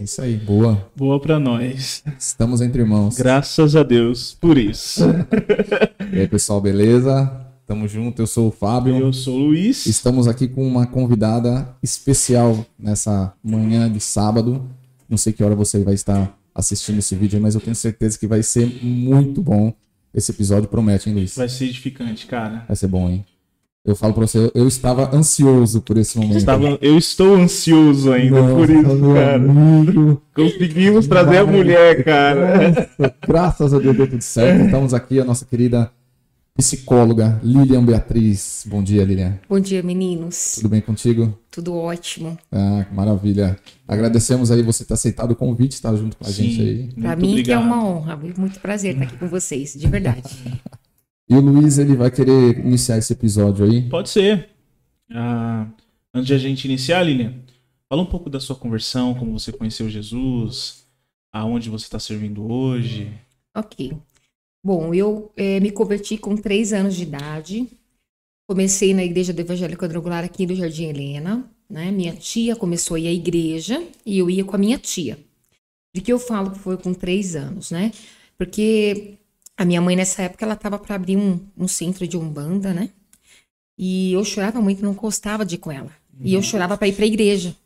É isso aí, boa. Boa pra nós. Estamos entre irmãos. Graças a Deus por isso. E aí, pessoal, beleza? Tamo junto, eu sou o Fábio. Eu sou o Luiz. Estamos aqui com uma convidada especial nessa manhã de sábado. Não sei que hora você vai estar assistindo esse vídeo, mas eu tenho certeza que vai ser muito bom. Esse episódio promete, hein, Luiz? Vai ser edificante, cara. Vai ser bom, hein? Eu falo pra você, eu estava ansioso por esse momento. Estava- eu estou ansioso ainda por Nossa, isso, meu cara. amigo. Conseguimos trazer a mulher, cara. Nossa, graças a Deus deu tudo certo. Estamos aqui, a nossa querida psicóloga Lilian Beatriz. Bom dia, Lilian. Bom dia, meninos. Tudo bem contigo? Tudo ótimo. Ah, que maravilha. Agradecemos aí você ter aceitado o convite, estar junto com a gente aí. Para muito mim que é obrigado. uma honra, muito prazer estar aqui com vocês, de verdade. E o Luiz, ele vai querer iniciar esse episódio aí. Pode ser. Ah, antes de a gente iniciar, Lilian, fala um pouco da sua conversão, como você conheceu Jesus, aonde você está servindo hoje. ok. Bom, eu eh, me converti com três anos de idade. Comecei na igreja do Evangélico Quadrangular aqui do Jardim Helena. Né? Minha tia começou a ir à igreja e eu ia com a minha tia. De que eu falo que foi com três anos, né? Porque a minha mãe nessa época ela estava para abrir um, um centro de umbanda, né? E eu chorava muito, não gostava de ir com ela. E eu chorava para ir para a igreja.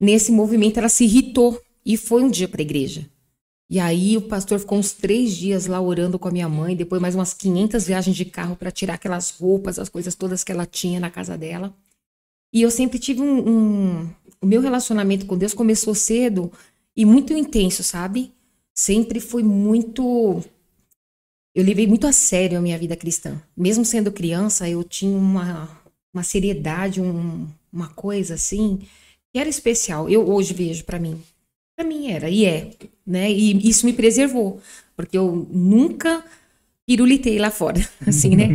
Nesse movimento ela se irritou e foi um dia para a igreja. E aí o pastor ficou uns três dias lá orando com a minha mãe, depois mais umas 500 viagens de carro para tirar aquelas roupas, as coisas todas que ela tinha na casa dela. E eu sempre tive um, um- O meu relacionamento com Deus começou cedo e muito intenso, sabe? Sempre foi muito. Eu levei muito a sério a minha vida cristã. Mesmo sendo criança, eu tinha uma, uma seriedade, um- uma coisa assim, que era especial. Eu hoje vejo para mim. Para mim era, e é, né? E isso me preservou, porque eu nunca pirulitei lá fora, assim, né?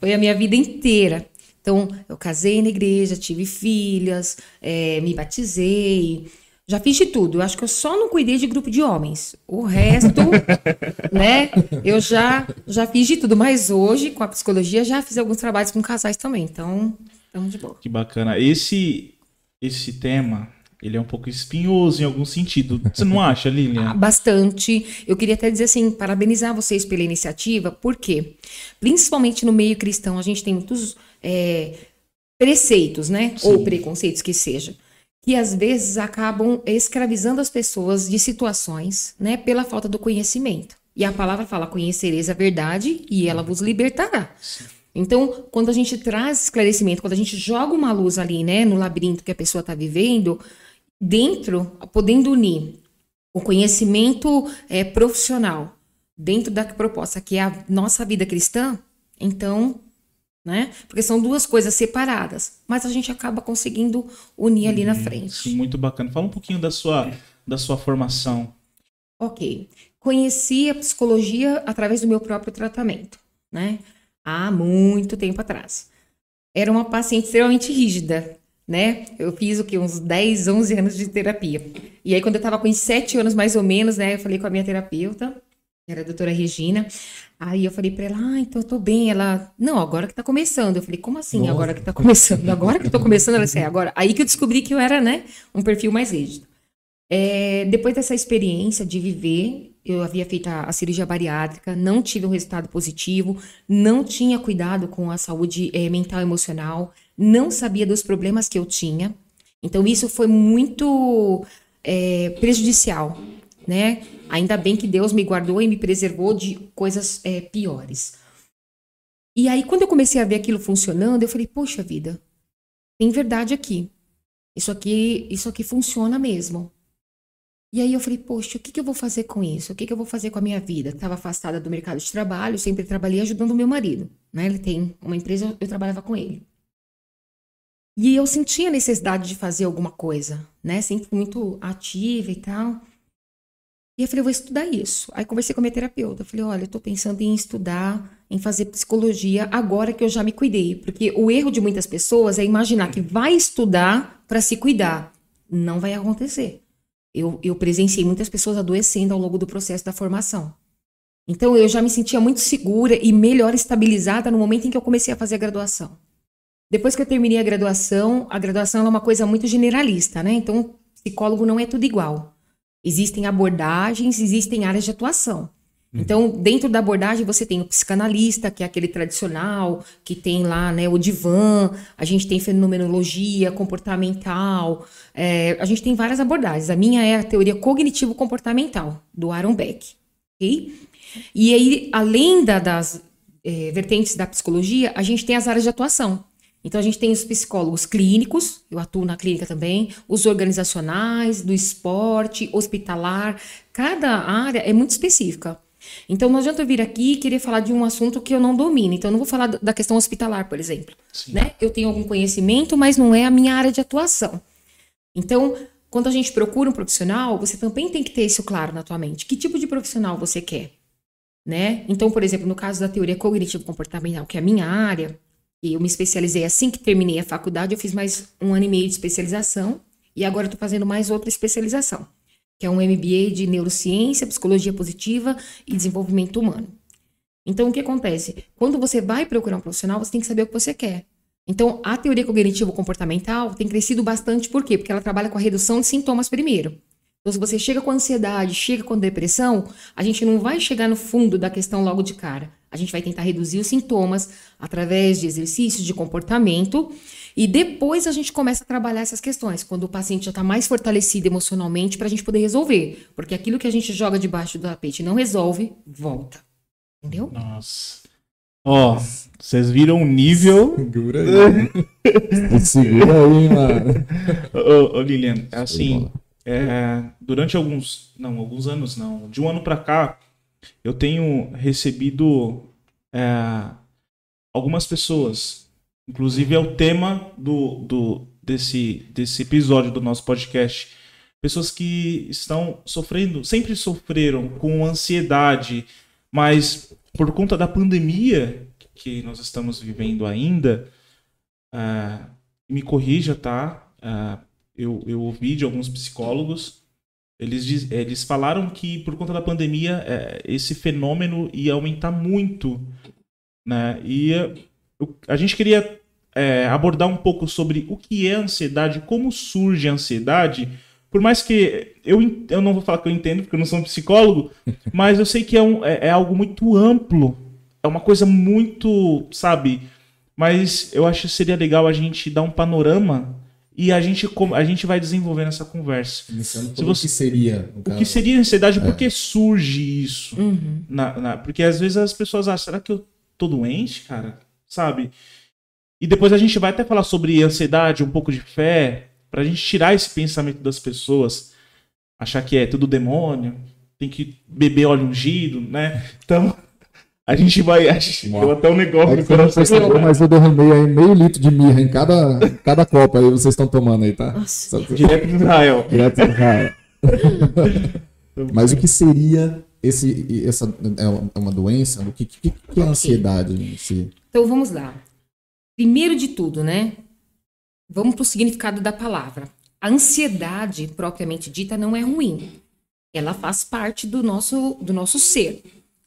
Foi a minha vida inteira. Então, eu casei na igreja, tive filhas, eh, me batizei, já fiz de tudo. Eu acho que eu só não cuidei de grupo de homens. O resto, né? Eu já já fiz de tudo. Mas hoje, com a psicologia, já fiz alguns trabalhos com casais também. Então, estamos de boa. Que bacana. Esse esse tema, ele é um pouco espinhoso em algum sentido. Você não acha, Ah, Lilian? Bastante. Eu queria até dizer assim, parabenizar vocês pela iniciativa, porque principalmente no meio cristão a gente tem muitos é, preceitos, né? Sim. Ou preconceitos que seja, que às vezes acabam escravizando as pessoas de situações, né? Pela falta do conhecimento. E a palavra fala: conhecereis a verdade e ela vos libertará. Então, quando a gente traz esclarecimento, quando a gente joga uma luz ali, né, no labirinto que a pessoa está vivendo, dentro, podendo unir o conhecimento é, profissional dentro da proposta que é a nossa vida cristã, então, né? Porque são duas coisas separadas, mas a gente acaba conseguindo unir ali na frente. Muito bacana. Fala um pouquinho da sua da sua formação. Ok. Conheci a psicologia através do meu próprio tratamento, né? Há muito tempo atrás. Era uma paciente extremamente rígida, né? Eu fiz o que? Uns 10, 11 anos de terapia. E aí, quando eu tava com uns 7 anos mais ou menos, né? Eu falei com a minha terapeuta, era a doutora Regina. Aí eu falei pra ela, ah, então eu tô bem. Ela, não, agora que tá começando. Eu falei, como assim, Nossa. agora que tá começando? Agora que eu tô começando? Ela disse, "É, agora. Aí que eu descobri que eu era, né? Um perfil mais rígido. É, depois dessa experiência de viver, eu havia feito a, a cirurgia bariátrica, não tive um resultado positivo, não tinha cuidado com a saúde eh, mental e emocional, não sabia dos problemas que eu tinha. Então, isso foi muito eh, prejudicial, né? Ainda bem que Deus me guardou e me preservou de coisas eh, piores. E aí, quando eu comecei a ver aquilo funcionando, eu falei, poxa vida, tem verdade aqui. Isso aqui, isso aqui funciona mesmo. E aí eu falei, poxa, o que, que eu vou fazer com isso? O que, que eu vou fazer com a minha vida? Estava afastada do mercado de trabalho, sempre trabalhei ajudando meu marido. Né? Ele tem uma empresa, eu trabalhava com ele. E eu sentia a necessidade de fazer alguma coisa, né? Sempre muito ativa e tal. E eu falei, eu vou estudar isso. Aí conversei com a minha terapeuta. Eu falei, olha, eu tô pensando em estudar, em fazer psicologia agora que eu já me cuidei. Porque o erro de muitas pessoas é imaginar que vai estudar para se cuidar. Não vai acontecer. Eu, eu presenciei muitas pessoas adoecendo ao longo do processo da formação. Então eu já me sentia muito segura e melhor estabilizada no momento em que eu comecei a fazer a graduação. Depois que eu terminei a graduação, a graduação é uma coisa muito generalista, né? Então, psicólogo não é tudo igual. Existem abordagens, existem áreas de atuação. Então, dentro da abordagem, você tem o psicanalista, que é aquele tradicional, que tem lá né, o divã, a gente tem fenomenologia comportamental, é, a gente tem várias abordagens. A minha é a teoria cognitivo-comportamental, do Aaron Beck. Okay? E aí, além da, das é, vertentes da psicologia, a gente tem as áreas de atuação. Então, a gente tem os psicólogos clínicos, eu atuo na clínica também, os organizacionais, do esporte, hospitalar. Cada área é muito específica. Então, não adianta eu vir aqui e querer falar de um assunto que eu não domino. Então, eu não vou falar da questão hospitalar, por exemplo. Né? Eu tenho algum conhecimento, mas não é a minha área de atuação. Então, quando a gente procura um profissional, você também tem que ter isso claro na tua mente. Que tipo de profissional você quer? Né? Então, por exemplo, no caso da teoria cognitivo-comportamental, que é a minha área, e eu me especializei assim que terminei a faculdade, eu fiz mais um ano e meio de especialização, e agora estou fazendo mais outra especialização que é um MBA de neurociência, psicologia positiva e desenvolvimento humano. Então, o que acontece? Quando você vai procurar um profissional, você tem que saber o que você quer. Então, a teoria cognitivo-comportamental tem crescido bastante, por quê? Porque ela trabalha com a redução de sintomas primeiro. Então, se você chega com ansiedade, chega com depressão, a gente não vai chegar no fundo da questão logo de cara. A gente vai tentar reduzir os sintomas através de exercícios de comportamento e depois a gente começa a trabalhar essas questões, quando o paciente já está mais fortalecido emocionalmente para a gente poder resolver. Porque aquilo que a gente joga debaixo do tapete não resolve, volta. Entendeu? Nossa. Ó, vocês viram o nível. Segura aí. Segura aí, mano. Ô, ô Lilian, assim, é, durante alguns. Não, alguns anos não. De um ano para cá, eu tenho recebido é, algumas pessoas Inclusive é o tema do, do, desse, desse episódio do nosso podcast. Pessoas que estão sofrendo, sempre sofreram com ansiedade, mas por conta da pandemia que nós estamos vivendo ainda, uh, me corrija, tá? Uh, eu, eu ouvi de alguns psicólogos, eles, eles falaram que por conta da pandemia uh, esse fenômeno ia aumentar muito, né? E a gente queria é, abordar um pouco sobre o que é ansiedade, como surge a ansiedade. Por mais que eu, eu não vou falar que eu entendo, porque eu não sou um psicólogo, mas eu sei que é, um, é, é algo muito amplo. É uma coisa muito, sabe? Mas eu acho que seria legal a gente dar um panorama e a gente, a gente vai desenvolvendo essa conversa. Iniciando Se você, o que seria? O que seria ansiedade? É. Por que surge isso? Uhum. Na, na, porque às vezes as pessoas acham, será que eu tô doente, cara? Sabe? E depois a gente vai até falar sobre ansiedade, um pouco de fé, pra gente tirar esse pensamento das pessoas, achar que é tudo demônio, tem que beber óleo ungido, né? Então, a gente vai. A gente deu até um negócio é no Percebeu, mas eu derramei aí meio litro de mirra em cada, cada copa aí vocês estão tomando aí, tá? Nossa. Direto de Israel. Direto de Israel. mas o que seria esse, essa é uma doença? O que, que, que é a ansiedade em si? Então vamos lá. Primeiro de tudo, né? Vamos para o significado da palavra. A ansiedade, propriamente dita, não é ruim. Ela faz parte do nosso, do nosso ser,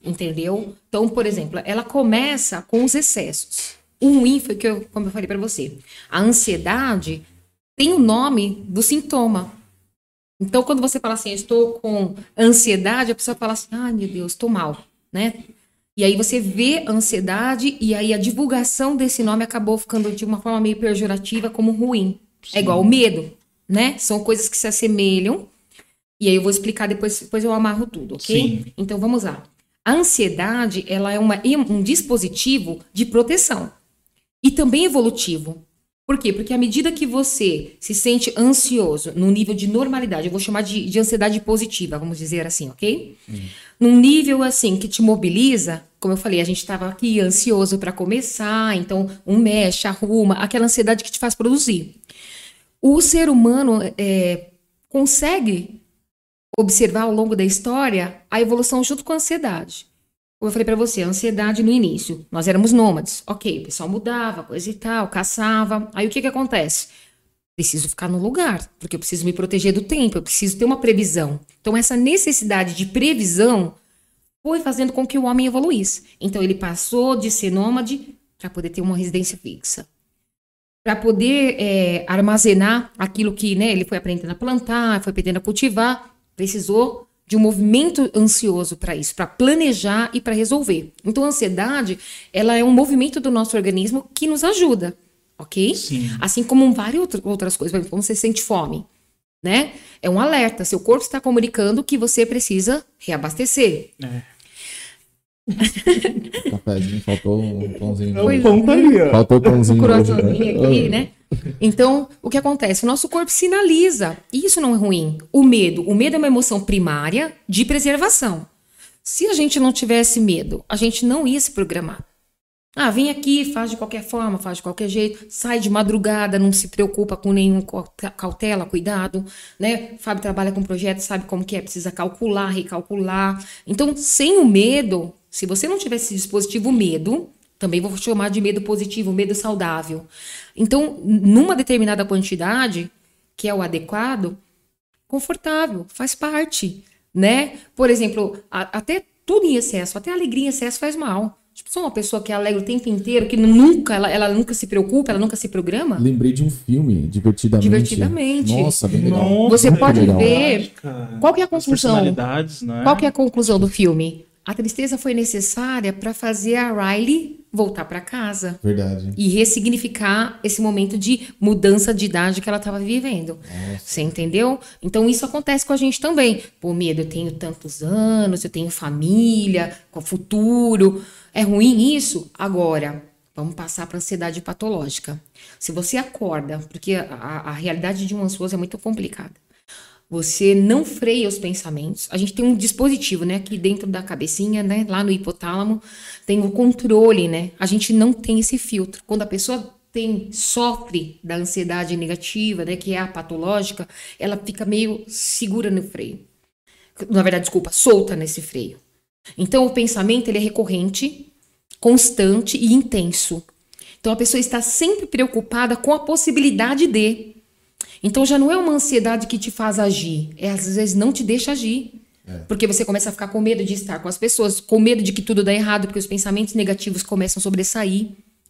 entendeu? Então, por exemplo, ela começa com os excessos. O ruim foi que eu, como eu falei para você, a ansiedade tem o nome do sintoma. Então, quando você fala assim, estou com ansiedade, a pessoa fala assim, ah, meu Deus, estou mal, né? E aí você vê a ansiedade e aí a divulgação desse nome acabou ficando de uma forma meio pejorativa como ruim. É Sim. É igual o medo, né? São coisas que se assemelham. E aí eu vou explicar depois, depois eu amarro tudo, ok? Sim. Então vamos lá. A ansiedade, ela é uma, um dispositivo de proteção e também evolutivo. Por quê? Porque à medida que você se sente ansioso num nível de normalidade, eu vou chamar de, de ansiedade positiva, vamos dizer assim, ok? Uhum. Num nível assim que te mobiliza, como eu falei, a gente estava aqui ansioso para começar, então um mexe, arruma, aquela ansiedade que te faz produzir. O ser humano é, consegue observar ao longo da história a evolução junto com a ansiedade. Como eu falei para você, a ansiedade no início. Nós éramos nômades. Ok, o pessoal mudava, coisa e tal, caçava. Aí o que que acontece? Preciso ficar no lugar, porque eu preciso me proteger do tempo, eu preciso ter uma previsão. Então, essa necessidade de previsão foi fazendo com que o homem evoluísse. Então, ele passou de ser nômade para poder ter uma residência fixa. Para poder é, armazenar aquilo que né, ele foi aprendendo a plantar, foi aprendendo a cultivar, Precisou de um movimento ansioso para isso, para planejar e para resolver. Então, a ansiedade, ela é um movimento do nosso organismo que nos ajuda, ok? Sim. Assim como várias outras coisas, por exemplo, quando você sente fome, né? É um alerta, seu corpo está comunicando que você precisa reabastecer. É. Cafézinho, faltou um pãozinho. Pois pão tá ali, ó. Faltou o Um pãozinho. hoje, coraçãozinho aqui, né? Então, o que acontece? O nosso corpo sinaliza. E isso não é ruim. O medo. O medo é uma emoção primária de preservação. Se a gente não tivesse medo, a gente não ia se programar. Ah, vem aqui, faz de qualquer forma, faz de qualquer jeito, sai de madrugada, não se preocupa com nenhum caute- cautela, cuidado, né? Fábio trabalha com projeto, sabe como que é, precisa calcular, recalcular. Então, sem o medo, se você não tivesse esse dispositivo medo, também vou chamar de medo positivo, medo saudável. Então, numa determinada quantidade, que é o adequado, confortável, faz parte, né? Por exemplo, a- até tudo em excesso, até alegria em excesso faz mal. Tipo, sou uma pessoa que é alegre o tempo inteiro, que nunca, ela, ela nunca se preocupa, ela nunca se programa. Lembrei de um filme, Divertidamente. Divertidamente. Nossa, bem legal. Nossa, Você pode legal. ver qual que é a as conclusão? personalidades, né? Qual que é a conclusão do filme? A tristeza foi necessária para fazer a Riley voltar para casa Verdade. e ressignificar esse momento de mudança de idade que ela estava vivendo. Você entendeu? Então isso acontece com a gente também. Pô, medo, eu tenho tantos anos, eu tenho família, com o futuro. É ruim isso? Agora, vamos passar para ansiedade patológica. Se você acorda, porque a, a- realidade de um ansioso é muito complicada. Você não freia os pensamentos. A gente tem um dispositivo, né, aqui dentro da cabecinha, né, lá no hipotálamo, tem o controle, né? A gente não tem esse filtro. Quando a pessoa tem sofre da ansiedade negativa, né, que é a patológica, ela fica meio segura no freio. Na verdade, desculpa, solta nesse freio. Então o pensamento ele é recorrente, constante e intenso. Então a pessoa está sempre preocupada com a possibilidade de. Então já não é uma ansiedade que te faz agir, é às vezes não te deixa agir. Porque você começa a ficar com medo de estar com as pessoas, com medo de que tudo dá errado, porque os pensamentos negativos começam a sobressair.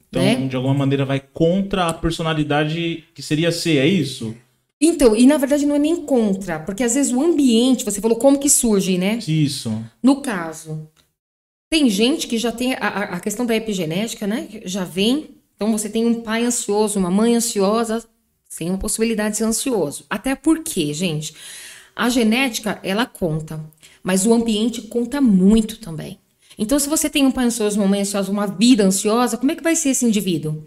Então, né? de alguma maneira, vai contra a personalidade que seria ser, é isso? Então, e na verdade não é nem contra, porque às vezes o ambiente, você falou como que surge, né? Isso. No caso, tem gente que já tem a, a- questão da epigenética, né? Já vem. Então você tem um pai ansioso, uma mãe ansiosa, sem uma possibilidade de ser ansioso. Até porque, gente, a genética ela conta, mas o ambiente conta muito também. Então, se você tem um pai ansioso, uma mãe ansiosa, uma vida ansiosa, como é que vai ser esse indivíduo?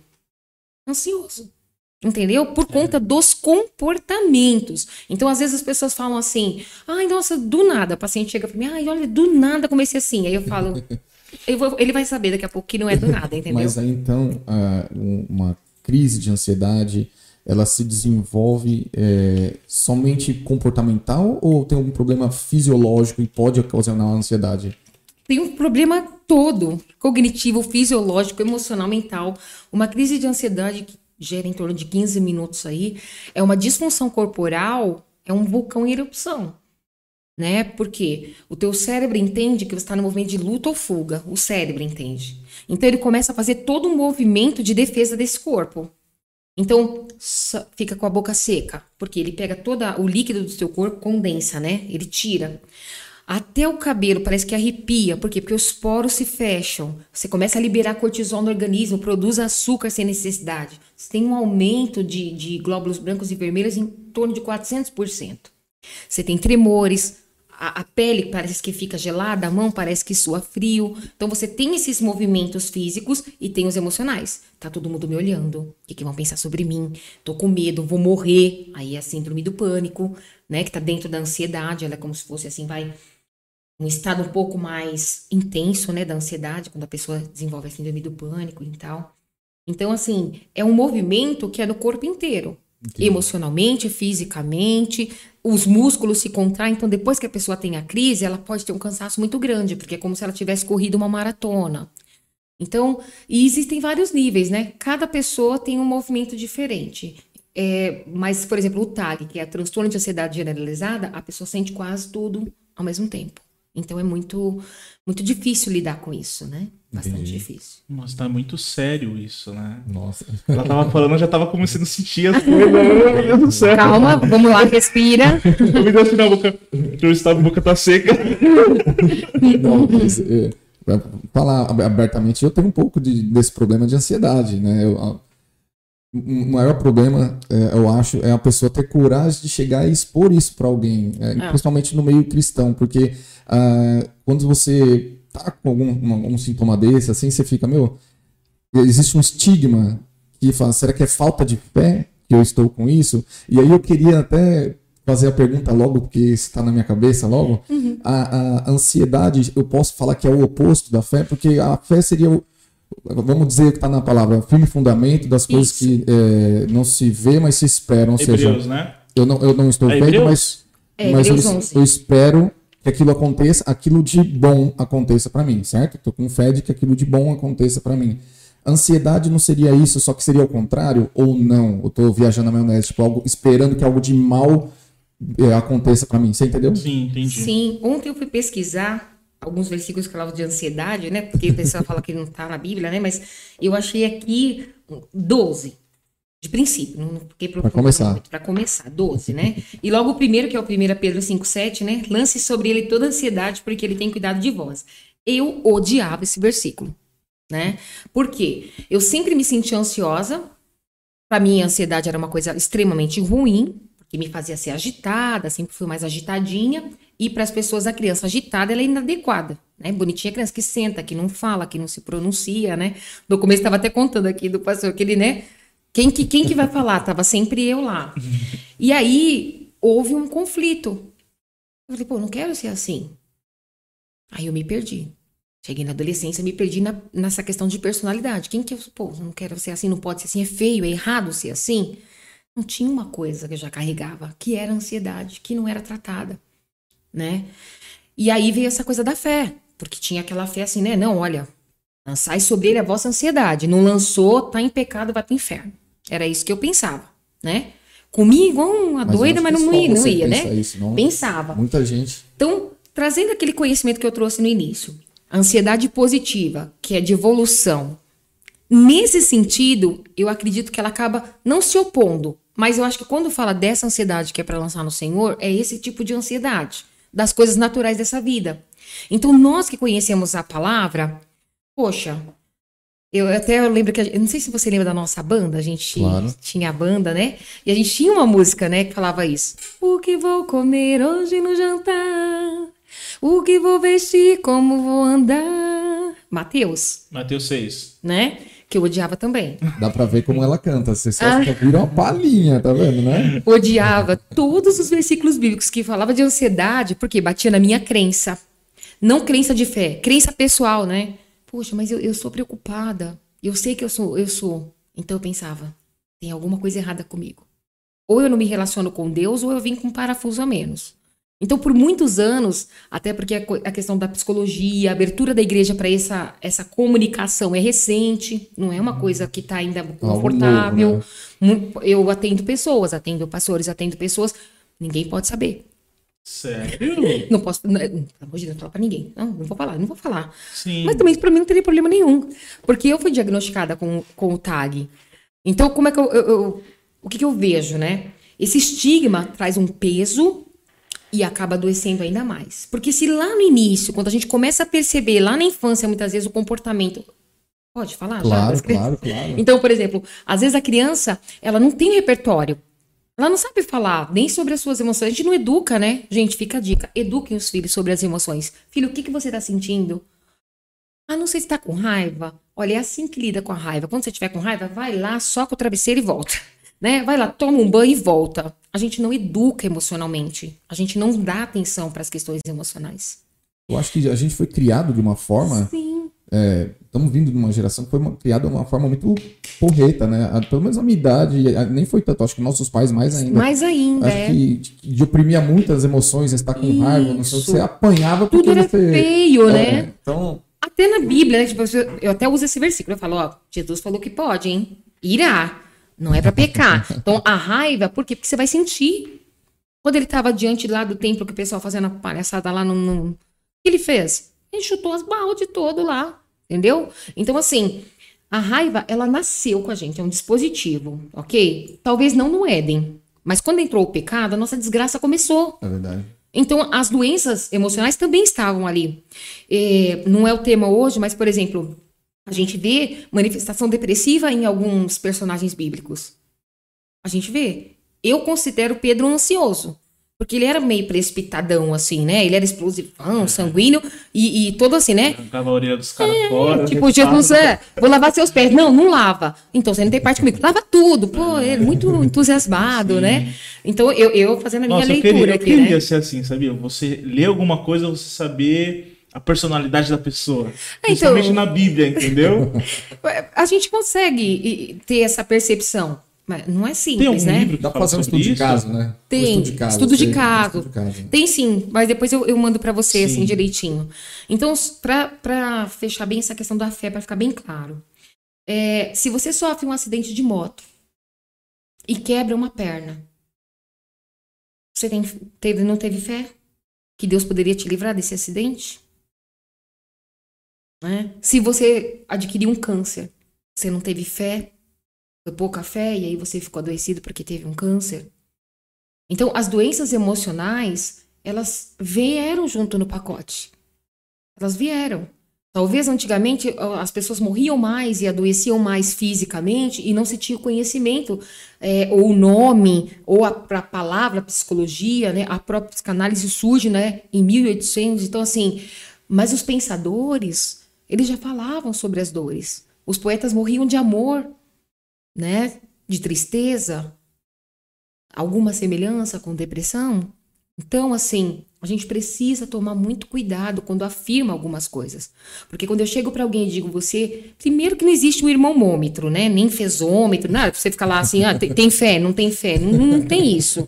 Ansioso. Entendeu? Por conta dos comportamentos. Então, às vezes as pessoas falam assim: ai, nossa, do nada. O paciente chega pra mim, ai, olha, do nada comecei assim. Aí eu falo, eu vou- ele vai saber daqui a pouco que não é do nada, entendeu? Mas aí então, ah, um- uma crise de ansiedade, ela se desenvolve é, somente comportamental ou tem algum problema fisiológico e pode ocasionar ansiedade? tem um problema todo, cognitivo, fisiológico, emocional, mental. Uma crise de ansiedade que gera em torno de 15 minutos aí, é uma disfunção corporal, é um vulcão em erupção. Né? Porque o teu cérebro entende que você está no movimento de luta ou fuga. O cérebro entende. Então ele começa a fazer todo um movimento de defesa desse corpo. Então fica com a boca seca, porque ele pega todo o líquido do seu corpo, condensa, né? Ele tira. Até o cabelo parece que arrepia. Por quê? Porque os poros se fecham. Você começa a liberar cortisol no organismo, produz açúcar sem necessidade. Você tem um aumento de, de glóbulos brancos e vermelhos em torno de 400%. Você tem tremores, a, a pele parece que fica gelada, a mão parece que sua frio. Então você tem esses movimentos físicos e tem os emocionais. Tá todo mundo me olhando. O que, que vão pensar sobre mim? Tô com medo, vou morrer. Aí é a síndrome do pânico, né? Que tá dentro da ansiedade. Ela é como se fosse assim, vai um estado um pouco mais intenso, né, da ansiedade, quando a pessoa desenvolve a síndrome do pânico e tal. Então, assim, é um movimento que é no corpo inteiro. Emocionalmente, fisicamente, os músculos se contraem. Então, depois que a pessoa tem a crise, ela pode ter um cansaço muito grande, porque é como se ela tivesse corrido uma maratona. Então, e existem vários níveis, né? Cada pessoa tem um movimento diferente. É, mas, por exemplo, o TAG, que é transtorno de ansiedade generalizada, a pessoa sente quase tudo ao mesmo tempo. Então é muito muito difícil lidar com isso, né? Bastante Entendi. difícil. Nossa, tá muito sério isso, né? Nossa. Ela tava falando, eu já tava começando a sentir as coisas. Meu Deus do céu. Calma, vamos lá, respira. Eu me deu assim na boca. Eu estava, a boca tá seca. Não, mas, é, pra falar ab- abertamente, eu tenho um pouco de- desse problema de ansiedade, né? Eu- o maior problema, é, eu acho, é a pessoa ter coragem de chegar e expor isso para alguém, é, Ah. principalmente no meio cristão, porque ah, quando você tá com algum um, um sintoma desse, assim, você fica, meu, existe um estigma que fala, será que é falta de fé que eu estou com isso? E aí eu queria até fazer a pergunta logo, porque está na minha cabeça logo. A, a ansiedade, eu posso falar que é o oposto da fé, porque a fé seria o, vamos dizer que está na palavra, firme fundamento das coisas Isso. que é, não se vê, mas se esperam. Ou seja, Hebreus, né? eu não, eu não estou É vendo, mas, É, mas eu, Hebreus 11. eu espero que aquilo aconteça, aquilo de bom aconteça para mim, certo? Estou com fé de que aquilo de bom aconteça para mim. Ansiedade não seria isso, só que seria o contrário ou não? Eu tô viajando na maionese, tipo, algo, esperando que algo de mal é, aconteça para mim, você entendeu? Sim, entendi. Sim, ontem eu fui pesquisar alguns versículos que falavam de ansiedade, né? Porque o pessoal fala que não tá na Bíblia, né? Mas eu achei aqui 12, de princípio, não fiquei Pra começar. Para começar, 12, né? E logo o primeiro, que é o 1 Pedro 5,7, né? Lance sobre ele toda ansiedade, porque ele tem cuidado de vós. Eu odiava esse versículo, né? Por quê? Eu sempre me sentia ansiosa. Para mim, a ansiedade era uma coisa extremamente ruim, porque me fazia ser agitada, sempre fui mais agitadinha. E para as pessoas, a criança agitada ela é inadequada, né? Bonitinha a criança que senta, que não fala, que não se pronuncia, né? No começo estava até contando aqui do pastor que ele, né? Quem que, quem que vai falar? Tava sempre eu lá. E aí houve um conflito. Eu falei, pô, não quero ser assim. Aí eu me perdi. Cheguei na adolescência, me perdi na- nessa questão de personalidade. Quem que eu, pô, não quero ser assim, não pode ser assim, é feio, é errado ser assim. Não tinha uma coisa que eu já carregava, que era ansiedade, que não era tratada, né? E aí veio essa coisa da fé, porque tinha aquela fé assim, né? Não, olha, lançai sobre ele a vossa ansiedade. Não lançou, tá em pecado, vai pro inferno. Era isso que eu pensava, né? Comia igual uma Mas doida, mas não ia, não ia, né? isso, não- Pensava. Muita gente. Então, trazendo aquele conhecimento que eu trouxe no início, ansiedade positiva, que é de evolução, nesse sentido, eu acredito que ela acaba não se opondo, mas eu acho que quando fala dessa ansiedade que é para lançar no Senhor, é esse tipo de ansiedade, das coisas naturais dessa vida. Então, nós que conhecemos a palavra, poxa, eu até lembro que, eu não sei se você lembra da nossa banda, a gente Claro. tinha a banda, né? E a gente tinha uma música, né, que falava isso. O que vou comer hoje no jantar? O que vou vestir, como vou andar? Mateus, Mateus 6. né? Que eu odiava também. Dá pra ver como ela canta. Você só Ah. vira uma palhinha, tá vendo, né? odiava todos os versículos bíblicos que falavam de ansiedade, porque batia na minha crença. Não crença de fé, crença pessoal, né? Poxa, mas eu, eu sou preocupada. Eu sei que eu sou, eu sou. Então eu pensava, tem alguma coisa errada comigo. Ou eu não me relaciono com Deus, ou eu vim com um parafuso a menos. Então, por muitos anos, até porque a, questão da psicologia, a abertura da igreja para essa, essa comunicação é recente, não é uma coisa que está ainda confortável. novo, Mu- Eu atendo pessoas, atendo pastores, atendo pessoas. Ninguém pode saber. Sério? Não posso. Não, pelo amor de Deus, não fala pra ninguém. Não, não vou falar, não vou falar. Sim. Mas também pra mim não teria problema nenhum. Porque eu fui diagnosticada com, com o TAG. Então, como é que eu. eu- eu- o que, que eu vejo, né? Esse estigma traz um peso e acaba adoecendo ainda mais. Porque se lá no início, quando a gente começa a perceber, lá na infância, muitas vezes, o comportamento. Pode falar? já Claro, crianças? claro, claro. Então, por exemplo, às vezes a criança, ela não tem repertório. Ela não sabe falar nem sobre as suas emoções. A gente não educa, né? Gente, fica a dica. Eduquem os filhos sobre as emoções. Filho, o que, que você tá sentindo? Ah, não sei se tá com raiva. Olha, é assim que lida com a raiva. Quando você tiver com raiva, vai lá, soca o travesseiro e volta. Né? Vai lá, toma um banho e volta. A gente não educa emocionalmente. A gente não dá atenção para as questões emocionais. Eu acho que a gente foi criado de uma forma. Sim. Estamos vindo de uma geração que foi uma- criada de uma forma muito porreta, né? A- Pelo menos a minha idade, a- nem foi tanto. Acho que nossos pais mais ainda. Mais ainda, Acho é. que de, de oprimia muitas emoções, estar com raiva, não sei, Isso. você apanhava porque Tudo era você. feio, É, né? Então, Até na Bíblia, né? Tipo, eu até uso esse versículo. Eu falo, ó, Jesus falou que pode, hein? Irá. Não é pra pecar. Então, a raiva, por quê? Porque você vai sentir. Quando ele tava diante lá do templo, que o pessoal fazendo a palhaçada lá no, no, que ele fez? Ele chutou as balde todo lá, entendeu? Então, assim, a raiva, ela nasceu com a gente, é um dispositivo, ok? Talvez não no Éden, mas quando entrou o pecado, a nossa desgraça começou. É verdade. Então, as doenças emocionais também estavam ali. É, não é o tema hoje, mas, por exemplo, a gente vê manifestação depressiva em alguns personagens bíblicos. A gente vê. Eu considero Pedro ansioso. Porque ele era meio precipitadão, assim, né? Ele era explosivão, É. sanguíneo e, e todo assim, né? Arrancava a orelha dos caras fora. Tipo, Jesus, é, vou lavar seus pés. Não, não lava. Então, você não tem parte comigo. Lava tudo. Pô, ele é muito entusiasmado, né? Então, eu, eu fazendo a minha Nossa, eu leitura queria, eu aqui, queria né? ser assim, sabia? Você ler alguma coisa, você saber a personalidade da pessoa. É, então- Principalmente na Bíblia, entendeu? A gente consegue ter essa percepção. Mas não é Tem simples, algum né? livro que Dá pra fazer um estudo de caso, né? Tem, Um estudo de caso. estudo de caso. estudo de caso. Tem sim, mas depois eu, eu mando pra você, assim, Sim. direitinho. Então, pra, pra fechar bem essa questão da fé, pra ficar bem claro. é, se você sofre um acidente de moto e quebra uma perna, você tem, teve, não teve fé? Que Deus poderia te livrar desse acidente? Né? Se você adquiriu um câncer, você não teve fé? Foi pouca fé e aí você ficou adoecido porque teve um câncer? Então, as doenças emocionais, elas vieram junto no pacote. Elas vieram. Talvez antigamente as pessoas morriam mais e adoeciam mais fisicamente e não se tinha conhecimento, é, ou o nome, ou a, a palavra psicologia, né? A própria psicanálise surge né, em 1800. Então, assim, mas os pensadores, eles já falavam sobre as dores. Os poetas morriam de amor, né? De tristeza, alguma semelhança com depressão? Então, assim, a gente precisa tomar muito cuidado quando afirma algumas coisas. Porque quando eu chego para alguém e digo você, primeiro que não existe um irmãomômetro, né? Nem fezômetro, nada, pra você ficar lá assim, ah, tem, tem fé, não tem fé, não, não tem isso,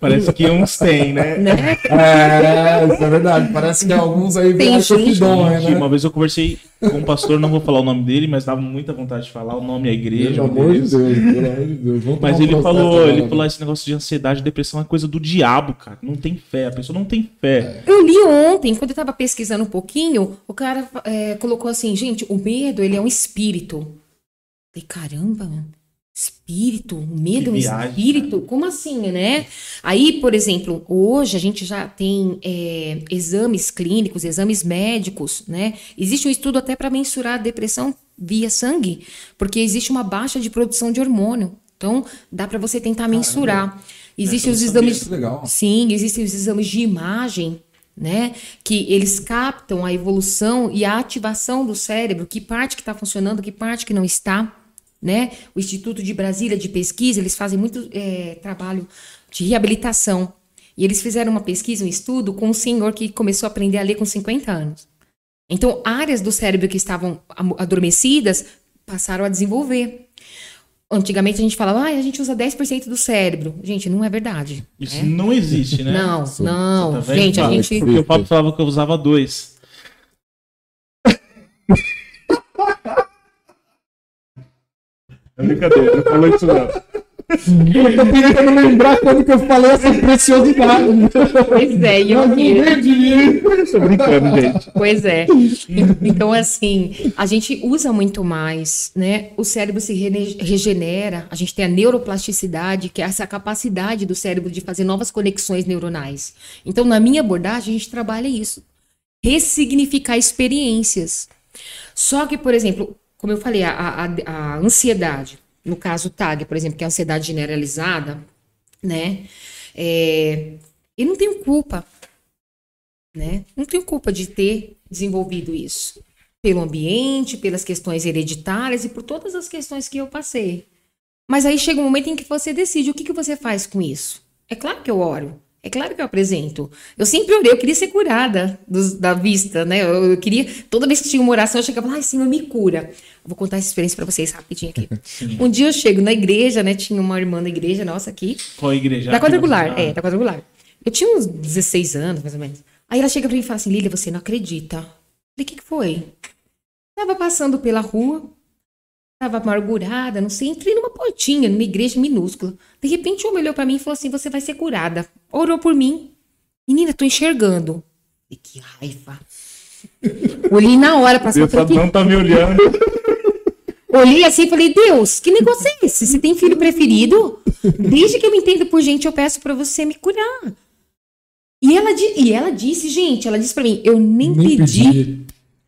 Parece que uns têm, né? né? É, isso é verdade. Parece que alguns aí gente- dom, Gente, né? Uma vez eu conversei com um pastor, não vou falar o nome dele, mas dava muita vontade de falar o nome da igreja. Pelo amor de. Deus, pelo amor de Deus. Vamos Mas ele falou, ele né? falou esse negócio de ansiedade, depressão é coisa do diabo, cara. Não tem fé, a pessoa não tem fé. Eu li ontem, quando eu tava pesquisando um pouquinho, o cara é, colocou assim, gente, o medo, ele é um espírito. Eu falei, caramba, espírito, o medo é um espírito? Como assim, né? Aí, por exemplo, hoje a gente já tem é, exames clínicos, exames médicos, né? Existe um estudo até para mensurar a depressão via sangue, porque existe uma baixa de produção de hormônio. Então, dá para você tentar mensurar. Existem eu os exames legal. Sim, existem os exames de imagem, né? Que eles captam a evolução e a ativação do cérebro, que parte que está funcionando, que parte que não está, né? O Instituto de Brasília de Pesquisa, eles fazem muito é, trabalho de reabilitação. E eles fizeram uma pesquisa, um estudo com um senhor que começou a aprender a ler com 50 anos. Então, áreas do cérebro que estavam am- adormecidas passaram a desenvolver. Antigamente a gente falava, ah, a gente usa 10% do cérebro. Gente, não é verdade. Isso né? não existe, né? Não, não. Tá gente, a gente. Porque o Pablo falava que eu usava dois. É brincadeira, não falou isso não. Eu tô tentando lembrar quando que eu falei essa preciosidade. Pois é, e eu. Tô brincando, gente. Pois é. Então, assim, a gente usa muito mais, né? O cérebro se regenera, a gente tem a neuroplasticidade, que é essa capacidade do cérebro de fazer novas conexões neuronais. Então, na minha abordagem, a gente trabalha isso. Ressignificar experiências. Só que, por exemplo, como eu falei, a, a, a ansiedade, no caso TAG, por exemplo, que é ansiedade generalizada, né? É, eu não tenho culpa né? Não tenho culpa de ter desenvolvido isso. Pelo ambiente, pelas questões hereditárias e por todas as questões que eu passei. Mas aí chega um momento em que você decide o que, que você faz com isso. É claro que eu oro. É claro que eu apresento. Eu sempre orei, eu queria ser curada dos- da vista, né? Eu, eu queria, toda vez que tinha uma oração, eu chegava, ai, Senhor, me cura. Eu vou contar essa experiência pra vocês rapidinho aqui. Um dia eu chego na igreja, né? Tinha uma irmã da igreja nossa aqui, Qual igreja? da quadrangular, Ah, é, da quadrangular. Eu tinha uns 16 anos, mais ou menos. Aí ela chega pra mim e fala assim, Lília, você não acredita. Eu falei, o que que foi? Tava passando pela rua, tava amargurada, não sei, entrei numa portinha, numa igreja minúscula. De repente, um homem olhou pra mim e falou assim, você vai ser curada. Orou por mim. Menina, tô enxergando. E que raiva. Olhei na hora pra Deus cima. não tá me olhando. Olhei assim e falei, Deus, que negócio é esse? Você tem filho preferido? Desde que eu me entendo por gente, eu peço pra você me curar. E ela, e ela disse, gente, ela disse pra mim, eu nem, pedi.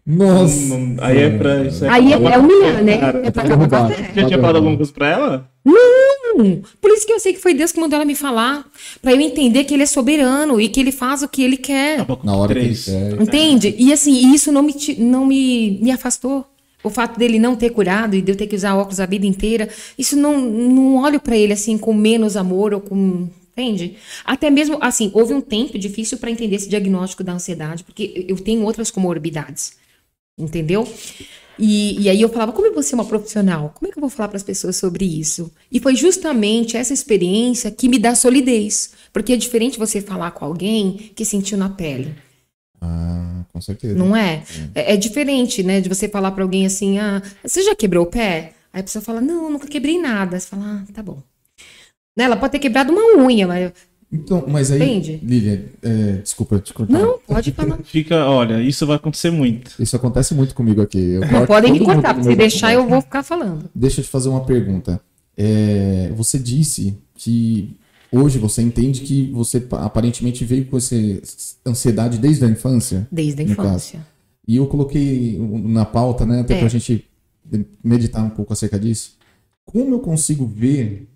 Nossa. Não- aí é pra. Isso Aí é, é humilhar, né? Cara, É pra acabar com a fé. Já tinha falado alguma coisa pra ela? Hum, Por isso que eu sei que foi Deus que mandou ela me falar. Pra eu entender que ele é soberano e que ele faz o que ele quer. Na hora que ele Três. quer. Entende? E assim, isso não me, não me, me afastou. O fato dele não ter curado e de eu ter que usar óculos a vida inteira, isso não, não olho pra ele assim com menos amor ou com. Entende? Até mesmo, assim, houve um tempo difícil pra entender esse diagnóstico da ansiedade, porque eu tenho outras comorbidades. Entendeu? E, e aí eu falava, como eu vou ser uma profissional? Como é que eu vou falar para as pessoas sobre isso? E foi justamente essa experiência que me dá solidez. Porque é diferente você falar com alguém que sentiu na pele. Ah, com certeza. Não é? É, é diferente, né? De você falar pra alguém assim, ah, você já quebrou o pé? Aí a pessoa fala, não, nunca quebrei nada. Você fala, ah, tá bom. Né? Ela pode ter quebrado uma unha, mas. Então, mas aí, Entende? Lilian, é, desculpa te cortar. Não, pode falar. Fica, olha, isso vai acontecer muito. Isso acontece muito comigo aqui. Eu Não podem me cortar, se deixar eu vou ficar falando. Deixa eu te fazer uma pergunta. É, você disse que hoje você entende que você pa- aparentemente veio com essa ansiedade desde a infância. Desde a caso. infância. E eu coloquei na pauta, né, até É. pra gente meditar um pouco acerca disso. Como eu consigo ver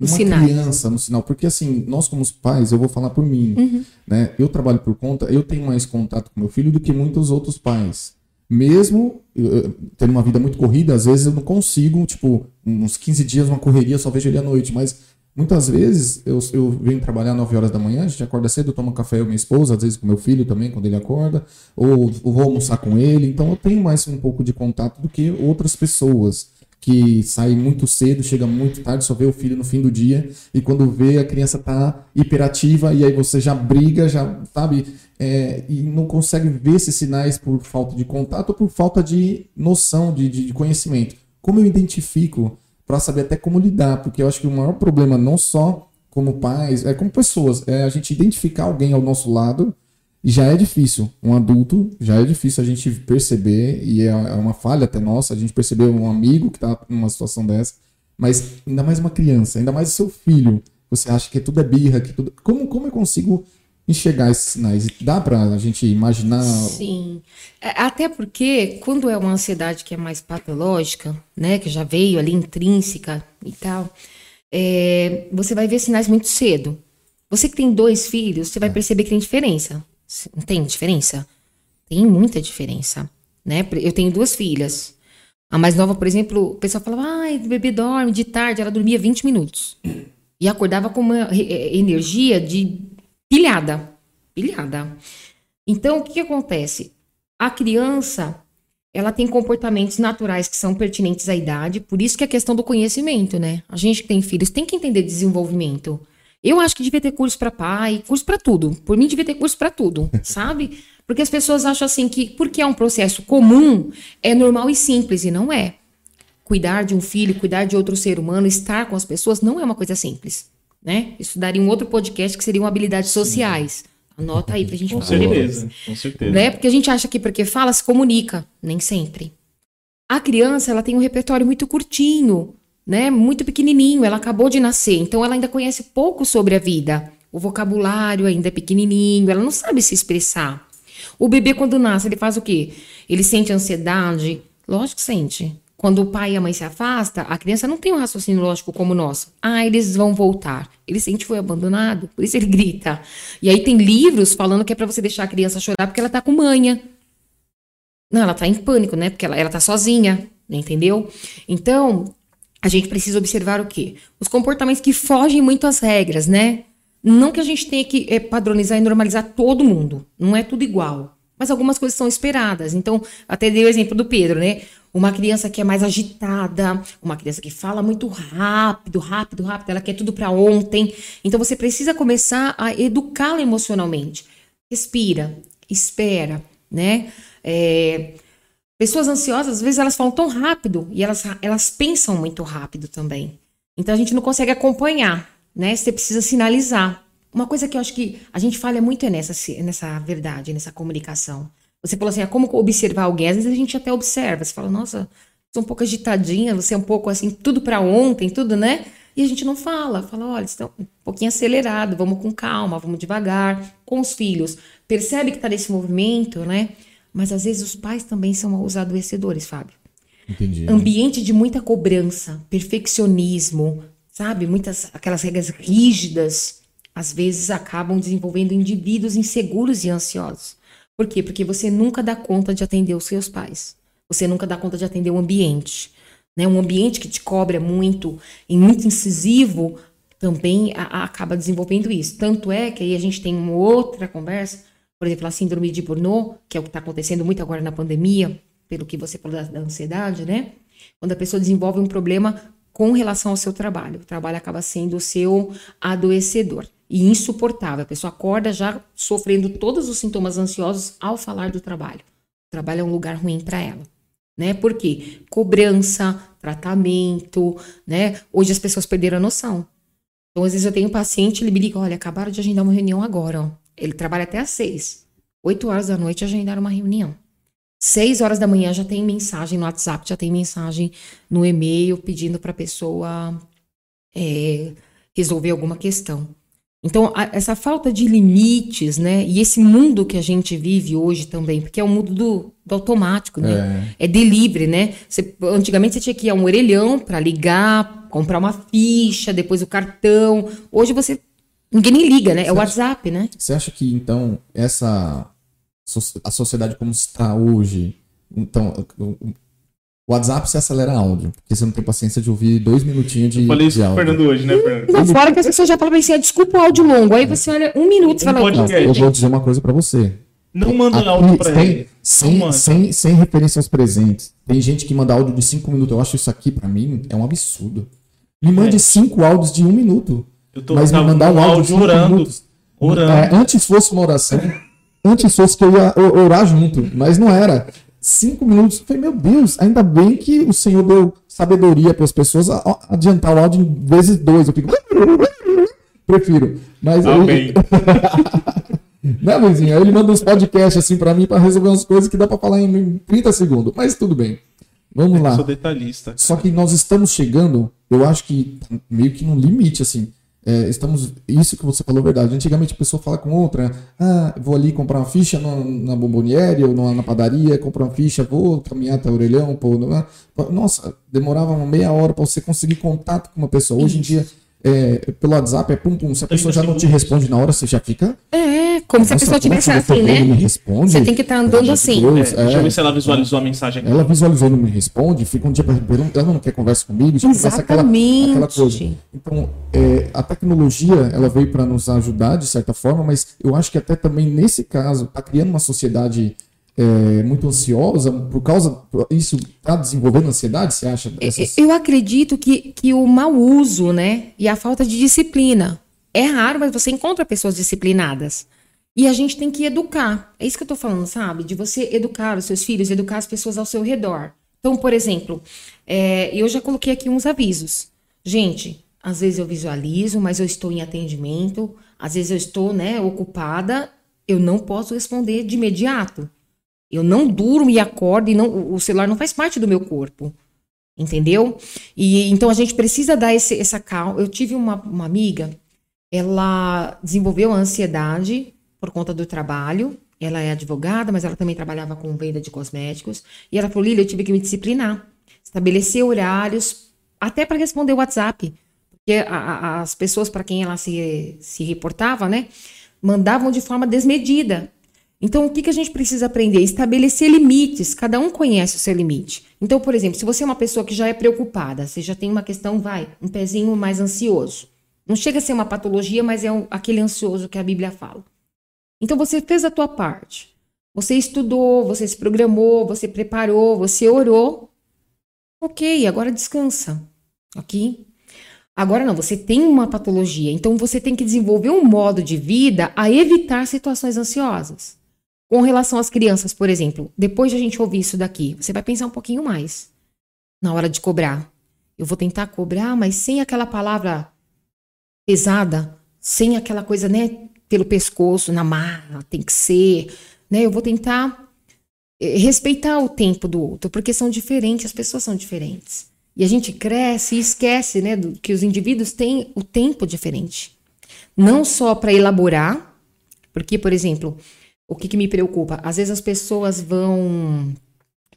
Os uma sinais. criança no sinal? Porque assim, nós como os pais, eu vou falar por mim, Uhum. né? Eu trabalho por conta, eu tenho mais contato com meu filho do que muitos outros pais. Mesmo eu- tendo uma vida muito corrida, às vezes eu não consigo, tipo, uns 15 dias uma correria, só vejo ele à noite, mas muitas vezes eu, eu venho trabalhar 9 horas da manhã, a gente acorda cedo, eu tomo café eu e minha esposa, às vezes com meu filho também, quando ele acorda, ou, ou vou almoçar com ele, então eu tenho mais um pouco de contato do que outras pessoas que saem muito cedo, chega muito tarde, só vê o filho no fim do dia, e quando vê a criança tá hiperativa, e aí você já briga, já, sabe, é, e não consegue ver esses sinais por falta de contato ou por falta de noção, de, de- conhecimento. Como eu identifico para saber até como lidar? Porque eu acho que o maior problema, não só como pais, é como pessoas, é a gente identificar alguém ao nosso lado já é difícil. Um adulto já é difícil a gente perceber, e é é uma falha até nossa, a gente perceber um amigo que tá numa situação dessa, mas ainda mais uma criança, ainda mais o seu filho. Você acha que tudo é birra, que tudo. Como, como eu consigo enxergar esses sinais? Dá pra gente imaginar? Sim. É, Até porque, quando é uma ansiedade que é mais patológica, né, que já veio ali intrínseca e tal, é, você vai ver sinais muito cedo. Você que tem dois filhos, você vai perceber que tem diferença. Tem diferença? Tem muita diferença, né? Eu tenho duas filhas. A mais nova, por exemplo, o pessoal falava, ai, o bebê dorme de tarde, ela dormia 20 minutos. E acordava com uma re- eh, energia de pilhada. Pilhada. Então, o que, que acontece? A criança, ela tem comportamentos naturais que são pertinentes à idade, por isso que é a questão do conhecimento, né? A gente que tem filhos tem que entender desenvolvimento. Eu acho que devia ter curso para pai, curso para tudo. Por mim, devia ter curso para tudo, sabe? Porque as pessoas acham assim que, porque é um processo comum, é normal e simples, e não é. Cuidar de um filho, cuidar de outro ser humano, estar com as pessoas, não é uma coisa simples, né? Isso daria um outro podcast que seriam habilidades sociais. Anota aí pra gente Com falar depois certeza, com certeza. né? Porque a gente acha que porque fala se comunica, nem sempre. A criança, ela tem um repertório muito curtinho, né? Muito pequenininho, ela acabou de nascer, então ela ainda conhece pouco sobre a vida. O vocabulário ainda é pequenininho, ela não sabe se expressar. O bebê quando nasce, ele faz o quê? Ele sente ansiedade? Lógico que sente. Quando o pai e a mãe se afastam, a criança não tem um raciocínio lógico como o nosso. Ah, eles vão voltar. Ele sente que foi abandonado, por isso ele grita. E aí tem livros falando que é pra você deixar a criança chorar porque ela tá com manha. Não, ela tá em pânico, né? Porque ela, ela tá sozinha, entendeu? Então, a gente precisa observar o quê? Os comportamentos que fogem muito às regras, né? Não que a gente tenha que eh, padronizar e normalizar todo mundo. Não é tudo igual. Mas algumas coisas são esperadas. Então, até dei o exemplo do Pedro, né? Uma criança que é mais agitada, uma criança que fala muito rápido, rápido, rápido, ela quer tudo para ontem. Então, você precisa começar a educá-la emocionalmente. Respira, espera, né? É, Pessoas ansiosas, às vezes, elas falam tão rápido e elas, elas pensam muito rápido também. Então a gente não consegue acompanhar, né? Você precisa sinalizar. Uma coisa que eu acho que a gente falha muito é nessa, nessa verdade, nessa comunicação. Você falou assim, ah, como observar alguém? Às vezes a gente até observa, você fala, nossa, sou um pouco agitadinha, você é um pouco assim, tudo para ontem, tudo, né? E a gente não fala, fala, olha, estão um pouquinho acelerado, vamos com calma, vamos devagar, com os filhos. Percebe que está nesse movimento, né? Mas às vezes os pais também são os adoecedores, Fábio. Entendi. Ambiente de muita cobrança, perfeccionismo, sabe? Muitas aquelas regras rígidas, às vezes acabam desenvolvendo indivíduos inseguros e ansiosos. Por quê? Porque você nunca dá conta de atender os seus pais. Você nunca dá conta de atender o ambiente. Né? Um ambiente que te cobra muito e muito incisivo também a, a, acaba desenvolvendo isso. Tanto é que aí a gente tem uma outra conversa, por exemplo, a síndrome de Burnout, que é o que está acontecendo muito agora na pandemia, pelo que você falou da, da ansiedade, né? Quando a pessoa desenvolve um problema com relação ao seu trabalho. O trabalho acaba sendo o seu adoecedor e insuportável. A pessoa acorda já sofrendo todos os sintomas ansiosos ao falar do trabalho. O trabalho é um lugar ruim para ela. Né? Por quê? Cobrança, tratamento, né? Hoje as pessoas perderam a noção. Então, às vezes eu tenho um paciente, ele me liga, olha, acabaram de agendar uma reunião agora, ó. Ele trabalha até às seis. Oito horas da noite agendaram uma reunião. Seis horas da manhã já tem mensagem no WhatsApp, já tem mensagem no e-mail pedindo para a pessoa é, resolver alguma questão. Então, a, essa falta de limites, né? E esse mundo que a gente vive hoje também, porque é o mundo do, do automático, né? É, é delivery, né? Você, antigamente você tinha que ir a um orelhão para ligar, comprar uma ficha, depois o cartão. Hoje você. Ninguém nem liga, né? É o WhatsApp, né? Você acha que, então, essa. A sociedade como está hoje. Então, o WhatsApp se acelera áudio, porque você não tem paciência de ouvir dois minutinhos de. Eu falei isso com o Fernando hoje, né, Fernando? Não, fora que as pessoas já falam assim, ah, desculpa o áudio longo. Aí você olha um minuto e fala, não, eu vou dizer uma coisa para você. Não manda Aqui, áudio pra sem, ele. Sem, sem, sem referência aos presentes. Tem gente que manda áudio de cinco minutos. Eu acho isso aqui, para mim, é um absurdo. Me mande é. cinco áudios de um minuto. Eu tô, mas me mandar um áudio, de orando, minutos. Orando. É, antes fosse uma oração, antes fosse que eu ia orar junto, mas não era cinco minutos. Eu falei, meu Deus, ainda bem que o Senhor deu sabedoria para as pessoas a, adiantar o áudio em vezes dois. Eu fico. Prefiro. Mas Amém. né, Luizinho? Aí ele manda uns podcasts assim para mim para resolver umas coisas que dá para falar em 30 segundos. Mas tudo bem. Vamos lá. Eu sou detalhista. Só que nós estamos chegando, eu acho que meio que no limite, assim. É, estamos. Isso que você falou é verdade. Antigamente a pessoa fala com outra, ah, vou ali comprar uma ficha no, na bomboniere ou na, na, padaria, comprar uma ficha, vou caminhar até o orelhão, pô, nossa, demorava uma meia hora para você conseguir contato com uma pessoa. Hoje em dia é, pelo WhatsApp é pum pum. Se a pessoa já não te responde na hora, você já fica. É, como se a pessoa tivesse assim, né? Me responde, você tem que estar tá andando assim. Deus, é, deixa eu ver se ela visualizou a mensagem aqui. Ela visualizou e não me responde, fica um dia perguntando, ela não quer conversa comigo, já começa aquela, aquela coisa. Então, é, a tecnologia, ela veio para nos ajudar de certa forma, mas eu acho que até também nesse caso, está criando uma sociedade é, muito ansiosa por causa isso está desenvolvendo ansiedade você acha essas... eu acredito que, que o mau uso né e a falta de disciplina. É raro mas você encontra pessoas disciplinadas. E a gente tem que educar. É isso que eu estou falando sabe? De você educar os seus filhos educar as pessoas ao seu redor. Então por exemplo é, eu já coloquei aqui uns avisos. Gente às vezes eu visualizo mas eu estou em atendimento. Às vezes eu estou né ocupada. Eu não posso responder de imediato eu não durmo e acordo e não, o celular não faz parte do meu corpo. Entendeu? E então a gente precisa dar esse, essa calma. Eu tive uma, uma amiga, ela desenvolveu ansiedade por conta do trabalho. Ela é advogada, mas ela também trabalhava com venda de cosméticos. E ela falou: Lília, eu tive que me disciplinar, estabelecer horários, até para responder o WhatsApp. Porque a, a, as pessoas para quem ela se, se reportava, né, mandavam de forma desmedida. Então, o que, que a gente precisa aprender? Estabelecer limites. Cada um conhece o seu limite. Então, por exemplo, se você é uma pessoa que já é preocupada, você já tem uma questão, vai, um pezinho mais ansioso. Não chega a ser uma patologia, mas é um, aquele ansioso que a Bíblia fala. Então, você fez a tua parte. Você estudou, você se programou, você preparou, você orou. Ok, agora descansa. Ok? Agora não, você tem uma patologia, então você tem que desenvolver um modo de vida a evitar situações ansiosas. Com relação às crianças, por exemplo, depois de a gente ouvir isso daqui, você vai pensar um pouquinho mais na hora de cobrar. Eu vou tentar cobrar, mas sem aquela palavra pesada, sem aquela coisa, né, pelo pescoço, na marra, tem que ser, né? Eu vou tentar eh, respeitar o tempo do outro, porque são diferentes, as pessoas são diferentes. E a gente cresce e esquece, né, do, que os indivíduos têm o tempo diferente. Não só para elaborar, porque, por exemplo, o que, que, me preocupa? Às vezes as pessoas vão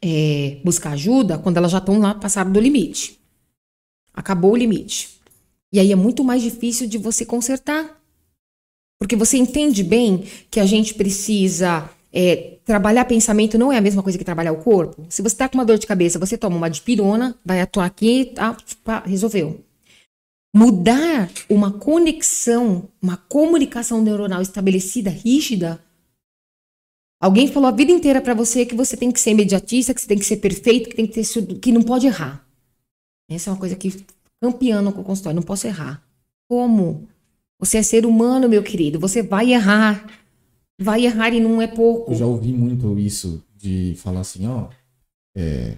é, buscar ajuda quando elas já estão lá passaram do limite. Acabou o limite. E aí é muito mais difícil de você consertar. Porque você entende bem que a gente precisa é, trabalhar pensamento não é a mesma coisa que trabalhar o corpo. Se você está com uma dor de cabeça, você toma uma dipirona, vai atuar aqui, tá, pá, resolveu. Mudar uma conexão, uma comunicação neuronal estabelecida, rígida. Alguém falou a vida inteira para você que você tem que ser imediatista, que você tem que ser perfeito, que tem que ter que não pode errar. Essa é uma coisa que campeã no consultório, não posso errar. Como? Você é ser humano, meu querido, você vai errar vai errar e não é pouco. Eu já ouvi muito isso de falar assim, ó, é,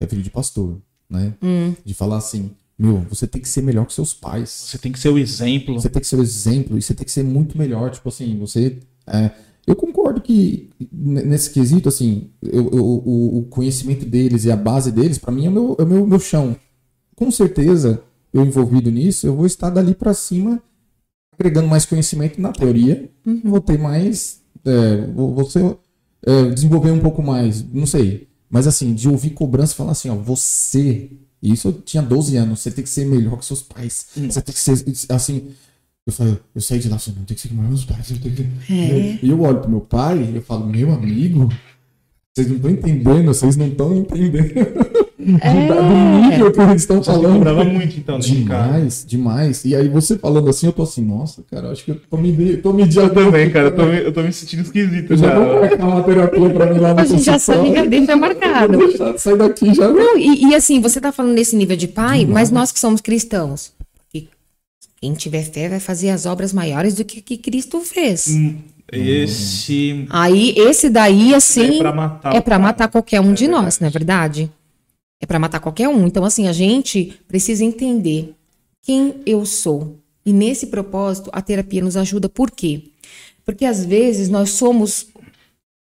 é filho de pastor, né? Hum. De falar assim, meu, você tem que ser melhor que seus pais. Você tem que ser o exemplo. Você tem que ser o exemplo e você tem que ser muito melhor. Tipo assim, você. É, eu concordo que nesse quesito, assim, eu, eu, o, conhecimento deles e a base deles, para mim, é o meu, é meu, meu chão. Com certeza, eu envolvido nisso, eu vou estar dali para cima agregando mais conhecimento na teoria, uhum. vou ter mais. É, vou, vou ser, é, desenvolver um pouco mais, não sei. Mas assim, de ouvir cobrança falar assim, ó, você. Isso eu tinha 12 anos, você tem que ser melhor que seus pais. Uhum. Você tem que ser assim. Eu, falei, eu saí de lá assim, não tem que ser melhor que meus pais. Eu tenho que... é. E eu olho pro meu pai e eu falo, meu amigo, vocês não estão entendendo, vocês não estão entendendo. É. do nível que eles estão falando. cobrava muito, então, Demais, demais. E aí você falando assim, eu tô assim, nossa, cara, acho que eu tô me, tô me Eu também, cara, eu tô, me, eu tô me sentindo esquisito. Eu já, vou marcar uma terapia pra mim lá no A gente já sabe que deixa marcado. Sai daqui já. Não, e, e, assim, você tá falando nesse nível de pai, demais. mas nós que somos cristãos, quem tiver fé vai fazer as obras maiores do que, que Cristo fez. Hum. Esse. Aí, esse daí, assim. É pra matar, é pra matar qualquer um é de verdade. nós, não é verdade? É para matar qualquer um. Então, assim, a gente precisa entender quem eu sou. E nesse propósito, a terapia nos ajuda. Por quê? Porque às vezes nós somos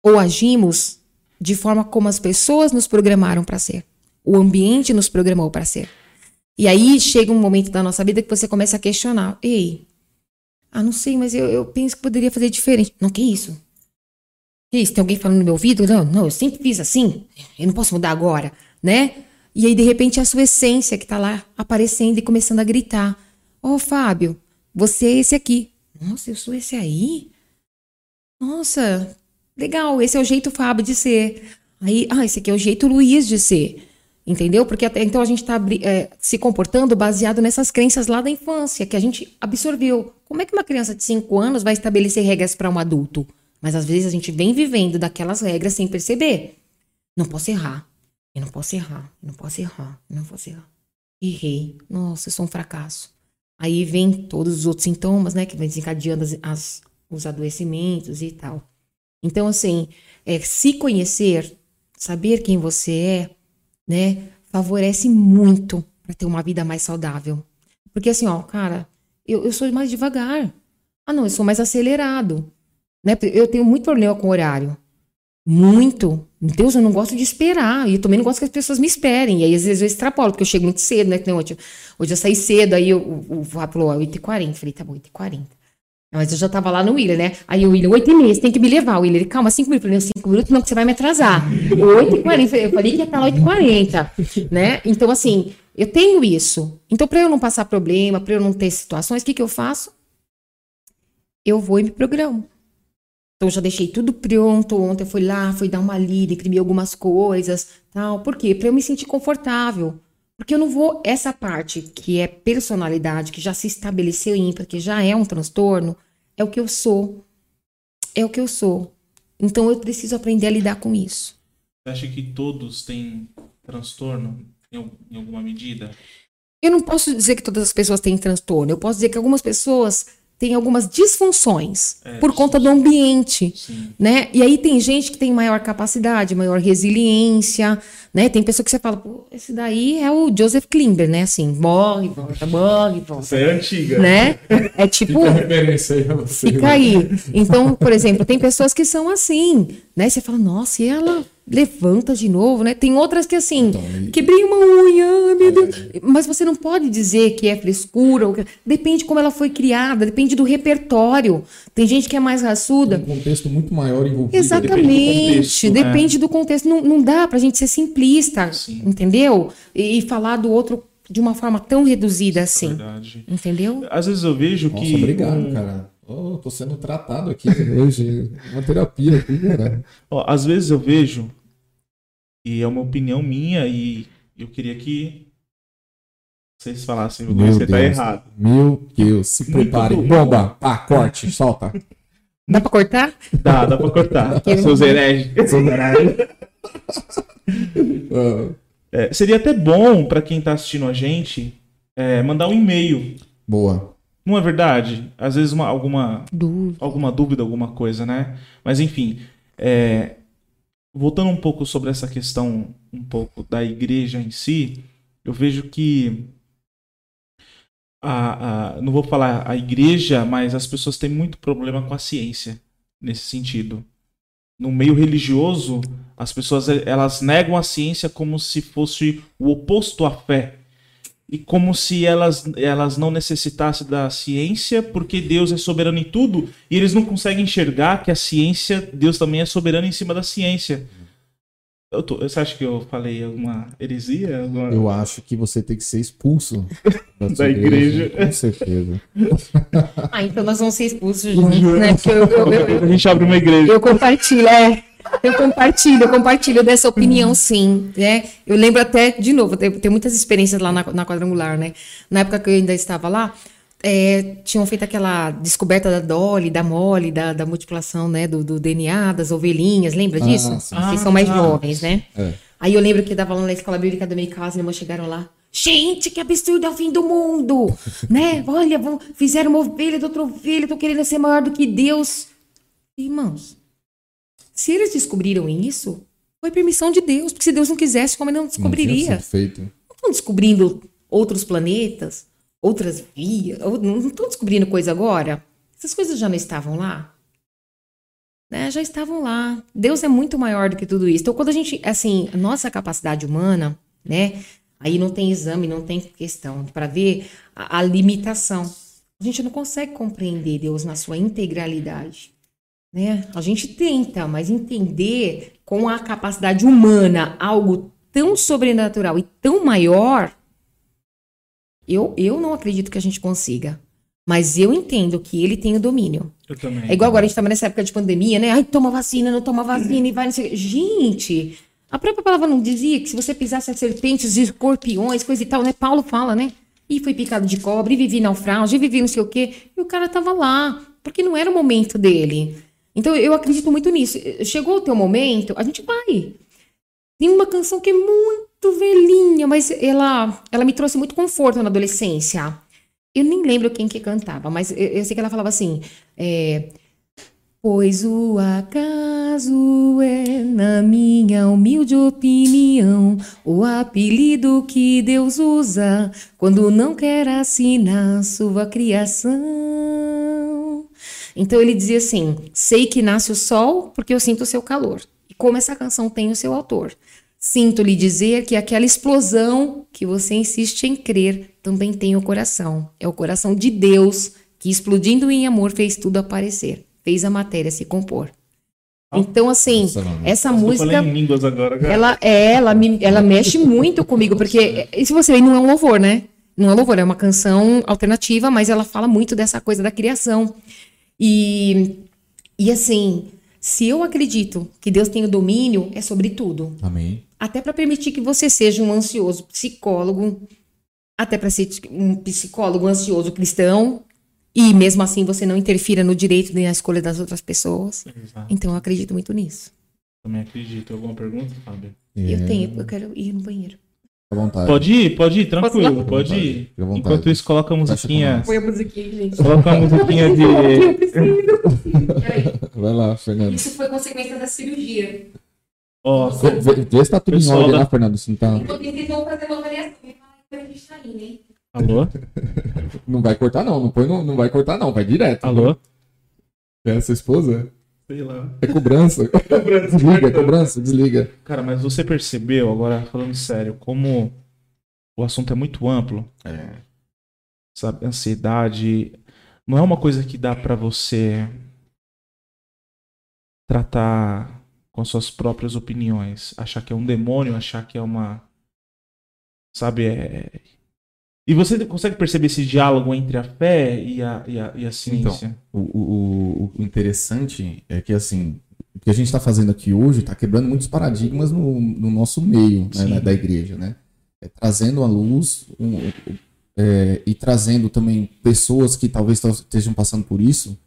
ou agimos de forma como as pessoas nos programaram para ser. O ambiente nos programou para ser. E aí chega um momento da nossa vida que você começa a questionar: ei, ah, não sei, mas eu, eu penso que poderia fazer diferente. Não, que isso? Que isso? Tem alguém falando no meu ouvido? Não, não, eu sempre fiz assim. Eu não posso mudar agora né? E aí, de repente, é a sua essência que tá lá aparecendo e começando a gritar. Ô, oh, Fábio, você é esse aqui. Nossa, eu sou esse aí? Nossa, legal, esse é o jeito Fábio de ser. Aí, ah, esse aqui é o jeito Luiz de ser. Entendeu? Porque até então a gente está é, se comportando baseado nessas crenças lá da infância, que a gente absorveu. Como é que uma criança de 5 anos vai estabelecer regras para um adulto? Mas às vezes a gente vem vivendo daquelas regras sem perceber. Não posso errar. Eu não posso errar, eu não posso errar, eu não posso errar. Errei. Nossa, eu sou um fracasso. Aí vem todos os outros sintomas, né? Que vem desencadeando as, as, os adoecimentos e tal. Então, assim, é, se conhecer, saber quem você é, né? Favorece muito para ter uma vida mais saudável. Porque assim, ó, cara, eu, eu sou mais devagar. Ah, não, eu sou mais acelerado. Né? Eu tenho muito problema com horário. Muito. Deus, eu não gosto de esperar. E eu também não gosto que as pessoas me esperem. E aí, às vezes, eu extrapolo, porque eu chego muito cedo, né? Hoje, hoje eu saí cedo, aí o, o Vá falou, 8h40. Falei, tá bom, 8h40. Mas eu já tava lá no William, né? Aí o William, 8h30, você tem que me levar. O William, ele, calma, 5 minutos. Eu falei, 5 minutos não, que você vai me atrasar. 8h40. Eu falei que ia estar lá 8h40, né? Então, assim, eu tenho isso. Então, para eu não passar problema, para eu não ter situações, o que, que eu faço? Eu vou e me programo. Então já deixei tudo pronto. Ontem eu fui lá, fui dar uma lida, imprimi algumas coisas, tal. Por quê? Para eu me sentir confortável. Porque eu não vou essa parte que é personalidade, que já se estabeleceu em mim, porque já é um transtorno, é o que eu sou. É o que eu sou. Então eu preciso aprender a lidar com isso. Você acha que todos têm transtorno em alguma medida? Eu não posso dizer que todas as pessoas têm transtorno. Eu posso dizer que algumas pessoas tem algumas disfunções É, por conta do ambiente, Sim. né? E aí tem gente que tem maior capacidade, maior resiliência, né? Tem pessoa que você fala, pô, esse daí é o Joseph Klimber, né? Assim, morre, volta, morre, volta, Essa é antiga. né? É tipo, Fica a referência aí pra você. fica aí. Então, por exemplo, tem pessoas que são assim, né? Você fala, nossa, e ela levanta de novo, né? Tem outras que assim, Então, e- quebrei uma unha, meu Deus. Mas você não pode dizer que é frescura, ou que- depende de como ela foi criada, depende do repertório. Tem gente que é mais raçuda. um contexto muito maior envolvido. Exatamente, contexto, depende, né? do contexto. Não, não dá pra gente ser simplista, Sim. entendeu? E, e falar do outro de uma forma tão reduzida assim, Verdade. entendeu? Às vezes eu vejo Nossa, que. obrigado, um- cara. Oh, tô sendo tratado aqui hoje. Uma terapia aqui, cara. Ó, às vezes eu vejo, e é uma opinião minha, e eu queria que vocês falassem, Meu você tá Deus. errado. Meu Deus, se Muito prepare. bom. Bomba, pá, corte, solta. Dá pra cortar? Dá, dá pra cortar. Seus hereges. Ah, É, seria até bom pra quem tá assistindo a gente é, mandar um e-mail. boa. Não é verdade? Às vezes uma- alguma, Du- alguma dúvida, alguma coisa, né? Mas enfim, é, voltando um pouco sobre essa questão um pouco da igreja em si, eu vejo que a, a- não vou falar a igreja, mas as pessoas têm muito problema com a ciência nesse sentido. No meio religioso, as pessoas elas negam a ciência como se fosse o oposto à fé. E como se elas, elas não necessitassem da ciência, porque Deus é soberano em tudo, e eles não conseguem enxergar que a ciência, Deus também é soberano em cima da ciência. Eu tô- você acha que eu falei alguma heresia? Alguma- Eu acho que você tem que ser expulso Da sua igreja. Com certeza. Ah, então nós vamos ser expulsos juntos, né? Eu, eu, eu, A gente abre uma igreja. eu compartilho, é. Eu compartilho, eu compartilho dessa opinião, sim. Né? Eu lembro até, de novo, tem, tem muitas experiências lá na, na quadrangular, né? Na época que eu ainda estava lá, é, tinham feito aquela descoberta da Dolly, da Molly, da, da multiplicação né, do, do DNA, das ovelhinhas, lembra Ah, disso? sim. Vocês são mais Ah, jovens, né? É. Aí eu lembro que dava lá na escola bíblica minha casa, as irmãs chegaram lá. Gente, que absurdo é o fim do mundo! né? Olha, vão- fizeram uma ovelha de outra ovelha, estão querendo ser maior do que Deus. Irmãos, se eles descobriram isso, foi permissão de Deus, porque se Deus não quisesse, como ele não Não descobriria? sido feito. Não estão descobrindo outros planetas, outras vias, não estão descobrindo coisa agora? Essas coisas já não estavam lá? Né? Já estavam lá. Deus é muito maior do que tudo isso. Então, quando a gente, assim, a nossa capacidade humana, né? Aí não tem exame, não tem questão para ver a, a limitação. A gente não consegue compreender Deus na sua integralidade. Né? A gente tenta, mas entender com a capacidade humana algo tão sobrenatural e tão maior, eu, eu não acredito que a gente consiga. Mas eu entendo que ele tem o domínio. Eu também. É igual agora, a gente estava nessa época de pandemia, né? Ai, toma vacina, não toma vacina e vai, não sei. Gente, a própria palavra não dizia que se você pisasse as serpentes e escorpiões, coisa e tal, né? Paulo fala, né? E foi picado de cobre, e vivi naufrágio, e vivi não sei o quê. E o cara tava lá, porque não era o momento dele. Então eu acredito muito nisso. Chegou o teu momento, a gente vai. Tem uma canção que é muito velhinha, mas ela, ela me trouxe muito conforto na adolescência. Eu nem lembro quem que cantava, mas eu, sei que ela falava assim: é, Pois o acaso é, na minha humilde opinião, o apelido que Deus usa quando não quer assinar sua criação. Então ele dizia assim: Sei que nasce o sol porque eu sinto o seu calor. E como essa canção tem o seu autor. Sinto lhe dizer que aquela explosão que você insiste em crer também tem o coração. É o coração de Deus que, explodindo em amor, fez tudo aparecer, fez a matéria se compor. Então, assim, Nossa, essa música, falando em línguas agora, ela é, ela, me, ela mexe muito comigo, porque e se você ver, não é um louvor, né? Não é um louvor, é uma canção alternativa, mas ela fala muito dessa coisa da criação. E, e assim, se eu acredito que Deus tem o domínio, é sobre tudo Amém. até para permitir que você seja um ansioso psicólogo, até para ser um psicólogo ansioso cristão, e mesmo assim você não interfira no direito nem na escolha das outras pessoas. Exato. Então eu acredito muito nisso. Também acredito. Alguma pergunta, Fábio? É, Eu tenho, eu quero ir no banheiro. À vontade. Pode ir, pode ir, tranquilo, Posso pode ir. vontade. Enquanto isso, coloca a musiquinha. Põe a musiquinha, gente. Coloca a musiquinha de. Eu preciso. Peraí. Vai lá, Fernando. Isso foi consequência da cirurgia. Ó, Vê, vê- vê se tá tudo em ordem da- lá, Fernando. Se não, tá, isso, eles vão fazer uma avaliação. E a gente tá indo, hein? alô? não vai cortar, não. Não, põe, no- não vai cortar, não. Vai direto. Alô? É a sua esposa? Lá. É cobrança. desliga, é cobrança, desliga. Cara, mas você percebeu, agora falando sério, como o assunto é muito amplo, É. sabe? Ansiedade não é uma coisa que dá pra você tratar com suas próprias opiniões, achar que é um demônio, achar que é uma sabe, é e você consegue perceber esse diálogo entre a fé e a, e a, e a ciência? O, o, o- o interessante é que, assim, o que a gente está fazendo aqui hoje está quebrando muitos paradigmas no, no nosso meio né, Sim. da- igreja, né? É, trazendo à luz um- é, e trazendo também pessoas que talvez estejam passando por isso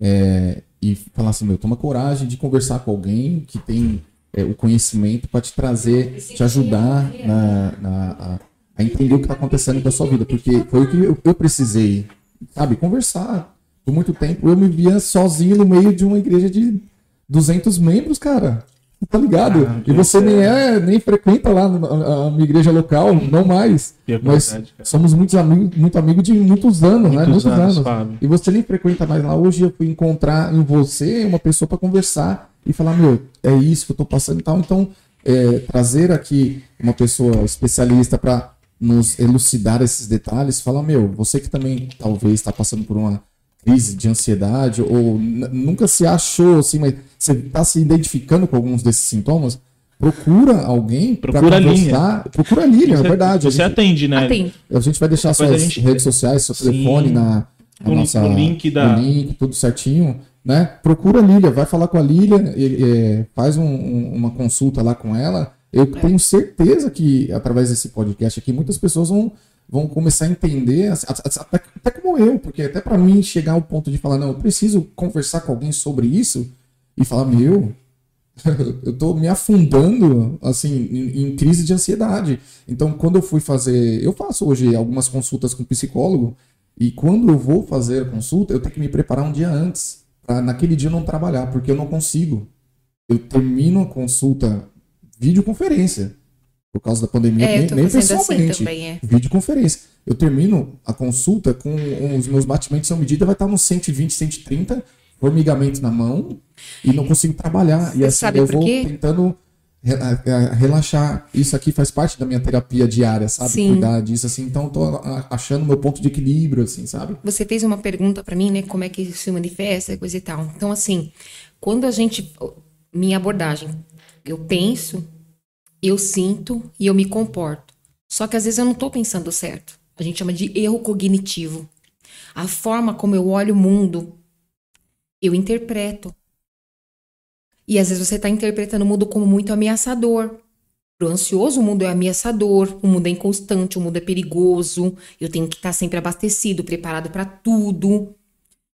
é, e falar assim, meu, toma coragem de conversar com alguém que tem é, o conhecimento para te trazer, te ajudar na, na- a, a entender o que está acontecendo com a sua vida, porque foi o que eu, eu precisei, sabe, conversar. Por muito tempo eu me via sozinho no meio de uma igreja de 200 membros, cara. Tá ligado? Ah, e você nem é, nem frequenta lá a, minha igreja local, não mais. Verdade, cara. somos muitos amigos, muito amigos de muitos anos, né? Muitos Muitos anos, anos. E você nem frequenta mais lá. Hoje eu fui encontrar em você uma pessoa para conversar e falar, meu, é isso que eu tô passando e tal. Então, é, trazer aqui uma pessoa especialista para nos elucidar esses detalhes, falar, meu, você que também talvez está passando por uma crise de ansiedade ou nunca se achou assim, mas você está se identificando com alguns desses sintomas, procura alguém para Procura a conversar. Procura a Lilian, é Você- verdade. A Você gente- atende, né? Atende. a gente vai deixar Depois suas gente- redes sociais, seu Sim. telefone na, na No- nossa, no link da- no link, tudo certinho, né? Procura a Lília, vai falar com a Lília, e- e, faz um- um- uma consulta lá com ela. Eu tenho certeza que através desse podcast aqui muitas pessoas vão, vão começar a entender, até, até- como eu, porque até para mim chegar ao ponto de falar não, eu preciso conversar com alguém sobre isso e falar meu, eu tô me afundando assim em, em crise de ansiedade. Então, quando eu fui fazer, eu faço hoje algumas consultas com psicólogo e quando eu vou fazer a consulta, eu tenho que me preparar um dia antes para naquele dia eu não trabalhar, porque eu não consigo. Eu termino a consulta videoconferência por causa da pandemia, É, nem, nem assim pessoalmente. também, é. Videoconferência. Eu termino a consulta com os meus batimentos são medida, vai estar nos 120, 130, formigamento na mão e não consigo trabalhar. e assim sabe eu vou quê? tentando re- a- a- relaxar. Isso aqui faz parte da minha terapia diária, sabe? Sim. Cuidar disso, assim. Então eu tô achando meu ponto de equilíbrio, assim, sabe? Você fez uma pergunta pra mim, né? Como é que isso se manifesta, coisa e tal. Então, assim, quando a gente. Minha abordagem, eu penso, eu sinto e eu me comporto. Só que às vezes eu não tô pensando certo. A gente chama de erro cognitivo. A forma como eu olho o mundo, eu interpreto. E às vezes você está interpretando o mundo como muito ameaçador. Pro ansioso, o mundo é ameaçador, o mundo é inconstante, o mundo é perigoso, eu tenho que estar sempre abastecido, preparado para tudo.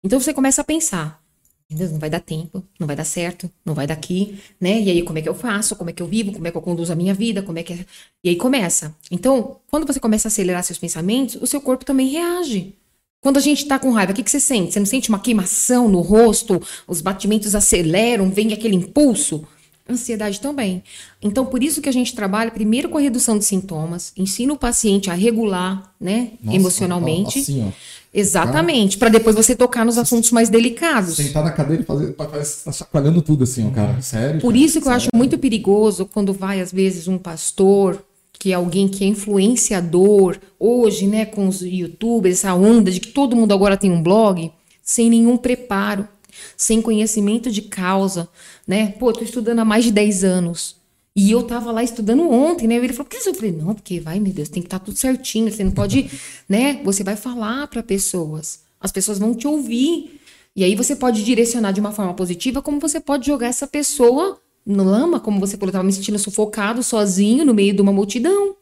Então você começa a pensar: Deus, não vai dar tempo, não vai dar certo, não vai dar aqui, né? E aí como é que eu faço? Como é que eu vivo? Como é que eu conduzo a minha vida? Como é que é? E aí começa. Então, quando você começa a acelerar seus pensamentos, o seu corpo também reage. Quando a gente tá com raiva, o que, que você sente? Você não sente uma queimação no rosto? Os batimentos aceleram, vem aquele impulso? Ansiedade também. Então, por isso que a gente trabalha primeiro com a redução de sintomas, ensina o paciente a regular, né, Nossa, emocionalmente. Assim, ó. Exatamente, para depois você tocar nos assuntos mais delicados. Sentar na cadeira e fazer. Que tá chacoalhando tudo, assim, ó, cara. Sério. Por cara, isso que eu acho sério. muito perigoso quando vai, às vezes, um pastor, que é alguém que é influenciador, hoje, né, com os youtubers, essa onda de que todo mundo agora tem um blog, sem nenhum preparo, sem conhecimento de causa, né? Pô, tô estudando há mais de 10 anos. E eu tava lá estudando ontem, né? Ele falou, por que você? Eu falei, não, porque vai, meu Deus, tem que estar tudo certinho, você não pode, né? Você vai falar para pessoas. As pessoas vão te ouvir. E aí você pode direcionar de uma forma positiva, como você pode jogar essa pessoa no lama, como você falou, eu tava me sentindo sufocado, sozinho, no meio de uma multidão.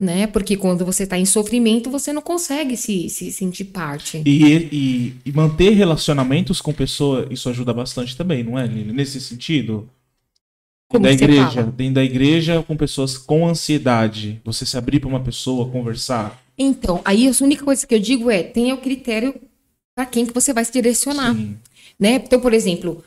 Né? Porque quando você tá em sofrimento, você não consegue se, se sentir parte. E, e, e manter relacionamentos com pessoa, isso ajuda bastante também, não é, Lili? Nesse sentido? Como da igreja, fala? dentro da igreja, com pessoas com ansiedade, você se abrir para uma pessoa, conversar. Então, aí a única coisa que eu digo é, tenha o critério para quem que você vai se direcionar, Sim. né? Então, por exemplo,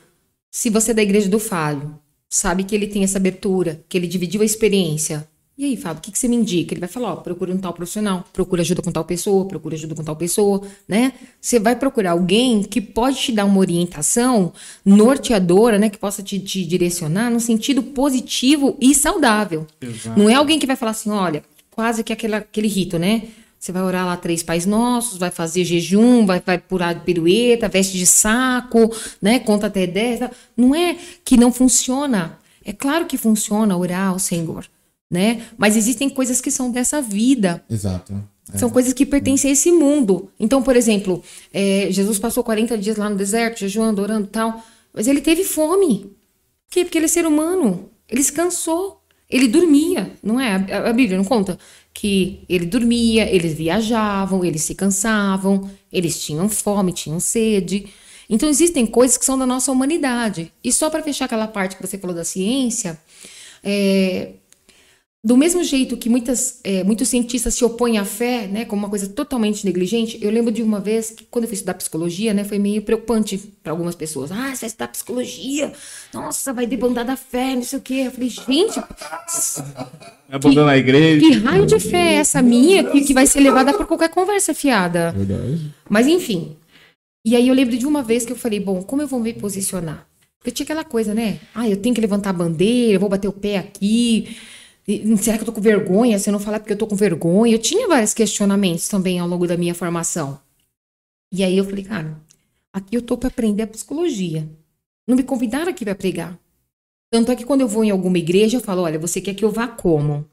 se você é da igreja do Fábio, sabe que ele tem essa abertura, que ele dividiu a experiência, e aí, Fábio, o que, que você me indica? Ele vai falar, ó, procura um tal profissional, procura ajuda com tal pessoa, procura ajuda com tal pessoa, né? Você vai procurar alguém que pode te dar uma orientação norteadora, né? Que possa te, te direcionar no sentido positivo e saudável. Exato. Não é alguém que vai falar assim, olha, quase que aquele, aquele rito, né? Você vai orar lá três pais nossos, vai fazer jejum, vai, vai purar pirueta, veste de saco, né? Conta até dez. Não é que não funciona. É claro que funciona orar ao Senhor né? Mas existem coisas que são dessa vida. Exato. É. São coisas que pertencem a esse mundo. Então, por exemplo, é, Jesus passou 40 dias lá no deserto, jejuando, orando e tal, mas ele teve fome. Por quê? Porque ele é ser humano. Ele se cansou. Ele dormia, não é? A, a Bíblia não conta que ele dormia, eles viajavam, eles se cansavam, eles tinham fome, tinham sede. Então existem coisas que são da nossa humanidade. E só para fechar aquela parte que você falou da ciência, é, do mesmo jeito que muitas, é, muitos cientistas se opõem à fé, né, como uma coisa totalmente negligente, eu lembro de uma vez que quando eu fui estudar psicologia, né, foi meio preocupante para algumas pessoas. Ah, você vai estudar psicologia? Nossa, vai debandar da fé, não sei o quê. Eu falei, gente, abandonar a igreja. Que raio de fé é essa minha que, que vai ser levada por qualquer conversa fiada? Verdade. Mas enfim. E aí eu lembro de uma vez que eu falei, bom, como eu vou me posicionar? Porque tinha aquela coisa, né? Ah, eu tenho que levantar a bandeira, eu vou bater o pé aqui. Será que eu tô com vergonha? Se eu não falar porque eu tô com vergonha? Eu tinha vários questionamentos também ao longo da minha formação. E aí eu falei, cara, aqui eu tô para aprender a psicologia. Não me convidaram aqui para pregar. Tanto é que quando eu vou em alguma igreja, eu falo, olha, você quer que eu vá como?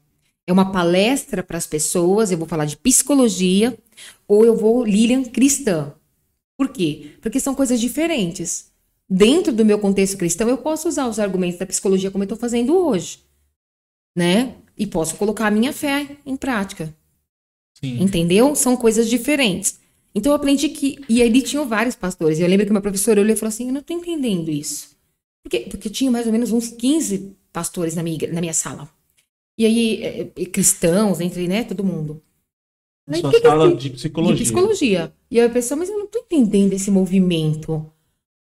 É uma palestra para as pessoas, eu vou falar de psicologia, ou eu vou Lilian cristã. Por quê? Porque são coisas diferentes. Dentro do meu contexto cristão, eu posso usar os argumentos da psicologia como eu estou fazendo hoje né? E posso colocar a minha fé em prática. Sim. Entendeu? São coisas diferentes. Então eu aprendi que. E ali tinham vários pastores. Eu lembro que meu professor olhou e falou assim: Eu não tô entendendo isso. Porque, porque tinha mais ou menos uns 15 pastores na minha, na minha sala. E aí, é, é, cristãos, entre, né, todo mundo. Aí, Sua que sala que de psicologia. De psicologia. E aí eu pensei, mas eu não tô entendendo esse movimento.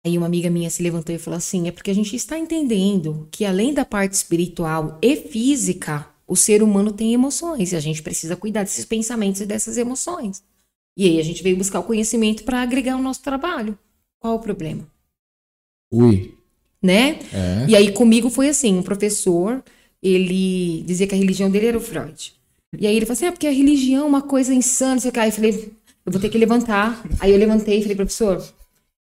Aí uma amiga minha se levantou e falou assim: é porque a gente está entendendo que além da parte espiritual e física, o ser humano tem emoções e a gente precisa cuidar desses pensamentos e dessas emoções. E aí a gente veio buscar o conhecimento para agregar o nosso trabalho. Qual o problema? Ui. Né? É. E aí comigo foi assim, um professor, ele dizia que a religião dele era o Freud. E aí ele falou assim: é porque a religião é uma coisa insana, você cai. Eu falei, eu vou ter que levantar. Aí eu levantei e falei, professor,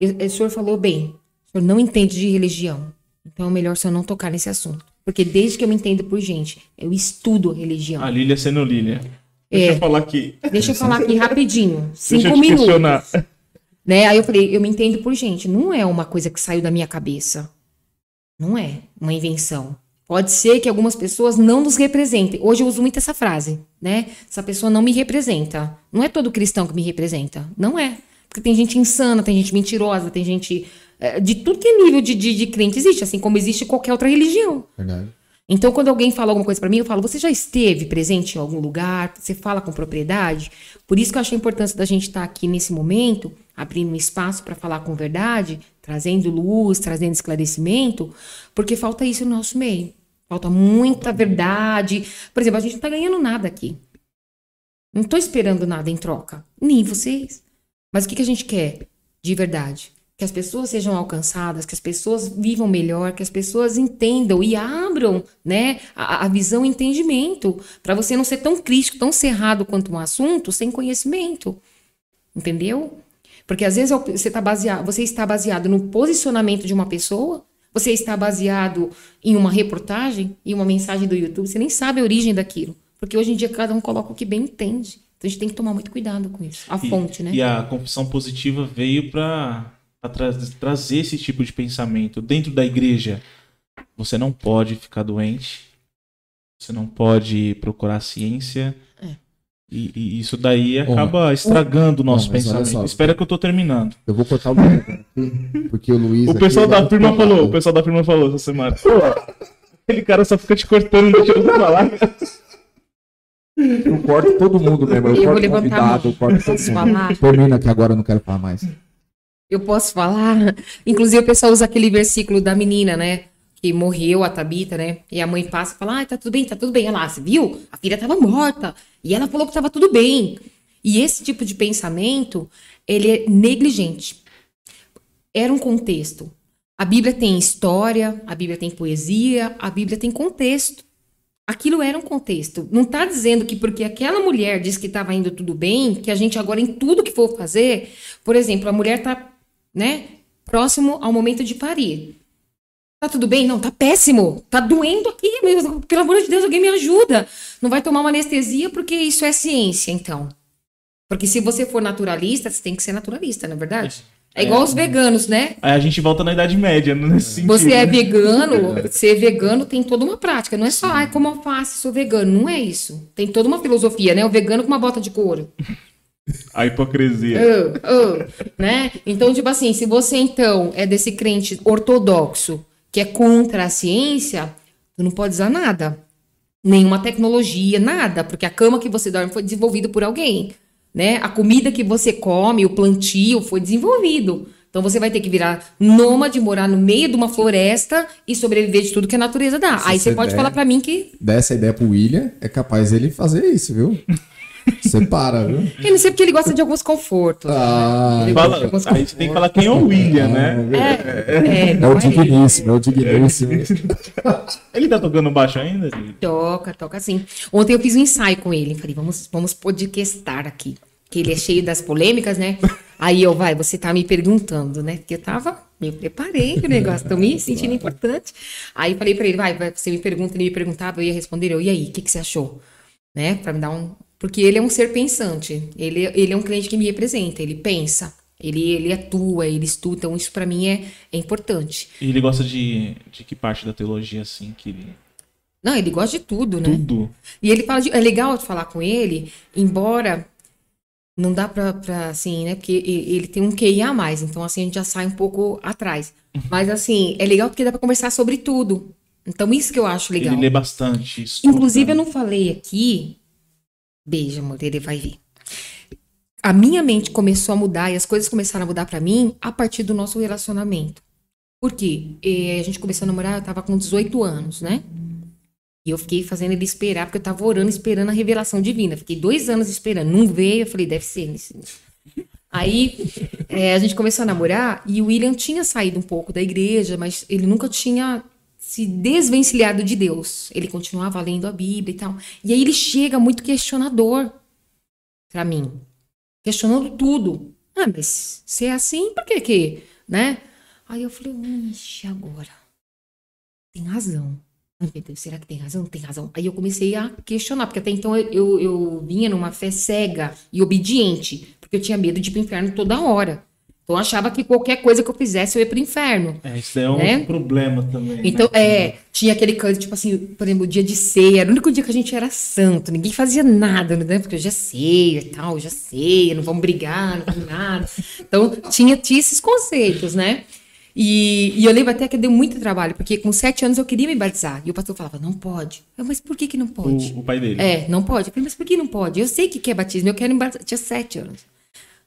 o senhor falou bem, o senhor não entende de religião. Então é melhor o senhor não tocar nesse assunto. Porque desde que eu me entendo por gente, eu estudo religião. A Lília sendo Lília. Deixa é, eu falar aqui. Deixa eu falar aqui rapidinho. Cinco minutos. Questionar. Né? Aí eu falei, eu me entendo por gente. Não é uma coisa que saiu da minha cabeça. Não é uma invenção. Pode ser que algumas pessoas não nos representem. Hoje eu uso muito essa frase, né? Essa pessoa não me representa. Não é todo cristão que me representa. Não é. Porque tem gente insana, tem gente mentirosa, tem gente. É, de tudo que é nível de, de, de crente existe, assim como existe qualquer outra religião. Verdade. Então, quando alguém fala alguma coisa para mim, eu falo: você já esteve presente em algum lugar? Você fala com propriedade? Por isso que eu acho a importância da gente estar tá aqui nesse momento, abrindo um espaço para falar com verdade, trazendo luz, trazendo esclarecimento, porque falta isso no nosso meio. Falta muita verdade. Por exemplo, a gente não está ganhando nada aqui. Não estou esperando nada em troca. Nem vocês. Mas o que, que a gente quer de verdade? Que as pessoas sejam alcançadas, que as pessoas vivam melhor, que as pessoas entendam e abram né, a, a visão e entendimento. Para você não ser tão crítico, tão cerrado quanto um assunto sem conhecimento. Entendeu? Porque às vezes você, tá baseado, você está baseado no posicionamento de uma pessoa, você está baseado em uma reportagem, em uma mensagem do YouTube, você nem sabe a origem daquilo. Porque hoje em dia cada um coloca o que bem entende. Então a gente tem que tomar muito cuidado com isso. A e, fonte, né? E a confissão positiva veio para tra trazer esse tipo de pensamento dentro da igreja. Você não pode ficar doente. Você não pode procurar ciência. É. E, e, isso daí acaba estragando o nosso pensamento. Só, Espera que eu tô terminando. Eu vou cortar o porque o Luiz. O pessoal da firma falou, o pessoal da firma falou essa semana. Aquele cara só fica te cortando, deixa eu falar. Eu corto todo mundo mesmo. Eu, Eu vou corto convidado, eu corto todo Posso mundo. falar? Termina que agora eu não quero falar mais. Eu posso falar? Inclusive, o pessoal usa aquele versículo da menina, né? Que morreu, a Tabita, né? E a mãe passa e fala: Ah, tá tudo bem, tá tudo bem. Ela, você viu? A filha tava morta. E ela falou que tava tudo bem. E esse tipo de pensamento, ele é negligente. Era um contexto. A Bíblia tem história, a Bíblia tem poesia, a Bíblia tem contexto. Aquilo era um contexto. Não está dizendo que porque aquela mulher disse que estava indo tudo bem, que a gente agora em tudo que for fazer, por exemplo, a mulher está, né, próximo ao momento de parir. Tá tudo bem? Não, tá péssimo. Tá doendo aqui. meu- Pelo amor de Deus, alguém me ajuda. Não vai tomar uma anestesia porque isso é ciência, então. Porque se você for naturalista, você tem que ser naturalista, não é verdade? É igual os veganos, né? Aí a gente volta na Idade Média, nesse sentido. Você é né? vegano, ser vegano tem toda uma prática. Não é só, ai, como alface, sou vegano. Não é isso. Tem toda uma filosofia, né? O vegano com uma bota de couro. A hipocrisia. Ah, ah, né? Então, tipo assim, se você então é desse crente ortodoxo que é contra a ciência, tu não pode usar nada. Nenhuma tecnologia, nada. Porque a cama que você dorme foi desenvolvida por alguém. Né? A comida que você come, o plantio foi desenvolvido. Então você vai ter que virar nômade, morar no meio de uma floresta e sobreviver de tudo que a natureza dá. Aí você pode der- falar pra mim que. Dá essa ideia pro William, é capaz ele fazer isso, viu? Você para, viu? Eu não sei porque ele gosta de alguns confortos. Ah, Ele Fala, alguns a gente tem que falar quem é o William, né? É, é, É o é ele. digníssimo, é o digníssimo. Ele tá tocando baixo ainda? Toca, toca assim. Ontem eu fiz um ensaio com ele. Falei, vamos, vamos podcastar aqui. Que ele é cheio das polêmicas, né? Aí eu, vai, você tá me perguntando, né? Porque eu tava, me preparei pro negócio, tô me sentindo importante. Aí falei pra ele, vai, vai, você me pergunta, ele me perguntava, eu ia responder, eu, e aí, o que, que você achou? Né? Pra me dar um. Porque ele é um ser pensante. Ele, ele é um cliente que me representa, ele pensa. Ele, ele atua, ele estuda, então isso pra mim é, é importante. E ele gosta de, de que parte da teologia, assim, que ele... Não, ele gosta de tudo, né? Tudo. E ele fala de, é legal de falar com ele, embora não dá pra, pra assim, né? Porque ele tem um QI a mais, então assim a gente já sai um pouco atrás. Mas assim, é legal porque dá pra conversar sobre tudo. Então isso que eu acho legal. Ele lê bastante. estuda. Inclusive eu não falei aqui, beijo amor, ele vai ver. A minha mente começou a mudar e as coisas começaram a mudar pra mim a partir do nosso relacionamento. Por quê? Eh, a gente começou a namorar, eu tava com 18 anos, né? E eu fiquei fazendo ele esperar, porque eu tava orando, esperando a revelação divina. Fiquei dois anos esperando, não veio. Eu falei, deve ser. nesse- Aí é, a gente começou a namorar e o William tinha saído um pouco da igreja, mas ele nunca tinha se desvencilhado de Deus. Ele continuava lendo a Bíblia e tal. E aí ele chega muito questionador pra mim, questionando tudo. Ah, mas se é assim, por que que, né? Aí eu falei, ixi, agora. Tem razão. Meu Deus, será que tem razão? Tem razão. Aí eu comecei a questionar, porque até então eu, eu, eu vinha numa fé cega e obediente, porque eu tinha medo de ir pro inferno toda hora. Então eu achava que qualquer coisa que eu fizesse eu ia pro inferno. É, isso é um Né? problema também. Então, né? é, tinha aquele canto, tipo assim, por exemplo, o dia de ceia, era o único dia que a gente era santo, ninguém fazia nada, né? Porque eu já sei e tal, eu já sei, não vamos brigar, não vamos nada. Então, tinha, tinha esses conceitos, né? E, e eu lembro até que deu muito trabalho, porque com sete anos eu queria me batizar. E o pastor falava, não pode. Eu, mas por que que não pode? O, o pai dele. É, não pode. Eu falei, mas por que não pode? Eu sei que que é batismo, eu quero me batizar. Tinha sete anos.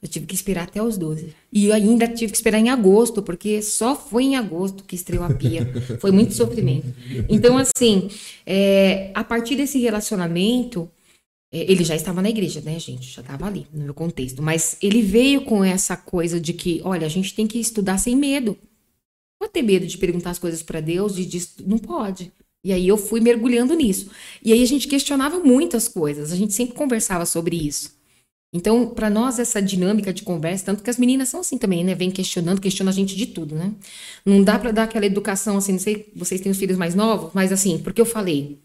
Eu tive que esperar até os 12. E eu ainda tive que esperar em agosto, porque só foi em agosto que estreou a pia. Foi muito sofrimento. Então, assim, é, a partir desse relacionamento, é, ele já estava na igreja, né, gente? Já estava ali, no meu contexto. Mas ele veio com essa coisa de que, olha, a gente tem que estudar sem medo. Não pode ter medo de perguntar as coisas para Deus, de, de- não pode. E aí eu fui mergulhando nisso. E aí a gente questionava muitas coisas, a gente sempre conversava sobre isso. Então, para nós, essa dinâmica de conversa, tanto que as meninas são assim também, né? Vem questionando, questiona a gente de tudo, né? Não dá para dar aquela educação assim, não sei, vocês têm os filhos mais novos, mas assim, porque eu falei,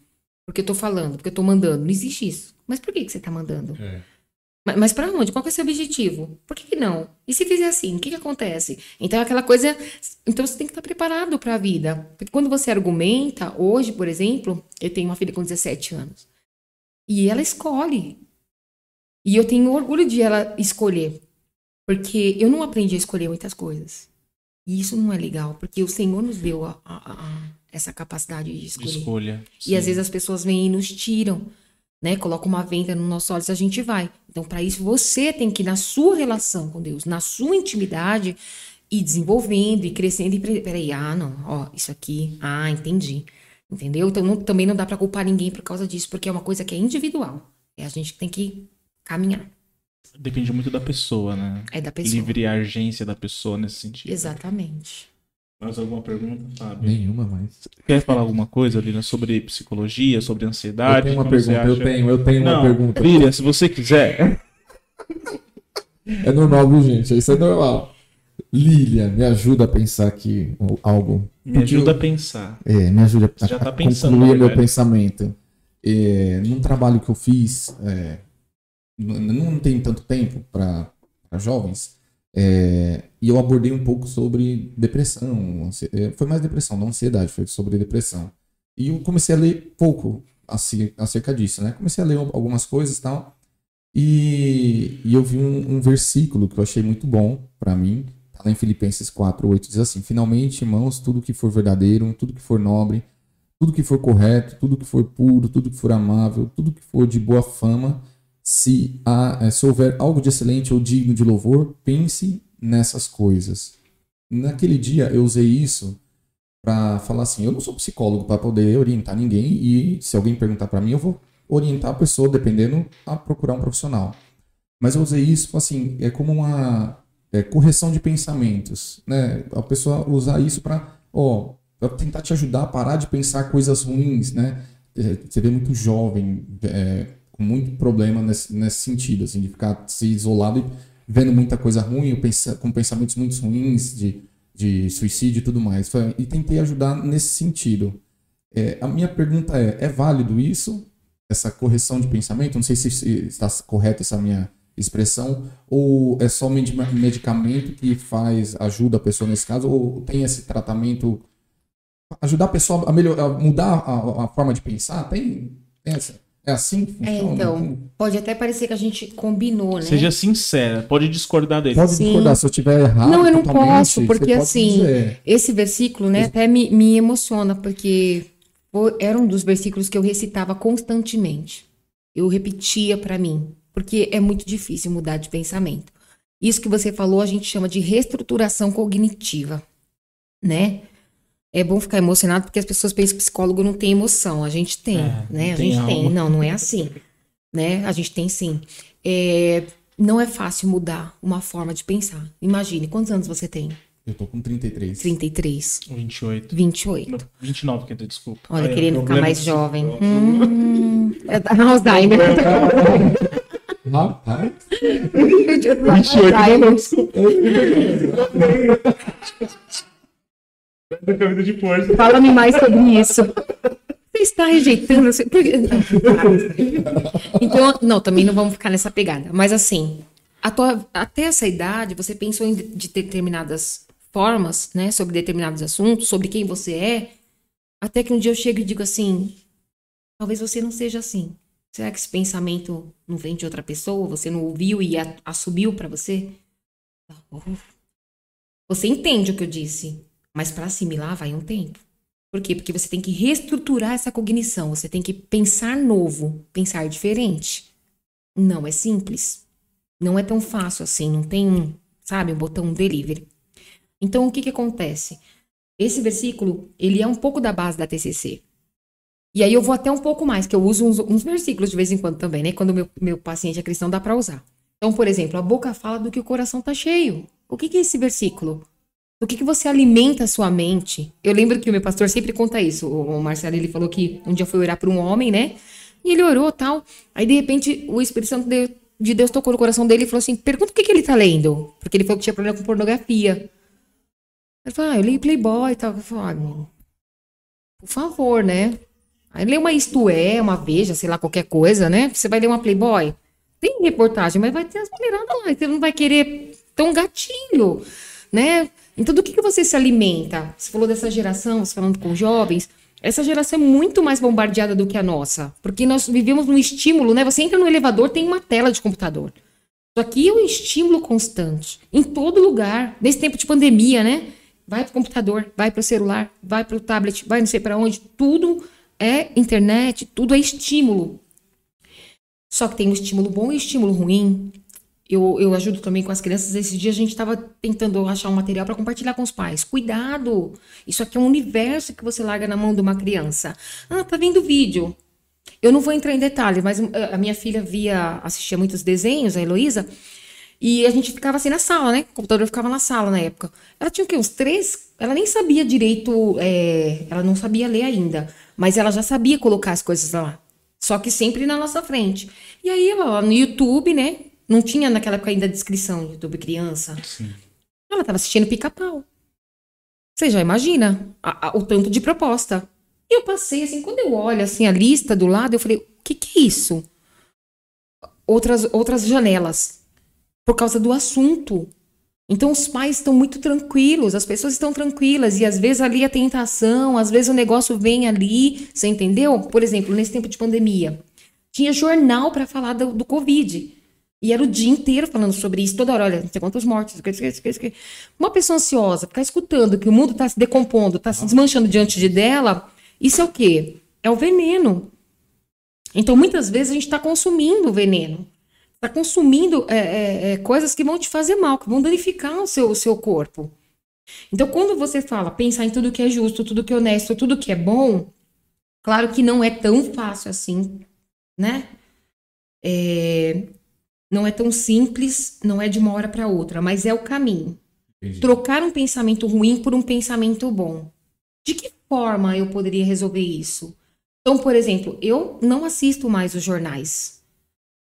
porque eu tô falando, porque eu tô mandando. Não existe isso. Mas por que, que você tá mandando? Mas, mas para onde? Qual que é o seu objetivo? Por que, que não? E se fizer assim, o que, que acontece? Então, aquela coisa. Então, você tem que estar preparado para a vida. Porque quando você argumenta, hoje, por exemplo, eu tenho uma filha com 17 anos. E ela escolhe. E eu tenho orgulho de ela escolher. Porque eu não aprendi a escolher muitas coisas. E isso não é legal, porque o Senhor nos deu a, a- a- essa capacidade de De escolher. escolha. E às vezes as pessoas vêm e nos tiram, né? Colocam uma venda nos nossos olhos, a gente vai. Então, para isso, você tem que, na sua relação com Deus, na sua intimidade, ir desenvolvendo e crescendo. E peraí, ah, não, ó, isso aqui, ah, entendi. Entendeu? Então, não- também não dá para culpar ninguém por causa disso, porque é uma coisa que é individual. É a gente que tem que caminhar. Depende muito da pessoa, né? É da pessoa. Livre a agência da pessoa nesse sentido. Exatamente. Mais alguma pergunta, Fábio? Nenhuma mais. Quer falar alguma coisa, Lina, sobre psicologia, sobre ansiedade? eu tenho uma pergunta, eu tenho, eu tenho uma Não, pergunta. Lilian, se você quiser. É normal, viu, gente? Isso é normal. Lilian, me ajuda a pensar aqui algo. Me ajuda eu- a pensar. É, me ajuda Você a, já tá a pensando, concluir meu verdade. pensamento. É, num trabalho que eu fiz, é, não tem tanto tempo para jovens, é, e eu abordei um pouco sobre depressão. é, Foi mais depressão, não ansiedade, foi sobre depressão. E eu comecei a ler pouco acerca disso, né? Comecei a ler algumas coisas e tal. E, e eu vi um, um versículo que eu achei muito bom para mim. Tá lá em Filipenses 4, 8, diz assim: Finalmente, irmãos, tudo que for verdadeiro, tudo que for nobre, tudo que for correto, tudo que for puro, tudo que for amável, tudo que for de boa fama, se, há, eh, se houver algo de excelente ou digno de louvor, pense nessas coisas. Naquele dia eu usei isso para falar assim: eu não sou psicólogo para poder orientar ninguém e se alguém perguntar para mim, eu vou orientar a pessoa dependendo a procurar um profissional. Mas eu usei isso assim, é como uma é, correção de pensamentos, né? A pessoa usar isso para, ó, tentar te ajudar a parar de pensar coisas ruins, né? É, Você vê muito jovem é, com muito problema nesse, nesse sentido, assim, de ficar se isolado e vendo muita coisa ruim, com pensamentos muito ruins de, de suicídio e tudo mais. E tentei ajudar nesse sentido. É, a minha pergunta é: é válido isso? Essa correção de pensamento? Não sei se, está correta essa minha expressão, ou é medi- medicamento que faz, ajuda a pessoa nesse caso, ou tem esse tratamento ajudar a pessoa a, melhor, a mudar a, a forma de pensar? Tem, tem essa, é assim que É, funciona? então, pode até parecer que a gente combinou, né? Seja sincera, pode discordar dele. Pode Sim. discordar se eu estiver errado. Não, eu não posso, porque assim, dizer. esse versículo, né, até me, me emociona, porque era um dos versículos que eu recitava constantemente. Eu repetia para mim, porque é muito difícil mudar de pensamento. Isso que você falou, a gente chama de reestruturação cognitiva, né? É bom ficar emocionado porque as pessoas pensam que psicólogo não tem emoção. A gente tem, É, né? A tem gente tem. alma. Não, não é assim, né? A gente tem sim. É, não é fácil mudar uma forma de pensar. Imagine, quantos anos você tem? Eu tô com 33. 33, 28. 28. Não, 29, quer dizer, desculpa. Olha, Aí, querendo ficar mais de- jovem. Hum, é da Alzheimer. Rapaz, 28 Da camisa de força. Fala-me mais sobre isso. Você está rejeitando. Então, não, também não vamos ficar nessa pegada. Mas assim, tua- até essa idade, você pensou em de determinadas formas, né? Sobre determinados assuntos, sobre quem você é. Até que um dia eu chego e digo assim: talvez você não seja assim. Será que esse pensamento não vem de outra pessoa? Você não ouviu e assumiu para você? Você entende o que eu disse, mas para assimilar vai um tempo. Por quê? Porque você tem que reestruturar essa cognição, você tem que pensar novo, pensar diferente. Não é simples. Não é tão fácil assim, não tem sabe, um botão delivery. Então, o que que acontece? Esse versículo, ele é um pouco da base da TCC. E aí eu vou até um pouco mais, que eu uso uns, uns versículos de vez em quando também, né? Quando meu, meu paciente é cristão, dá para usar. Então, por exemplo, a boca fala do que o coração tá cheio. O que, que é esse versículo? Do que, que você alimenta a sua mente? Eu lembro que o meu pastor sempre conta isso. O, Marcelo, ele falou que um dia foi orar por um homem, né? E ele orou tal. Aí, de repente, o Espírito Santo de, de Deus tocou no coração dele e falou assim: pergunta o que, que ele tá lendo. Porque ele falou que tinha problema com pornografia. Ele falou: ah, eu li Playboy e tal. Eu falei: ah, por favor, né? Aí lê uma Isto É, uma Veja, sei lá, qualquer coisa, né? Você vai ler uma Playboy? Tem reportagem, mas vai ter as mulheradas lá. Você não vai querer um gatilho, né? Então, do que, que você se alimenta? Você falou dessa geração, você falando com jovens. Essa geração é muito mais bombardeada do que a nossa. Porque nós vivemos num estímulo, né? Você entra no elevador, tem uma tela de computador. Isso aqui é um estímulo constante. Em todo lugar. Nesse tempo de pandemia, né? vai para o computador, vai para o celular, vai para o tablet, vai não sei para onde, tudo é internet, tudo é estímulo. Só que tem o estímulo bom e o estímulo ruim. Eu, eu ajudo também com as crianças. Esse dia a gente estava tentando achar um material para compartilhar com os pais. Cuidado! Isso aqui é um universo que você larga na mão de uma criança. Ah, tá vendo vídeo. Eu não vou entrar em detalhes, mas eh, a minha filha via, assistia muitos desenhos, a Heloísa, e a gente ficava assim na sala, né? O computador ficava na sala na época. Ela tinha o quê? Uns três. Ela nem sabia direito. É... Ela não sabia ler ainda. Mas ela já sabia colocar as coisas lá. Só que sempre na nossa frente. E aí ela no YouTube, né? Não tinha naquela época ainda a descrição YouTube criança. Sim. Ela estava assistindo pica-pau. Você já imagina a, a, o tanto de proposta. E eu passei assim, quando eu olho assim a lista do lado, eu falei, o que, que é isso? Outras, outras janelas por causa do assunto. Então os pais estão muito tranquilos, as pessoas estão tranquilas e às vezes ali a tentação, às vezes o negócio vem ali, você entendeu? Por exemplo, nesse tempo de pandemia, tinha jornal para falar do, do, Covid. E era o dia inteiro falando sobre isso, toda hora, olha, não sei quantos mortos, uma pessoa ansiosa, ficar escutando que o mundo está se decompondo, está se desmanchando diante de dela, isso é o quê? É o veneno. Então, muitas vezes a gente está consumindo veneno está consumindo é, é, é, coisas que vão te fazer mal, que vão danificar o seu, o seu corpo. Então, quando você fala pensar em tudo que é justo, tudo que é honesto, tudo que é bom, claro que não é tão fácil assim, né? É, não é tão simples, não é de uma hora para outra, mas é o caminho. Entendi. Trocar um pensamento ruim por um pensamento bom. De que forma eu poderia resolver isso? Então, por exemplo, eu não assisto mais os jornais.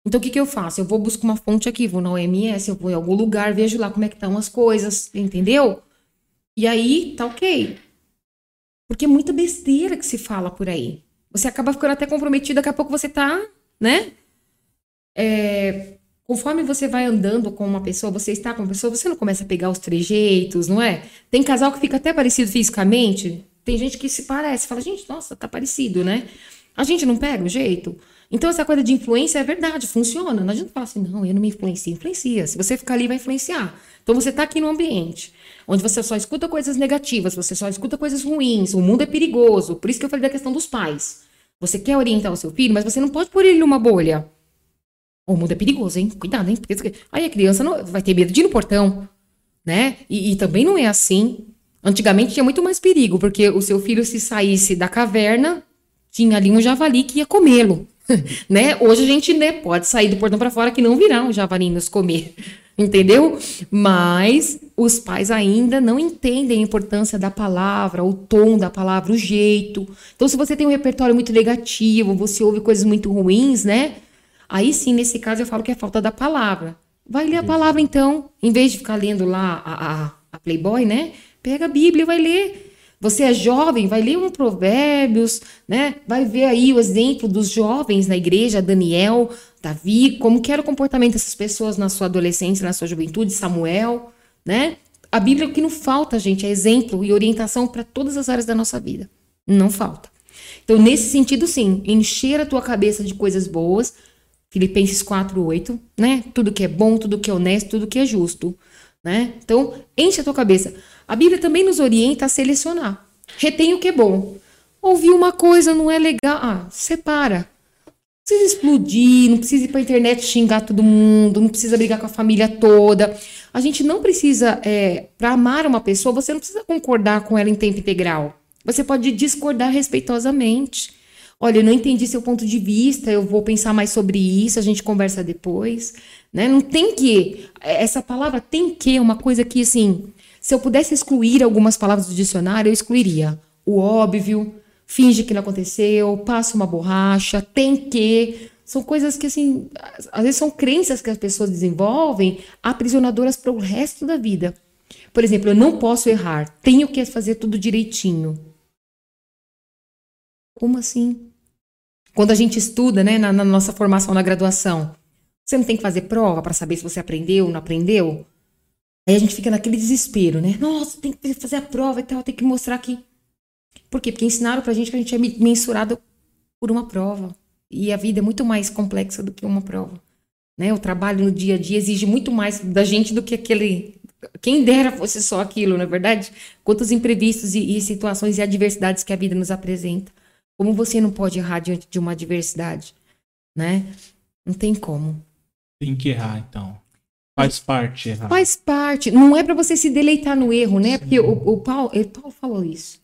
Então, o que, que eu faço? Eu vou buscar uma fonte aqui, vou na OMS, eu vou em algum lugar, vejo lá como é que estão as coisas, entendeu? E aí, tá ok. Porque é muita besteira que se fala por aí. Você acaba ficando até comprometido, daqui a pouco você tá, né? É, conforme você vai andando com uma pessoa, você está com uma pessoa, você não começa a pegar os trejeitos, não é? Tem casal que fica até parecido fisicamente. Tem gente que se parece, fala, gente, nossa, tá parecido, né? A gente não pega o jeito. Então, essa coisa de influência é verdade, funciona. Não adianta falar assim, não, eu não me influencio. Influencia. Se você ficar ali, vai influenciar. Então, você está aqui no ambiente onde você só escuta coisas negativas, você só escuta coisas ruins, o mundo é perigoso. Por isso que eu falei da questão dos pais. Você quer orientar o seu filho, mas você não pode pôr ele numa bolha. O mundo é perigoso, hein? Cuidado, hein? Porque aí a criança não, vai ter medo de ir no portão, né? E, e também não é assim. Antigamente tinha muito mais perigo, porque o seu filho, se saísse da caverna, tinha ali um javali que ia comê-lo. né? Hoje a gente né, pode sair do portão para fora que não virá um javali nos comer, entendeu? Mas os pais ainda não entendem a importância da palavra, o tom da palavra, o jeito. Então, se você tem um repertório muito negativo, você ouve coisas muito ruins, né? Aí sim, nesse caso, eu falo que é falta da palavra. Vai ler a palavra então, em vez de ficar lendo lá a, a, a Playboy, né? Pega a Bíblia e vai ler. Você é jovem, vai ler um Provérbios, né? Vai ver aí o exemplo dos jovens na igreja, Daniel, Davi, como que era o comportamento dessas pessoas na sua adolescência, na sua juventude, Samuel, né? A Bíblia o que não falta, gente, é exemplo e orientação para todas as áreas da nossa vida. Não falta. Então, nesse sentido, sim, encher a tua cabeça de coisas boas, Filipenses 4:8, né? Tudo que é bom, tudo que é honesto, tudo que é justo, né? Então, enche a tua cabeça. A Bíblia também nos orienta a selecionar. Retém o que é bom. Ouvir uma coisa não é legal. Ah, separa. Não precisa explodir, não precisa ir para a internet xingar todo mundo, não precisa brigar com a família toda. A gente não precisa, é, para amar uma pessoa, você não precisa concordar com ela em tempo integral. Você pode discordar respeitosamente. Olha, eu não entendi seu ponto de vista, eu vou pensar mais sobre isso, a gente conversa depois. Né? Não tem que. Essa palavra tem que é uma coisa que, assim, se eu pudesse excluir algumas palavras do dicionário, eu excluiria o óbvio, finge que não aconteceu, passa uma borracha, tem que. São coisas que, assim, às vezes são crenças que as pessoas desenvolvem aprisionadoras para o resto da vida. Por exemplo, eu não posso errar, tenho que fazer tudo direitinho. Como assim? Quando a gente estuda, né, na, na nossa formação na graduação, você não tem que fazer prova para saber se você aprendeu ou não aprendeu? Aí a gente fica naquele desespero, né? Nossa, tem que fazer a prova e tal, tem que mostrar que. Por quê? Porque ensinaram pra gente que a gente é mensurado por uma prova. E a vida é muito mais complexa do que uma prova. Né? O trabalho no dia a dia exige muito mais da gente do que aquele quem dera fosse só aquilo, não é verdade? Quantos imprevistos e, e situações e adversidades que a vida nos apresenta. Como você não pode errar diante de uma adversidade, né? Não tem como. Tem que errar, então. Faz parte errar. Faz parte. Não é para você se deleitar no erro, né? Porque o, o Paulo, o Paulo falou isso.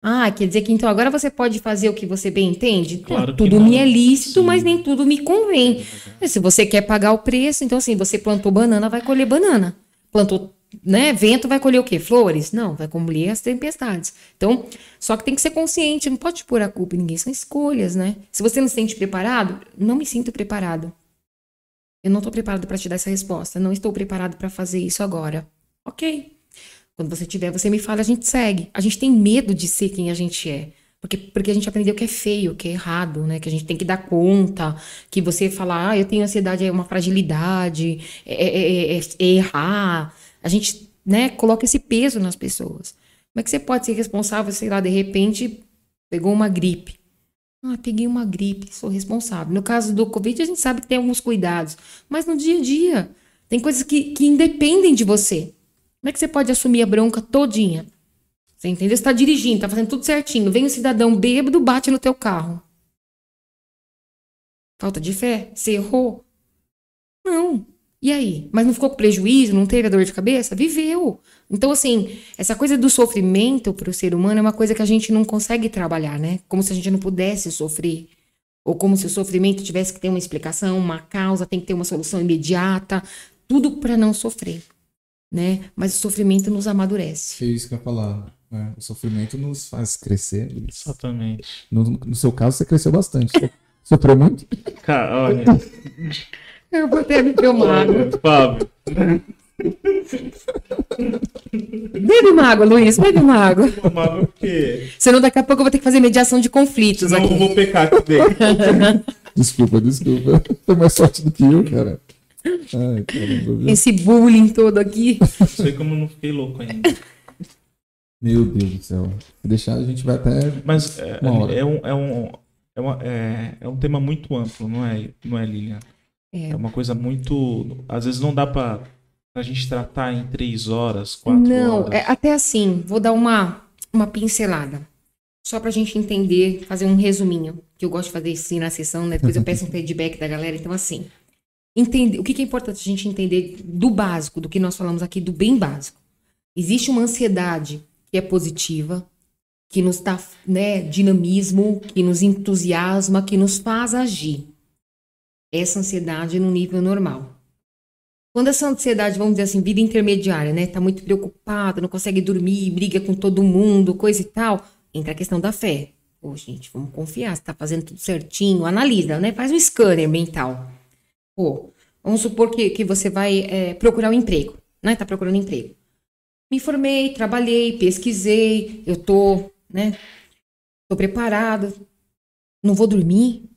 Ah, quer dizer que então agora você pode fazer o que você bem entende? Claro que tudo me é lícito, Sim. mas nem tudo me convém. Se você quer pagar o preço, então assim, você plantou banana, vai colher banana. Plantou, né, vento, vai colher o quê? Flores? Não, vai colher as tempestades. Então, só que tem que ser consciente, não pode pôr a culpa em ninguém, são escolhas, né? Se você não se sente preparado, não me sinto preparado. Eu não estou preparado para te dar essa resposta, não estou preparado para fazer isso agora. OK. Quando você tiver, você me fala, a gente segue. A gente tem medo de ser quem a gente é. Porque, porque a gente aprendeu que é feio, que é errado, né? Que a gente tem que dar conta, que você falar, ah, eu tenho ansiedade, é uma fragilidade, é, é- é- é errar. A gente, né, coloca esse peso nas pessoas. Como é que você pode ser responsável, sei lá, de repente pegou uma gripe? Ah, peguei uma gripe, sou responsável. No caso do Covid, a gente sabe que tem alguns cuidados. Mas no dia a dia, tem coisas que, que independem de você. Como é que você pode assumir a bronca todinha? Você entendeu? Você tá dirigindo, tá fazendo tudo certinho. Vem um cidadão bêbado, bate no teu carro. Falta de fé? Você errou? Não. E aí? Mas não ficou com prejuízo? Não teve a dor de cabeça? Viveu. Então, assim, essa coisa do sofrimento para o ser humano é uma coisa que a gente não consegue trabalhar, né? Como se a gente não pudesse sofrer. Ou como se o sofrimento tivesse que ter uma explicação, uma causa, tem que ter uma solução imediata. Tudo para não sofrer, né? Mas o sofrimento nos amadurece. É isso que eu ia falar. né? O sofrimento nos faz crescer. Exatamente. No, no seu caso, você cresceu bastante. Sofreu muito? Cara, olha. Eu vou até beber uma água. olha, Fábio. Bebe uma água, Luiz, bebe uma água. Amava porque. Senão daqui a pouco eu vou ter que fazer mediação de conflitos Senão eu aqui. vou pecar aqui dentro. Desculpa, desculpa. Foi mais sorte do que eu, cara. Ai, caramba? Esse bullying todo aqui. Não sei como eu não fiquei louco ainda. Meu Deus do céu. Se deixar, a gente vai até. Mas é, Uma hora. é um, é, um, é, uma- é- é um tema muito amplo, não é, não é Lilian? É. É uma coisa muito. Às vezes não dá pra, pra gente tratar em três horas, quatro Não, horas. é, até assim, vou dar uma, uma pincelada. Só pra gente entender, fazer um resuminho. Que eu gosto de fazer isso na sessão, né? Depois eu peço um feedback da galera. Então, assim, entender, o que, que é importante a gente entender do básico, do que nós falamos aqui, do bem básico. Existe uma ansiedade que é positiva, que nos dá né, dinamismo, que nos entusiasma, que nos faz agir. Essa ansiedade no nível normal. Quando essa ansiedade, vamos dizer assim, vida intermediária, né? Tá muito preocupado, não consegue dormir, briga com todo mundo, coisa e tal, entra a questão da fé. Pô, gente, vamos confiar, você tá fazendo tudo certinho, analisa, né? Faz um scanner mental. Pô, vamos supor que, que você vai é, procurar um emprego, né? Tá procurando emprego. Me formei, trabalhei, pesquisei, eu tô, né? Tô preparado. Não vou dormir?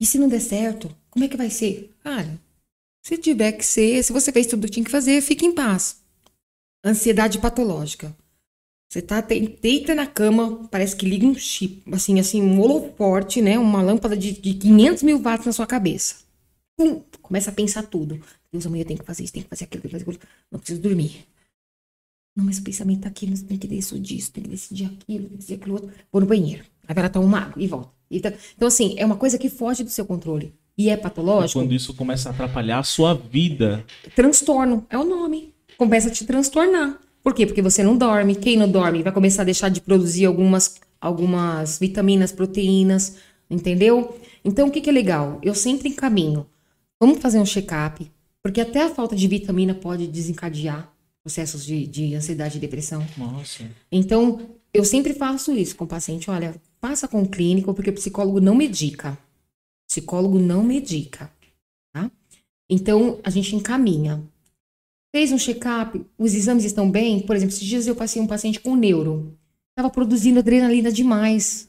E se não der certo, como é que vai ser? Cara, se tiver que ser, se você fez tudo o que tinha que fazer, fique em paz. Ansiedade patológica. Você tá, deita na cama, parece que liga um chip, assim, assim, um holoforte, né? Uma lâmpada de, de 500 mil watts na sua cabeça. Pum, começa a pensar tudo. Deus, amanhã eu tenho que fazer isso, tenho que fazer aquilo, tenho que fazer aquilo. Não preciso dormir. Não, mas o pensamento tá aqui, tem que decidir disso, tem que decidir aquilo, tem que decidir aquilo outro. Vou no banheiro. Aí vai lá uma água e volta. E tá- Então, assim, é uma coisa que foge do seu controle. E é patológico. Quando isso começa a atrapalhar a sua vida. Transtorno é o nome. Começa a te transtornar. Por quê? Porque você não dorme. Quem não dorme vai começar a deixar de produzir algumas, algumas vitaminas, proteínas, entendeu? Então, o que, que é legal? Eu sempre encaminho. Vamos fazer um check-up, porque até a falta de vitamina pode desencadear processos de, de ansiedade e depressão. Nossa. Então, eu sempre faço isso com o paciente. Olha, passa com o clínico, porque o psicólogo não medica. Psicólogo não medica, tá? Então, a gente encaminha. Fez um check-up, os exames estão bem. Por exemplo, esses dias eu passei um paciente com neuro. Estava produzindo adrenalina demais.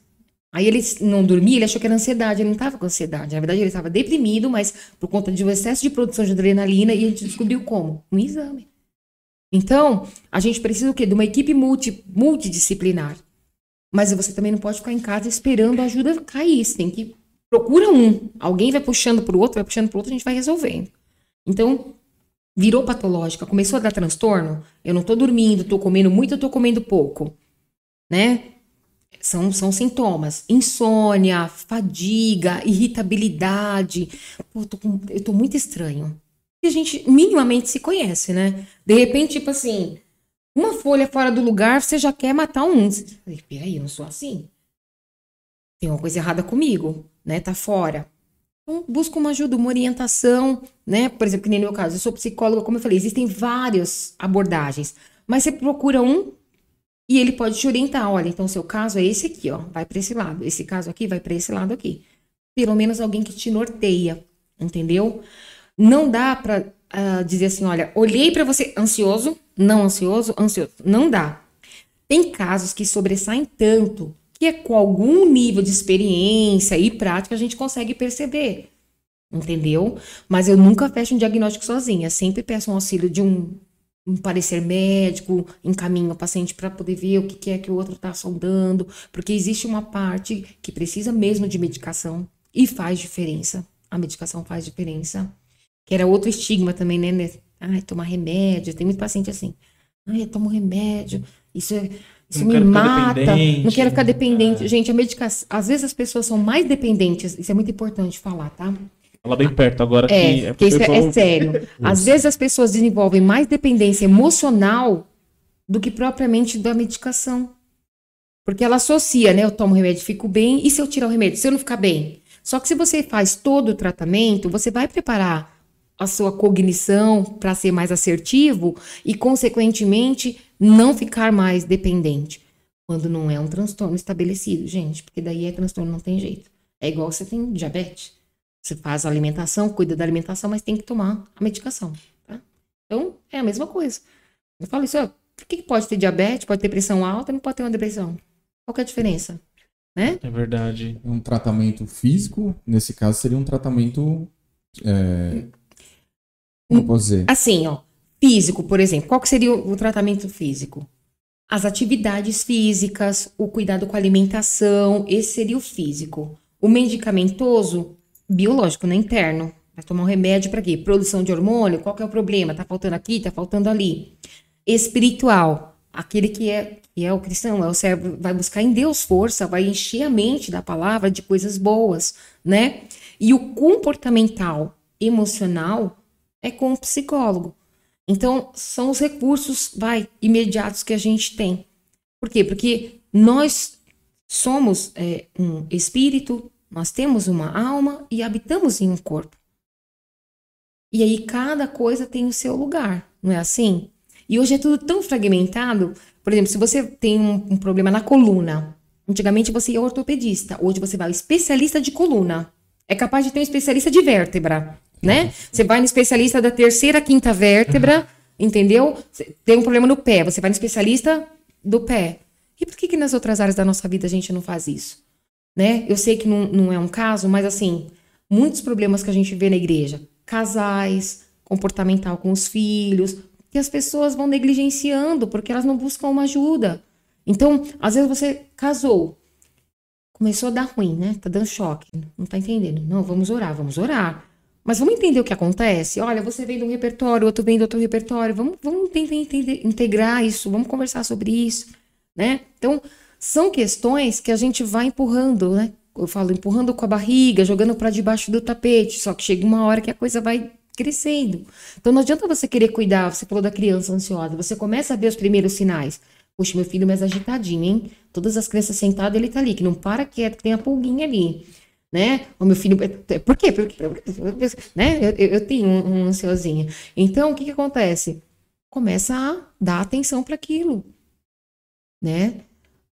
Aí ele não dormia, ele achou que era ansiedade. Ele não estava com ansiedade. Na verdade, ele estava deprimido, mas por conta de um excesso de produção de adrenalina. E a gente descobriu como? Um exame. Então, a gente precisa o quê? De uma equipe multi, multidisciplinar. Mas você também não pode ficar em casa esperando a ajuda cair. Você tem que procura um. Alguém vai puxando para o outro, vai puxando para o outro, a gente vai resolvendo. Então, virou patológica, começou a dar transtorno, eu não tô dormindo, tô comendo muito, tô comendo pouco, né? São, são sintomas. Insônia, fadiga, irritabilidade. Pô, tô, com, eu tô muito estranho. E a gente minimamente se conhece, né? De repente, tipo assim, uma folha fora do lugar, você já quer matar um. Peraí, eu não sou assim. Tem uma coisa errada comigo, né? Tá fora. Então, busca uma ajuda, uma orientação, né? Por exemplo, que nem no meu caso, eu sou psicóloga, como eu falei, existem várias abordagens. Mas você procura um e ele pode te orientar. Olha, então seu caso é esse aqui, ó, vai para esse lado. Esse caso aqui vai para esse lado aqui. Pelo menos alguém que te norteia, entendeu? Não dá para uh, ah, dizer assim, olha, olhei para você ansioso, não ansioso, ansioso. Não dá. Tem casos que sobressaem tanto que é com algum nível de experiência e prática a gente consegue perceber. Entendeu? Mas eu nunca fecho um diagnóstico sozinha. Sempre peço um auxílio de um, um parecer médico, encaminho o paciente para poder ver o que, que é que o outro está sondando, porque existe uma parte que precisa mesmo de medicação e faz diferença. A medicação faz diferença. Que era outro estigma também, né? Ai, tomar remédio. Tem muito paciente assim. Ai, eu tomo remédio. Isso é isso me mata, não quero ficar dependente. É. Gente, a medicação, às vezes as pessoas são mais dependentes, isso é muito importante falar, tá? Fala bem perto agora é, que é, que isso é, é sério. Às vezes as pessoas desenvolvem mais dependência emocional do que propriamente da medicação. Porque ela associa, né? Eu tomo remédio, fico bem, e se eu tirar o remédio, se eu não ficar bem? Só que se você faz todo o tratamento, você vai preparar a sua cognição para ser mais assertivo e, consequentemente, não ficar mais dependente. Quando não é um transtorno estabelecido, gente, porque daí é transtorno, não tem jeito. É igual você tem diabetes. Você faz a alimentação, cuida da alimentação, mas tem que tomar a medicação. Tá? Então, é a mesma coisa. Eu falo isso, ó, por que pode ter diabetes, pode ter pressão alta, não pode ter uma depressão? Qual que é a diferença? Né? É verdade. Um tratamento físico, nesse caso, seria um tratamento é, como posso dizer? Assim, ó, físico, por exemplo. Qual que seria o, tratamento físico? As atividades físicas, o cuidado com a alimentação, esse seria o físico. O medicamentoso, biológico, né, interno. Vai tomar um remédio para quê? Produção de hormônio, qual que é o problema? Tá faltando aqui, tá faltando ali. Espiritual, aquele que é, que é o cristão, é o cérebro, vai buscar em Deus força, vai encher a mente da palavra de coisas boas, né? E o comportamental, emocional, é com o psicólogo. Então, são os recursos, vai, imediatos que a gente tem. Por quê? Porque nós somos é, um espírito, nós temos uma alma e habitamos em um corpo. E aí cada coisa tem o seu lugar, não é assim? E hoje é tudo tão fragmentado. Por exemplo, se você tem um, um problema na coluna, antigamente você ia ao ortopedista, hoje você vai ao especialista de coluna. É capaz de ter um especialista de vértebra né? Você vai no especialista da terceira, quinta vértebra, uhum. entendeu? Tem um problema no pé, você vai no especialista do pé. E por que, que nas outras áreas da nossa vida a gente não faz isso? Né? Eu sei que não, não é um caso, mas assim, muitos problemas que a gente vê na igreja, casais, comportamental com os filhos, que as pessoas vão negligenciando porque elas não buscam uma ajuda. Então, às vezes você casou, começou a dar ruim, né? Tá dando choque, não tá entendendo. Não, vamos orar, vamos orar. Mas vamos entender o que acontece? Olha, você vem de um repertório, outro vem de outro repertório. Vamos, vamos tentar entender, integrar isso, vamos conversar sobre isso, né? Então, são questões que a gente vai empurrando, né? Eu falo empurrando com a barriga, jogando para debaixo do tapete, só que chega uma hora que a coisa vai crescendo. Então não adianta você querer cuidar, você falou da criança ansiosa, você começa a ver os primeiros sinais. Puxa, meu filho mais agitadinho, hein? Todas as crianças sentadas, ele tá ali, que não para quieto, tem a pulguinha ali né? O meu filho. Por quê? Porque, né? Eu, eu tenho um, um ansiosinho. Então, o que, que acontece? Começa a dar atenção para aquilo, né?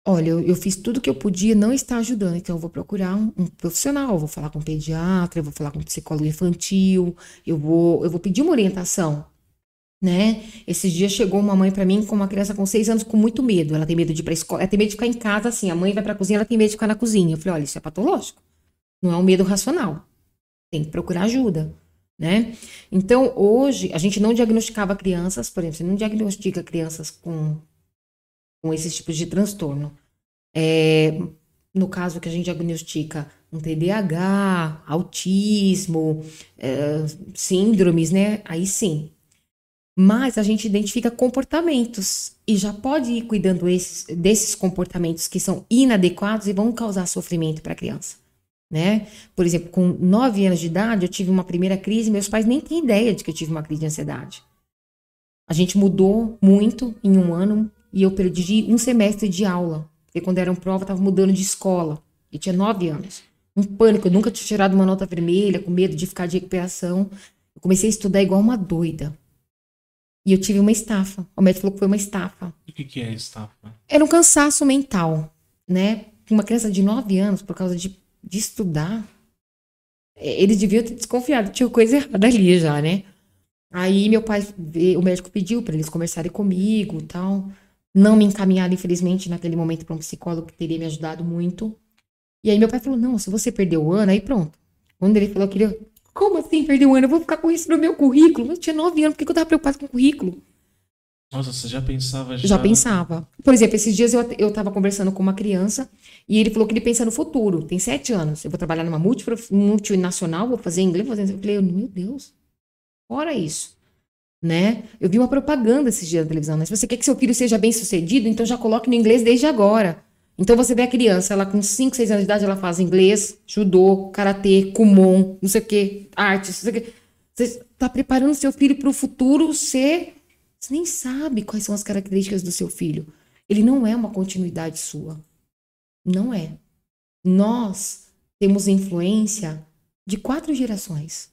Olha, eu, eu, fiz tudo que eu podia, não está ajudando, então eu vou procurar um, um, profissional, eu vou falar com um pediatra, eu vou falar com um psicólogo infantil, eu vou, eu vou pedir uma orientação, né? Esses dias chegou uma mãe para mim com uma criança com seis anos com muito medo, ela tem medo de ir pra escola, ela tem medo de ficar em casa, assim, a mãe vai pra cozinha, ela tem medo de ficar na cozinha. Eu falei, olha, isso é patológico. Não é um medo racional. Tem que procurar ajuda, né? Então, hoje, a gente não diagnosticava crianças, por exemplo, você não diagnostica crianças com, com esses tipos de transtorno. É, no caso que a gente diagnostica um TDAH, autismo, é, síndromes, né? Aí sim. Mas a gente identifica comportamentos e já pode ir cuidando esses, desses comportamentos que são inadequados e vão causar sofrimento para a criança. Né? Por exemplo, com 9 anos de idade, eu tive uma primeira crise, meus pais nem têm ideia de que eu tive uma crise de ansiedade. A gente mudou muito em um ano e eu perdi um semestre de aula. Porque quando era prova, eu estava mudando de escola. E tinha 9 anos. Um pânico, eu nunca tinha tirado uma nota vermelha, com medo de ficar de recuperação. Eu comecei a estudar igual uma doida. E eu tive uma estafa. O médico falou que foi uma estafa. O que, que é estafa? Era um cansaço mental, né? Uma criança de 9 anos, por causa de, de estudar, é, eles deviam ter desconfiado, tinha coisa errada ali já, né? Aí meu pai, o médico pediu para eles conversarem comigo tal. Não me encaminharam, infelizmente, naquele momento para um psicólogo que teria me ajudado muito. E aí meu pai falou: não, se você perdeu o ano, aí pronto. Quando ele falou que ele. Como assim perder o ano? Eu vou ficar com isso no meu currículo. Eu tinha nove anos, por que eu tava preocupado com o currículo? Nossa, você já pensava já? Já pensava. Por exemplo, esses dias eu, eu tava conversando com uma criança e ele falou que ele pensa no futuro. Tem sete anos. Eu vou trabalhar numa multinacional, vou fazer inglês, vou fazer. Eu falei, meu Deus, fora isso. Né? Eu vi uma propaganda esses dias na televisão, né? Se você quer que seu filho seja bem sucedido, então já coloque no inglês desde agora. Então você vê a criança, ela com 5, 6 anos de idade, ela faz inglês, judô, karatê, kumon, não sei o que, artes, não sei o que. Você está preparando seu filho para o futuro ser. Você nem sabe quais são as características do seu filho. Ele não é uma continuidade sua. Não é. Nós temos influência de quatro gerações: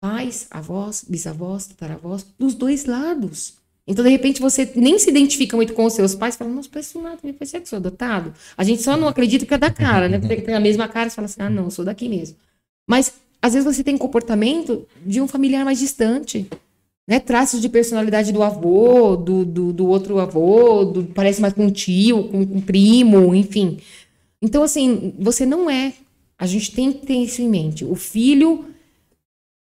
pais, avós, bisavós, tataravós, dos dois lados. Então, de repente, você nem se identifica muito com os seus pais, fala, nossa, parece nada, me parece que sou adotado. A gente só não acredita que é da cara, né? Porque tem a mesma cara, você fala assim, ah, não, sou daqui mesmo. Mas, às vezes, você tem comportamento de um familiar mais distante. Né? Traços de personalidade do avô, do, do, do outro avô, do, parece mais com um tio, com um primo, enfim. Então, assim, você não é. A gente tem que ter isso em mente. O filho,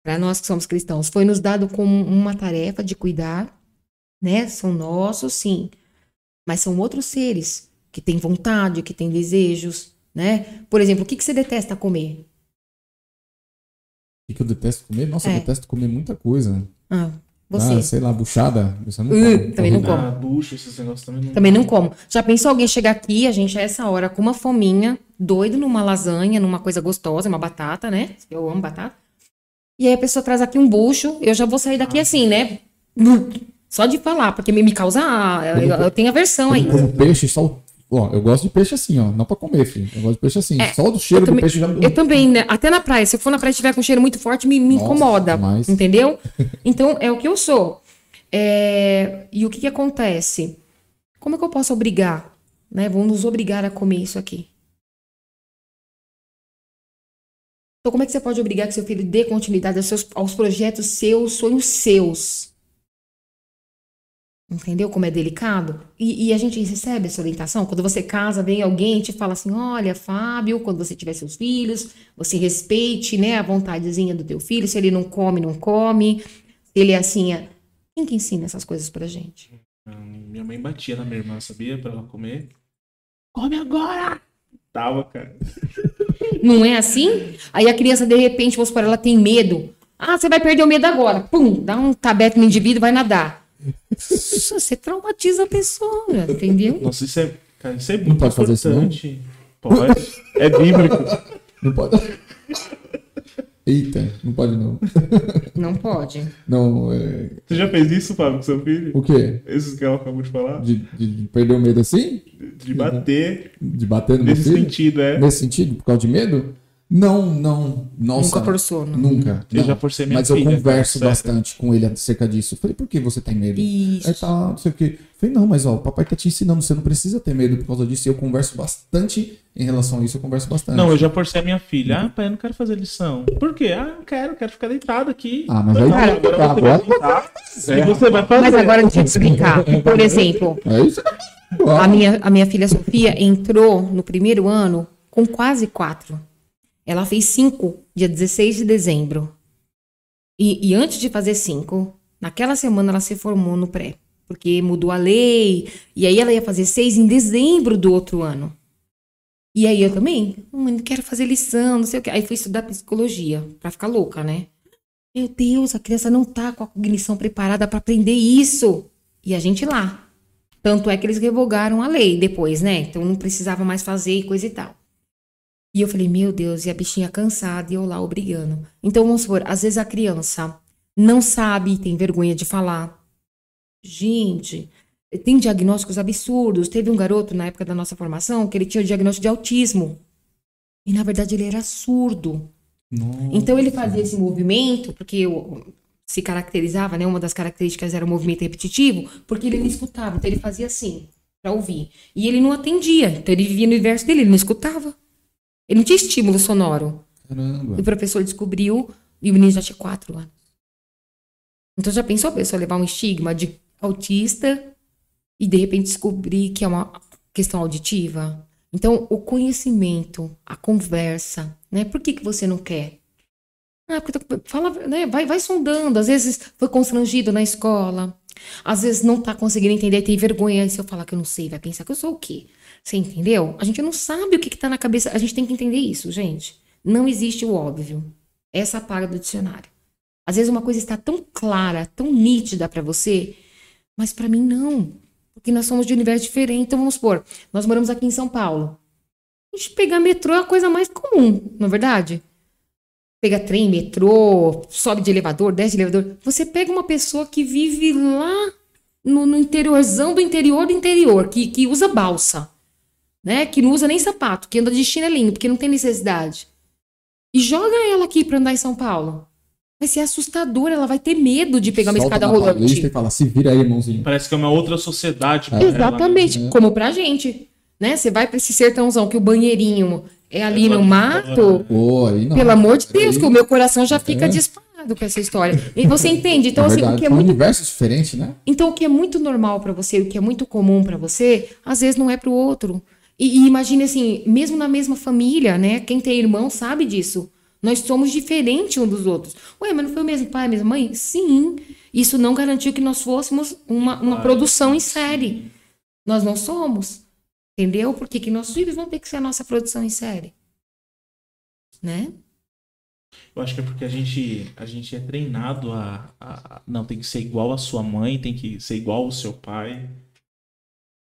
para nós que somos cristãos, foi nos dado como uma tarefa de cuidar né? São nossos, sim, mas são outros seres que têm vontade, que têm desejos, né? Por exemplo, o que, que você detesta comer? O que, que eu detesto comer? Nossa, é. eu detesto comer muita coisa. Ah, você. Ah, sei lá, buchada. Você não uh, também não como. Ah, bucha, esses negócios também não Também não como. Já pensou alguém chegar aqui, a gente a essa hora com uma fominha, doido numa lasanha, numa coisa gostosa, uma batata, né? Eu amo batata. E aí a pessoa traz aqui um bucho, eu já vou sair daqui ah. assim, né? Só de falar, porque me, me causa. Eu, eu, tenho aversão aí. Como peixe, só. Ó, eu gosto de peixe assim, ó. Não pra comer, filho. Eu gosto de peixe assim. É, só do cheiro do peixe já me Eu também, né? Até na praia. Se eu for na praia e tiver com cheiro muito forte, me, me Nossa, incomoda. Demais. Entendeu? Então, é o que eu sou. É... E o que, que acontece? Como é que eu posso obrigar? Né? Vão nos obrigar a comer isso aqui. Então, como é que você pode obrigar que seu filho dê continuidade aos, seus, aos projetos seus, sonhos seus? Entendeu como é delicado? E, e, a gente recebe essa orientação. Quando você casa, vem alguém e te fala assim: olha, Fábio, quando você tiver seus filhos, você respeite né, a vontadezinha do teu filho. Se ele não come, não come. Se ele é assim. É... Quem que ensina essas coisas pra gente? Minha mãe batia na minha irmã, sabia? Pra ela comer. Come agora! Tava, cara. Não é assim? Aí a criança, de repente, vamos supor, ela tem medo. Ah, você vai perder o medo agora. Pum, dá um tabefe no indivíduo e vai nadar. Você traumatiza a pessoa, entendeu? Nossa, isso é, cara, isso é muito não pode fazer isso, não? Pode. É bíblico. Não pode. Eita, não pode não. Não pode. Não, é... Você já fez isso, Fábio, com seu filho? O quê? Esses que ela acabou de falar? De, de perder o medo assim? De, de bater. De bater no Nesse sentido, é. Nesse sentido, por causa de medo? Não, não. Nossa, nunca forçou, não. Nunca. Eu não. já forcei minha Mas filha, eu converso bastante com ele acerca disso. Eu falei, por que você tem medo? Isso. Aí tá, não sei o quê. Eu falei, não, mas ó, o papai tá te ensinando, você não precisa ter medo por causa disso. E eu converso bastante em relação a isso, eu converso bastante. Não, eu já forcei a minha filha. Ah, pai, eu não quero fazer lição. Por quê? Ah, não quero, quero ficar deitado aqui. Ah, mas aí cara, agora, tá, agora você agora... vai, você vai fazer. Mas agora deixa eu te explicar. Por exemplo, é isso? a, minha, a minha filha Sofia entrou no primeiro ano com quase quatro. Ela fez cinco, dia 16 de dezembro. E, e antes de fazer cinco, naquela semana ela se formou no pré. Porque mudou a lei. E aí ela ia fazer seis em dezembro do outro ano. E aí eu também, não quero fazer lição, não sei o que. Aí fui estudar psicologia, pra ficar louca, né? Meu Deus, a criança não tá com a cognição preparada para aprender isso. E a gente lá. Tanto é que eles revogaram a lei depois, né? Então não precisava mais fazer e coisa e tal. E eu falei, meu Deus, e a bichinha cansada e eu lá obrigando. Então vamos supor, às vezes a criança não sabe, tem vergonha de falar. Gente, tem diagnósticos absurdos. Teve um garoto na época da nossa formação que ele tinha o diagnóstico de autismo. E na verdade ele era surdo. Nossa. Então ele fazia esse movimento, porque o- se caracterizava, né? Uma das características era o movimento repetitivo, porque ele não escutava. Então ele fazia assim, para ouvir. E ele não atendia. Então ele vivia no universo dele, ele não escutava. Ele não tinha estímulo sonoro. Caramba. E o professor descobriu, e o menino já tinha quatro anos. Então já pensou a pessoa levar um estigma de autista e de repente descobrir que é uma questão auditiva? Então, o conhecimento, a conversa, né? Por que, que você não quer? Ah, porque tô- fala, né? Vai, vai sondando. Às vezes foi constrangido na escola. Às vezes não tá conseguindo entender, tem vergonha. E se eu falar que eu não sei, vai pensar que eu sou o quê? Você entendeu? A gente não sabe o que, que tá na cabeça. A gente tem que entender isso, gente. Não existe o óbvio. Essa é a paga do dicionário. Às vezes uma coisa está tão clara, tão nítida para você, mas para mim não. Porque nós somos de universo diferente. Então vamos supor, nós moramos aqui em São Paulo. A gente pegar metrô é a coisa mais comum, não é verdade? Pega trem, metrô, sobe de elevador, desce de elevador. Você pega uma pessoa que vive lá no, no interiorzão do interior do interior, que, que usa balsa, né? Que não usa nem sapato, que anda de chinelinho, porque não tem necessidade. E joga ela aqui pra andar em São Paulo. Vai ser assustador, ela vai ter medo de pegar uma Solta escada rolante. e fala, se vira aí, irmãozinho. Parece que é uma outra sociedade. É. ela, né? Exatamente, né? como pra gente. Né? Você vai pra esse sertãozão que o banheirinho é ali É no mato. Pô, aí não. Pelo amor de Deus, Aí- que o meu coração já fica É. disparado com essa história. E você entende? Então, é assim, verdade, o que é muito universos diferentes, né? Então, o que é muito normal pra você, o que é muito comum pra você, às vezes não é pro outro. E, e imagine assim, mesmo na mesma família, né? Quem tem irmão sabe disso. Nós somos diferentes um dos outros. Ué, mas não foi o mesmo pai, a mesma mãe? Sim. Isso não garantiu que nós fôssemos uma, uma produção em série. Nós não somos. Entendeu? Por que, nossos filhos vão ter que ser a nossa produção em série? Né? Eu acho que é porque a gente, a gente é treinado a, a- a- Não, tem que ser igual a sua mãe, tem que ser igual ao seu pai.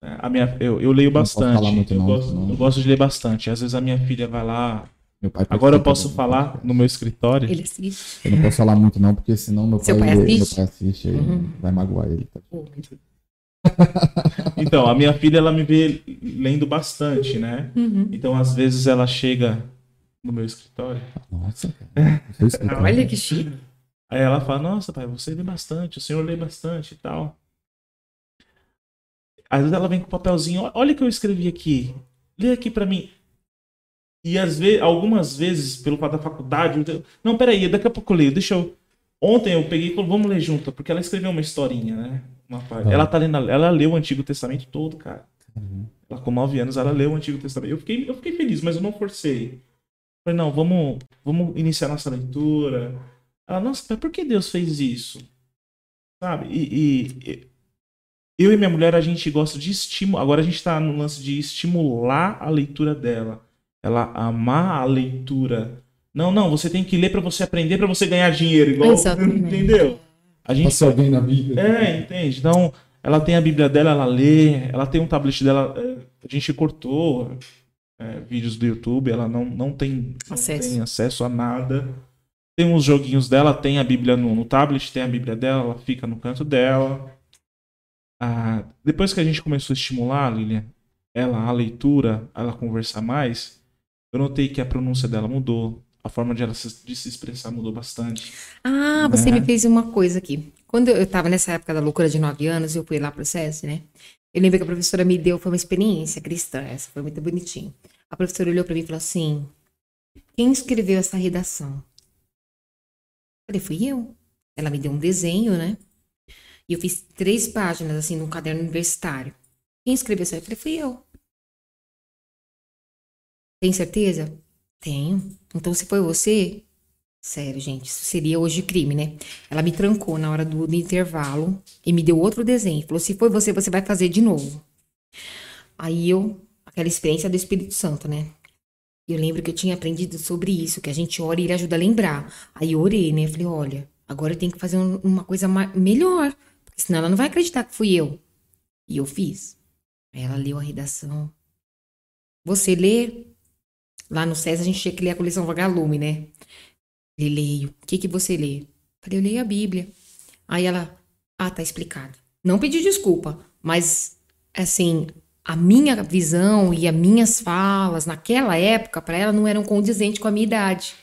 É, A minha, eu, eu leio bastante. falar muito eu, não, gosto, senão- eu gosto de ler bastante. Às vezes a minha filha vai lá. Meu pai Agora eu posso falar no meu escritório. Ele assiste. Eu não posso falar muito não, porque senão meu pai, Seu pai meu assiste? pai assiste aí Uhum. vai magoar ele. tá? Meu. Então, a minha filha ela me vê lendo bastante, né? Uhum. Então, às vezes ela chega no meu escritório. Nossa, escritório. Olha que chique. Aí ela fala: Nossa, pai, você lê bastante, o senhor lê bastante e tal. Às vezes ela vem com o papelzinho: "Ó, Olha o que eu escrevi aqui, lê aqui pra mim. E às vezes, algumas vezes, pelo fato da faculdade, não, peraí, daqui a pouco eu leio, deixa eu. Ontem eu peguei e falei: Vamos ler junto, porque ela escreveu uma historinha, né? Uma. Ah. Ela tá lendo, ela leu o Antigo Testamento todo, cara. Uhum. Ela com 9 anos, ela leu o Antigo Testamento. Eu fiquei, eu fiquei feliz, mas eu não forcei. Falei, não, vamos, vamos iniciar nossa leitura. Ela, nossa, mas por que Deus fez isso? Sabe? E- e- eu e minha mulher, a gente gosta de estimular. Agora a gente tá no lance de estimular a leitura dela. Ela amar a leitura. Não, não, você tem que ler pra você aprender, pra você ganhar dinheiro. Igual, Exatamente. entendeu? A gente Fosse alguém na vida. é, entende? Então, ela tem a Bíblia dela, ela lê, ela tem um tablet dela, é, a gente cortou é, vídeos do YouTube, ela não, não tem não Acesso. tem acesso a nada. Tem uns joguinhos dela, tem a Bíblia no, no tablet, tem a Bíblia dela, ela fica no canto dela. Ah, depois que a gente começou a estimular, Lilian, ela, a leitura, ela conversar mais, eu notei que a pronúncia dela mudou, a forma de ela se, de se expressar mudou bastante. Ah, você Né? me fez uma coisa aqui. Quando eu tava nessa época da loucura de nove anos, eu fui lá pro SESI, né? Eu lembro que a professora me deu, foi uma experiência cristã, essa foi muito bonitinho. A professora olhou pra mim e falou assim: quem escreveu essa redação? Eu falei, fui eu. Ela me deu um desenho, né? E eu fiz três páginas, assim, num caderno universitário. Quem escreveu? Eu falei, fui eu. Tem certeza? Tenho. Então, se foi você, sério, gente, isso seria hoje crime, né? Ela me trancou na hora do, do intervalo e me deu outro desenho. Falou: se foi você, você vai fazer de novo. Aí eu, aquela experiência do Espírito Santo, né? Eu lembro que eu tinha aprendido sobre isso, que a gente ora e ele ajuda a lembrar. Aí eu orei, né? Falei, olha, agora eu tenho que fazer um- uma coisa melhor, senão ela não vai acreditar que fui eu. E eu fiz. Aí ela leu a redação. Você lê? Lá no SES a gente tinha que ler a coleção Vagalume, né? Eu leio. O que que você lê? Falei, eu leio a Bíblia. Aí ela, ah, tá explicado. Não pedi desculpa, mas, assim, a minha visão e as minhas falas naquela época, para ela, não eram condizentes com a minha idade.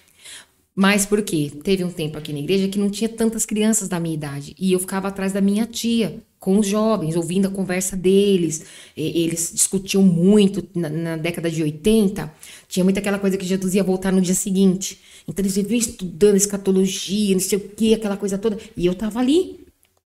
Mas por quê? Teve um tempo aqui na igreja que não tinha tantas crianças da minha idade. E eu ficava atrás da minha tia, com os jovens, ouvindo a conversa deles. E- Eles discutiam muito na, na década de 80. Tinha muito aquela coisa que Jesus ia voltar no dia seguinte. Então eles viviam estudando escatologia, não sei o quê, aquela coisa toda. E eu tava ali,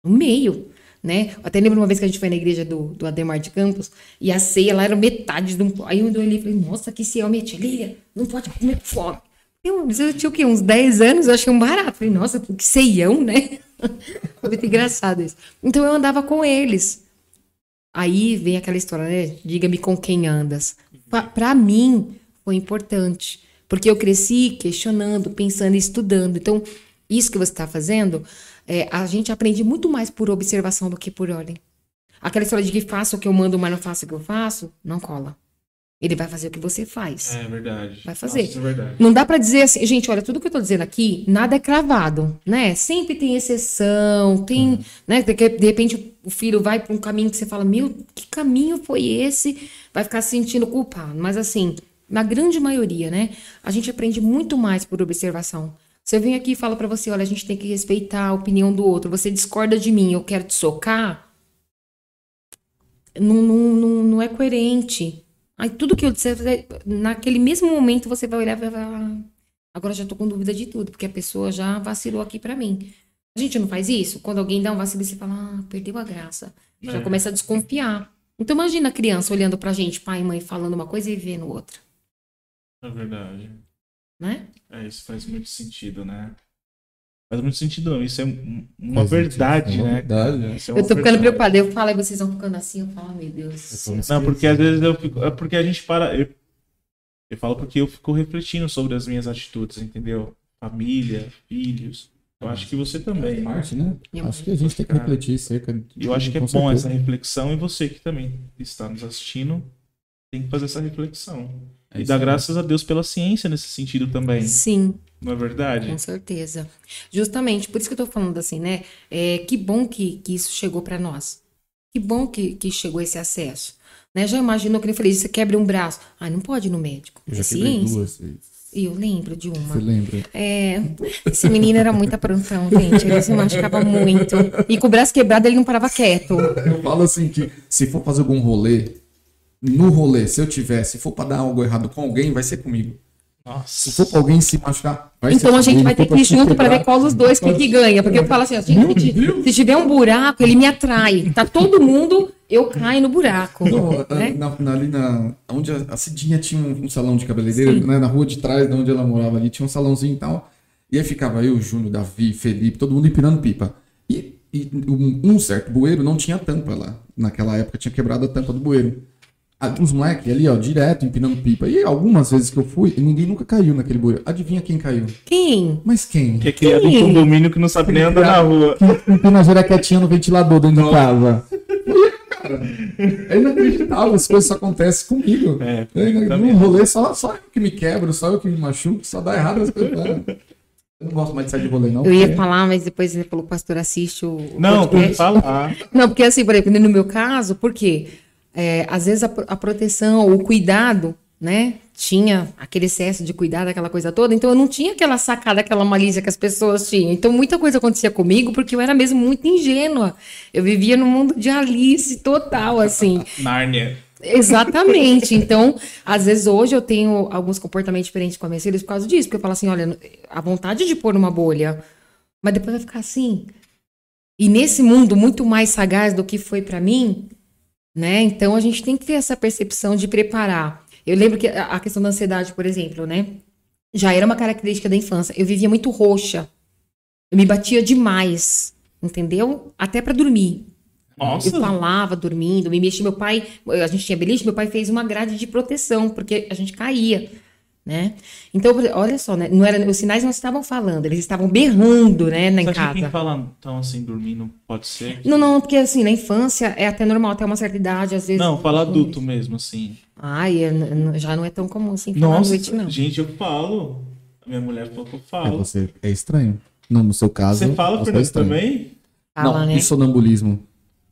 no meio, né? Até lembro uma vez que a gente foi na igreja do, do Ademar de Campos e a ceia lá era metade de um. Aí eu olhei e falei, nossa, que ceia, minha tia Lília, não pode comer com fome. Eu, eu tinha o quê? Uns 10 anos, eu achei um barato. Falei, nossa, que ceião, né? Foi muito engraçado isso. Então eu andava com eles. Aí vem aquela história, né? Diga-me com quem andas. Pa pra mim, foi importante. Porque eu cresci questionando, pensando e estudando. Então, isso que você está fazendo, é, a gente aprende muito mais por observação do que por ordem. Aquela história de que faço o que eu mando, mas não faço o que eu faço, não cola. Ele vai fazer o que você faz. É verdade. Vai fazer. Nossa, é verdade. Não dá pra dizer assim, gente, olha, tudo que eu tô dizendo aqui, nada é cravado, né? Sempre tem exceção, tem, né? De, de repente o filho vai pra um caminho que você fala, meu, que caminho foi esse? Vai ficar se sentindo culpado. Mas assim, na grande maioria, né? A gente aprende muito mais por observação. Se eu venho aqui e falo pra você, olha, a gente tem que respeitar a opinião do outro, você discorda de mim, eu quero te socar, não, não, não, não é coerente. Aí tudo que eu disser, naquele mesmo momento você vai olhar e vai falar, agora já tô com dúvida de tudo, porque a pessoa já vacilou aqui pra mim. A gente não faz isso? Quando alguém dá um vacilo, você fala, ah, perdeu a graça. Já É. começa a desconfiar. Então imagina a criança olhando pra gente, pai e mãe, falando uma coisa e vendo outra, É verdade. né? É, isso faz muito sentido, né? Faz muito sentido, não. Isso é um- uma Faz verdade, sentido, é né? verdade, é. Isso é Eu tô ficando verdade. preocupada. Eu falo, aí vocês vão ficando assim, eu falo, meu Deus. Não, porque às vezes eu fico. É porque a gente para. Eu, eu falo porque eu fico refletindo sobre as minhas atitudes, entendeu? Família, filhos. Eu acho que você também. parte, né? Minha Acho que a gente tem que refletir cerca de. E eu acho que é bom essa reflexão e você que também está nos assistindo tem que fazer essa reflexão. É e aí. graças a Deus pela ciência nesse sentido também. Sim. Não é verdade? Com certeza. Justamente, por isso que eu tô falando assim, né? É, que bom que, que isso chegou para nós. Que bom que, que chegou esse acesso. Né? Já imaginou que ele falei, você quebra um braço. Ah, não pode ir no médico. Eu já ciência. duas vezes. Eu lembro de uma. Você lembra? É, esse menino era muito aprontão, gente. Ele se machucava muito. E com o braço quebrado, ele não parava quieto. Eu falo assim que se for fazer algum rolê, no rolê, se eu tiver, se for pra dar algo errado com alguém, vai ser comigo. Se Nossa. for pra alguém se machucar, vai ser Então a gente comigo. vai ter Se que ir se junto para ver qual dos dois que, que ganha. Porque eu falo assim, gente, Deus. se tiver um buraco, ele me atrai. Tá todo mundo, eu caio no buraco. Não, né? na- na- ali na. Onde a, a Cidinha tinha um, um salão de cabeleireiro, né, na rua de trás, de onde ela morava ali, tinha um salãozinho e tal. E aí ficava eu, Júnior, Davi, Felipe, todo mundo empinando pipa. E, e um, um certo bueiro não tinha tampa lá. Naquela época tinha quebrado a tampa do bueiro. Os moleques ali, ó, direto empinando pipa. E algumas vezes que eu fui, ninguém nunca caiu naquele bueiro. Adivinha quem caiu? Quem? Mas quem? Que é criado em condomínio que não sabe nem andar na rua. Que empina a jaquetinha no ventilador dentro de casa. Cara, é inacreditável, as coisas só acontecem comigo. É, É, no rolê, só, só eu que me quebro, só eu que me machuco, só dá errado as coisas. né? Eu não gosto mais de sair de rolê, não. Eu ia porque- falar, mas depois ele falou pastor assiste o. o Não, podcast. tem que falar. Não, porque assim, por exemplo, no meu caso, por quê? É, às vezes a, a proteção, o cuidado, né? Tinha aquele excesso de cuidado, aquela coisa toda, então eu não tinha aquela sacada, aquela malícia que as pessoas tinham. Então muita coisa acontecia comigo porque eu era mesmo muito ingênua. Eu vivia no mundo de Alice total, assim. Nárnia. Exatamente. Então, às vezes hoje eu tenho alguns comportamentos diferentes com a minha filha por causa disso, porque eu falo assim, olha, a vontade de pôr numa bolha, mas depois vai ficar assim. E nesse mundo muito mais sagaz do que foi pra mim, né? Então a gente tem que ter essa percepção de preparar. Eu lembro que a questão da ansiedade, por exemplo, né? Já era uma característica da infância. Eu vivia muito roxa. Eu me batia demais, entendeu? Até pra dormir. Nossa. Eu falava dormindo, me mexia. Meu pai, a gente tinha beliche, meu pai fez uma grade de proteção, porque a gente caía. Né? Então, olha só, né? Não era, os sinais não estavam falando, eles estavam berrando, né, na Você acha que quem casa. fala então assim, dormindo, pode ser? Não, não, porque assim, na infância é até normal, até uma certa idade, às vezes. Não, fala adulto mesmo, assim. Ai, é, já não é tão comum assim falar Nossa, noite, não. gente, eu falo. A minha mulher falou que eu É, falo. você, é estranho. No, no seu caso. Você fala, é Fernando, estranho. também? Fala, não, né? e sonambulismo?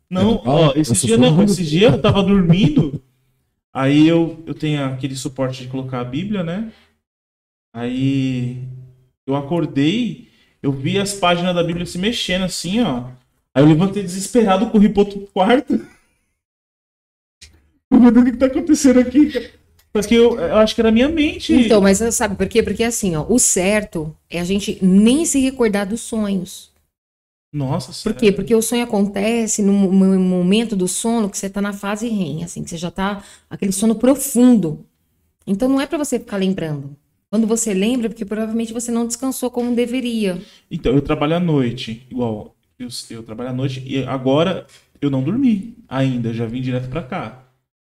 Não, É, ó, esse dia não, esse dia eu tava dormindo, aí eu, eu tenho aquele suporte de colocar a Bíblia, né? Aí eu acordei, eu vi as páginas da Bíblia se mexendo assim, ó. Aí eu levantei desesperado, corri pro outro quarto. Meu Deus, o que tá acontecendo aqui, cara? Mas que eu, eu acho que era a minha mente. Então, mas sabe por quê? Porque assim, ó, o certo é a gente nem se recordar dos sonhos. Nossa Por quê? Porque o sonho acontece no mo- no momento do sono que você tá na fase REM, assim, que você já tá aquele sono profundo. Então não é pra você ficar lembrando. Quando você lembra, é porque provavelmente você não descansou como deveria. Então, eu trabalho à noite, igual, eu, eu trabalho à noite e agora eu não dormi ainda, eu já vim direto pra cá.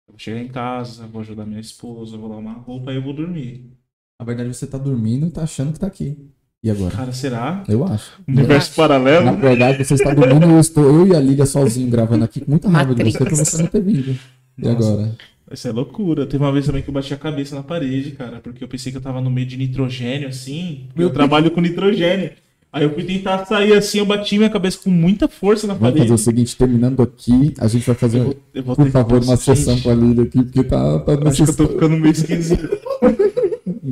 Eu vou chegar em casa, vou ajudar minha esposa, vou lavar uma roupa, aí eu vou dormir. Na verdade, você tá dormindo e tá achando que tá aqui. E agora? Cara, será? Eu acho. Universo Na paralelo? verdade, você está dormindo e eu estou eu e a Lilia sozinho gravando aqui com muita raiva de você pra você não ter vindo. E agora? Isso é loucura. Teve uma vez também que eu bati a cabeça na parede, cara, porque eu pensei que eu tava no meio de nitrogênio, assim. porque Eu trabalho com nitrogênio. Aí eu fui tentar sair assim, eu bati minha cabeça com muita força na Vamos parede. fazer o seguinte, terminando aqui, a gente vai Eu fazer, vou, eu vou por favor, uma sessão com a Lilia aqui, porque tá, tá Acho que eu tô ficando meio esquisito.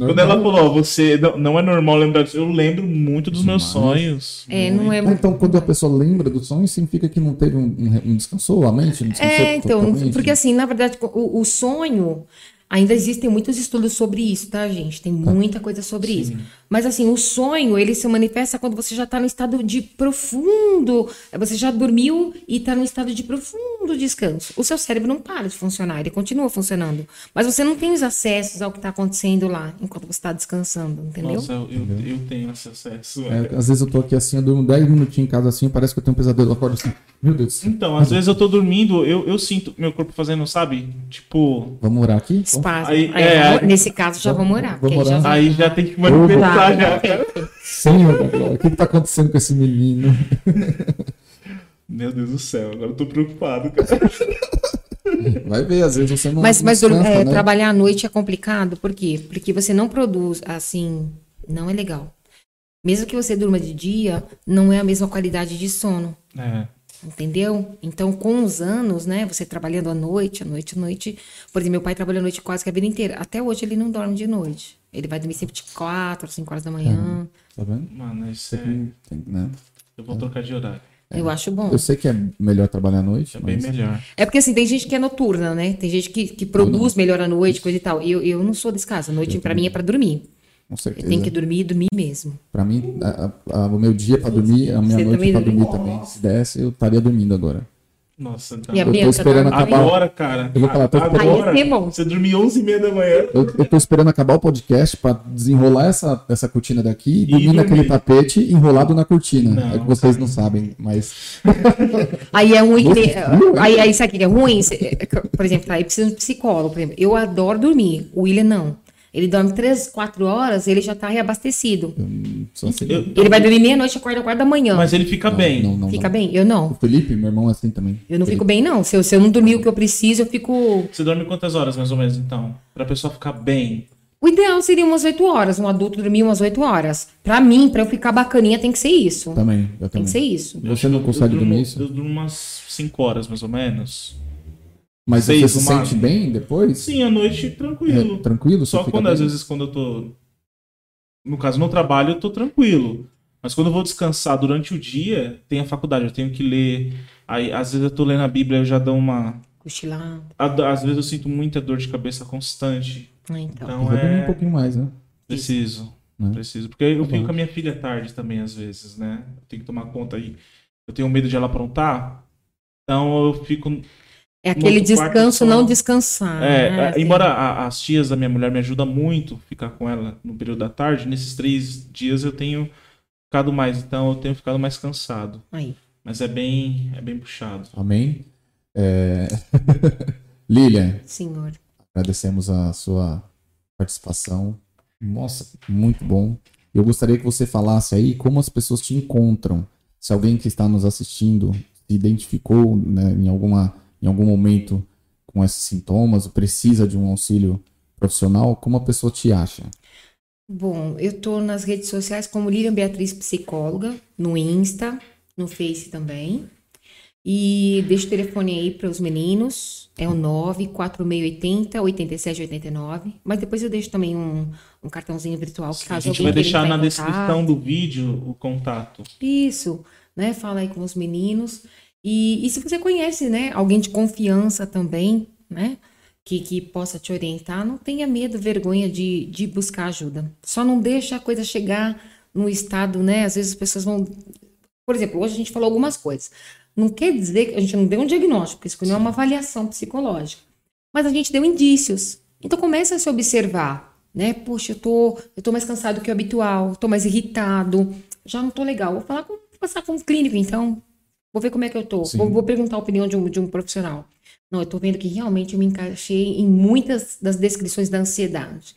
Quando ela falou, você não, não é normal lembrar disso, eu lembro muito dos meus sonhos. É, não é Ah, Então, quando a pessoa lembra do sonho, significa que não teve um, um, um descansou a mente? Não descansou É, então, totalmente? porque assim, na verdade, o, o sonho, ainda existem muitos estudos sobre isso, tá, gente? Tem muita coisa sobre isso. Mas assim, o sonho, ele se manifesta quando você já tá no estado de profundo, você já dormiu e tá no estado de profundo descanso. O seu cérebro não para de funcionar, ele continua funcionando. Mas você não tem os acessos ao que tá acontecendo lá, enquanto você tá descansando, entendeu? Nossa, eu, eu, eu tenho esse acesso. É, às vezes eu tô aqui assim, eu durmo 10 minutinhos em casa assim, parece que eu tenho um pesadelo, eu acordo assim, meu Deus. Então, às vezes eu tô dormindo, eu, eu sinto meu corpo fazendo, sabe? Tipo, Vamos orar aqui? Espasmo. Aí, Aí, é, vamos- aí- nesse caso, já vamos orar. porque Vamos aí já aí já tem que manifestar já. Tá. Senhor, da glória, o que, que tá acontecendo com esse menino? Meu Deus do céu, agora eu tô preocupado, cara. Vai ver, às vezes você não Mas, mas descansa, é, né? trabalhar à noite é complicado, por quê? Porque você não produz, assim, não é legal. Mesmo que você durma de dia, não é a mesma qualidade de sono, É. entendeu? Então, com os anos, né, você trabalhando à noite, à noite, à noite. Por exemplo, meu pai trabalhou à noite quase que a vida inteira. Até hoje ele não dorme de noite. Ele vai dormir sempre de 4, 5 horas da manhã. Tá vendo? Mano, isso é... tem- né? Eu vou trocar de horário. Eu acho bom. Eu sei que é melhor trabalhar à noite, É bem mas melhor. É porque assim, tem gente que é noturna, né? Tem gente que, que produz melhor à noite, coisa e tal. Eu, eu não sou desse caso. A noite, pra mim, é pra dormir. Com Eu certeza. tenho que dormir e dormir mesmo. Pra mim, a- a- o meu dia é pra dormir, a minha Você noite é dorme? dormir também. Se desse, eu estaria dormindo agora. Nossa, então... E a tô Bianca esperando dorme acabar. Agora, cara. Eu vou falar, tô agora, esperando-. Você dormiu 11 e meia da manhã. Eu, eu tô esperando acabar o podcast pra desenrolar essa, essa cortina daqui e dormir dormir. naquele tapete enrolado na cortina. Não, é que vocês cara. não sabem, mas. Aí é ruim que aí, aí sabe o que é ruim? Cê- Por exemplo, tá, aí precisa de um psicólogo. Por exemplo. Eu adoro dormir. O William não. Ele dorme três, quatro horas, ele já tá reabastecido. Assim. Eu- Ele vai dormir meia-noite e acorda quatro da manhã. Mas ele fica bem. Não, não, Fica não. bem? Eu O não. Felipe, meu irmão, é assim também. Eu não Felipe. fico bem, não. Se eu, se eu não dormir o que eu preciso, eu fico. Você dorme quantas horas, mais ou menos, então? Pra pessoa ficar bem. O ideal seria umas oito horas. Um adulto dormir umas oito horas. Pra mim, pra eu ficar bacaninha, tem que ser isso. Também, eu Tem também. que ser isso. Eu Você não eu consegue durmo- dormir isso? Eu durmo umas 5 horas, mais ou menos. Mas Seis você se no sente bem depois? Sim, à noite, tranquilo. É, tranquilo? Só quando, bem? às vezes, quando eu tô. No caso, no trabalho, eu tô tranquilo. Mas quando eu vou descansar durante o dia, tem a faculdade, eu tenho que ler. Aí, às vezes, eu tô lendo a Bíblia, eu já dou uma. Cochilar. a- Às vezes, eu sinto muita dor de cabeça constante. Ah, Então. Então, Eu vou dormir um é. pouquinho mais, né? Preciso. Né? Preciso. Porque eu Tá fico bom. com a minha filha tarde também, às vezes, né? Eu tenho que tomar conta aí. Eu tenho medo de ela aprontar. Então eu fico. É aquele descanso não descansar. É, né? é, embora a- as tias da minha mulher me ajudam muito ficar com ela no período da tarde, nesses três dias eu tenho ficado mais, então eu tenho ficado mais cansado. Aí. Mas é bem, é bem puxado. Amém? É... Lilian, Senhor. agradecemos a sua participação. Nossa, muito bom. Eu gostaria que você falasse aí como as pessoas te encontram. Se alguém que está nos assistindo se identificou né, em, alguma, em algum momento com esses sintomas, ou precisa de um auxílio profissional, como a pessoa te acha? Bom, eu tô nas redes sociais como Lilian Beatriz Psicóloga, no Insta, no Face também. E deixo o telefone aí para os meninos, é o 94680 8789. Mas depois eu deixo também um, um cartãozinho virtual, Sim, caso A gente vai deixar na descrição do vídeo o contato. Isso, né? Fala aí com os meninos. E, e se você conhece, né, alguém de confiança também, né? Que, que possa te orientar, não tenha medo, vergonha de, de buscar ajuda. Só não deixa a coisa chegar no estado, né? Às vezes as pessoas vão. Por exemplo, hoje a gente falou algumas coisas. Não quer dizer que a gente não deu um diagnóstico, isso não é uma avaliação psicológica. Mas a gente deu indícios. Então começa a se observar, né? Poxa, eu tô, eu tô mais cansado que o habitual, tô mais irritado, já não tô legal. Vou falar com, passar com um clínico, então. Vou ver como é que eu tô. Vou, vou, perguntar a opinião de um, de um profissional. Não, eu tô vendo que realmente eu me encaixei em muitas das descrições da ansiedade.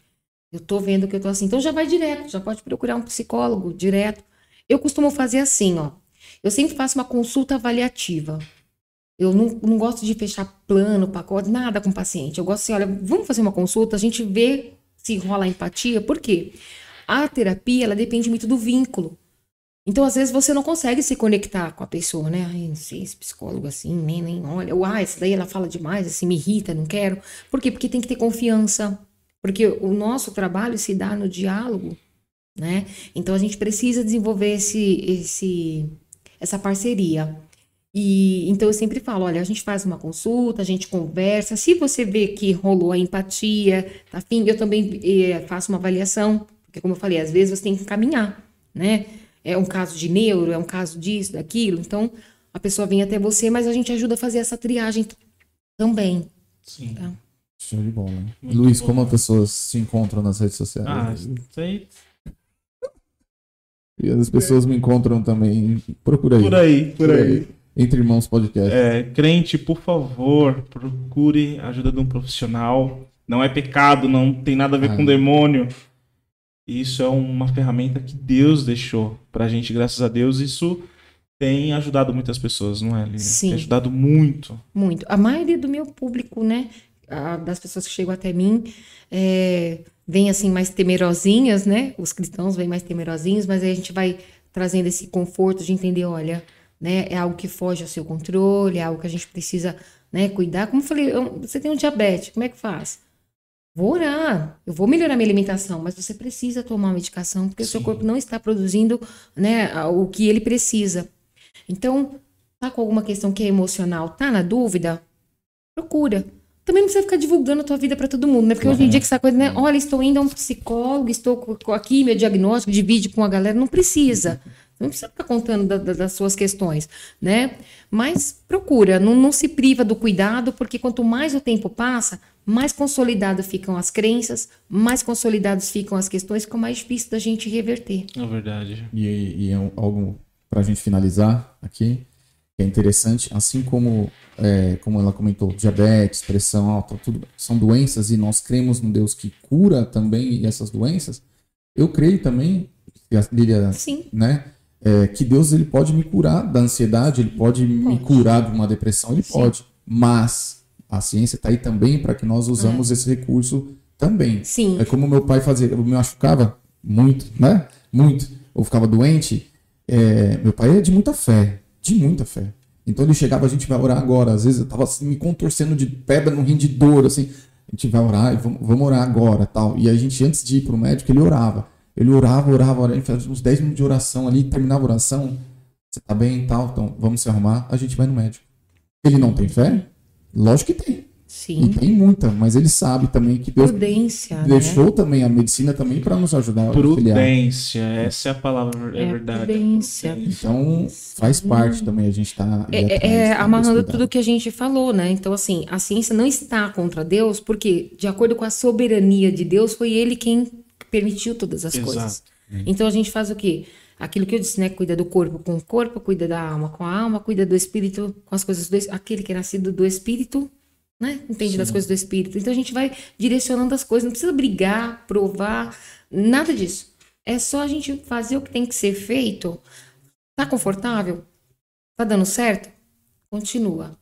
Eu tô vendo que eu tô assim. Então já vai direto, já pode procurar um psicólogo direto. Eu costumo fazer assim, ó. Eu sempre faço uma consulta avaliativa. Eu não, não gosto de fechar plano, pacote, nada com o paciente. Eu gosto assim, olha, vamos fazer uma consulta, a gente vê se rola empatia. Por quê? A terapia, ela depende muito do vínculo. Então, às vezes, você não consegue se conectar com a pessoa, né? Ai, não sei, esse psicólogo assim, nem, nem olha. Ou, ah, essa daí ela fala demais, assim, me irrita, não quero. Por quê? Porque tem que ter confiança. Porque o nosso trabalho se dá no diálogo, né? Então, a gente precisa desenvolver esse, esse essa parceria. E então eu sempre falo, olha, a gente faz uma consulta, a gente conversa. Se você vê que rolou a empatia, tá afim, eu também eh, faço uma avaliação, porque como eu falei, às vezes você tem que caminhar, né? É um caso de neuro, é um caso disso, daquilo. Então a pessoa vem até você, mas a gente ajuda a fazer essa triagem também. Sim. Tá? Show de bola. Luiz, bom. como as pessoas se encontram nas redes sociais? Ah, aí e as pessoas me encontram também. Procura aí. Por aí, por, por aí. aí. Entre Irmãos Podcast. É, crente, por favor, procure a ajuda de um profissional. Não é pecado, não tem nada a ver ah. com demônio. Isso é uma ferramenta que Deus deixou pra gente, graças a Deus. Isso tem ajudado muitas pessoas, não é, Lívia? Sim. Tem ajudado muito. Muito. A maioria do meu público, né? das pessoas que chegam até mim, é, vêm assim mais temerosinhas, né? Os cristãos vêm mais temerosinhos, mas aí a gente vai trazendo esse conforto de entender, olha, né? É algo que foge ao seu controle, é algo que a gente precisa, né? Cuidar. Como eu falei, você tem um diabetes, como é que faz? Vou orar, eu vou melhorar minha alimentação, mas você precisa tomar medicação porque o seu corpo não está produzindo, né? O que ele precisa. Então, tá com alguma questão que é emocional, tá na dúvida? Procura também não precisa ficar divulgando a tua vida para todo mundo, né? Porque uhum. hoje em dia que essa coisa, né? Olha, estou indo a um psicólogo, estou aqui, meu diagnóstico, divide com a galera. Não precisa. Não precisa ficar contando da, da, das suas questões, né? Mas procura, não, não se priva do cuidado, porque quanto mais o tempo passa, mais consolidadas ficam as crenças, mais consolidadas ficam as questões, fica mais difícil da gente reverter. É verdade. E, e é algo para a gente finalizar aqui, que é interessante, assim como é, como ela comentou, diabetes, pressão alta, tudo são doenças e nós cremos no Deus que cura também essas doenças. Eu creio também, Lília, Sim. né? É, que Deus ele pode me curar da ansiedade, ele pode, pode. me curar de uma depressão, ele Sim. pode. Mas a ciência está aí também para que nós usamos é. esse recurso também. Sim. É como meu pai fazia, eu me machucava muito, né? Muito. Ou ficava doente. É, meu pai é de muita fé, de muita fé. Então ele chegava, a gente vai orar agora. Às vezes eu tava assim, me contorcendo de pedra no rim de dor, assim. A gente vai orar, vamos, vamos orar agora, tal. E a gente, antes de ir pro médico, ele orava. Ele orava, orava, orava. Ele fazia uns 10 minutos de oração ali, terminava a oração. Você tá bem e tal, então vamos se arrumar. A gente vai no médico. Ele não tem fé? Lógico que tem. Sim. E tem muita, mas ele sabe também que Deus Prudência, deixou né? também a medicina também para nos ajudar. Prudência, essa é a palavra, é, é verdade. Prudência. Então faz parte também a gente tá é, é, é amarrando tudo que a gente falou, né? Então assim, a ciência não está contra Deus, porque de acordo com a soberania de Deus, foi Ele quem permitiu todas as Exato. coisas. Então a gente faz o quê? Aquilo que eu disse, né? Cuida do corpo com o corpo, cuida da alma com a alma, cuida do espírito com as coisas do aquele que é nascido do espírito né? Entende Sim. das coisas do espírito. Então a gente vai direcionando as coisas, não precisa brigar, provar, nada disso. É só a gente fazer o que tem que ser feito. Tá confortável? Tá dando certo? Continua.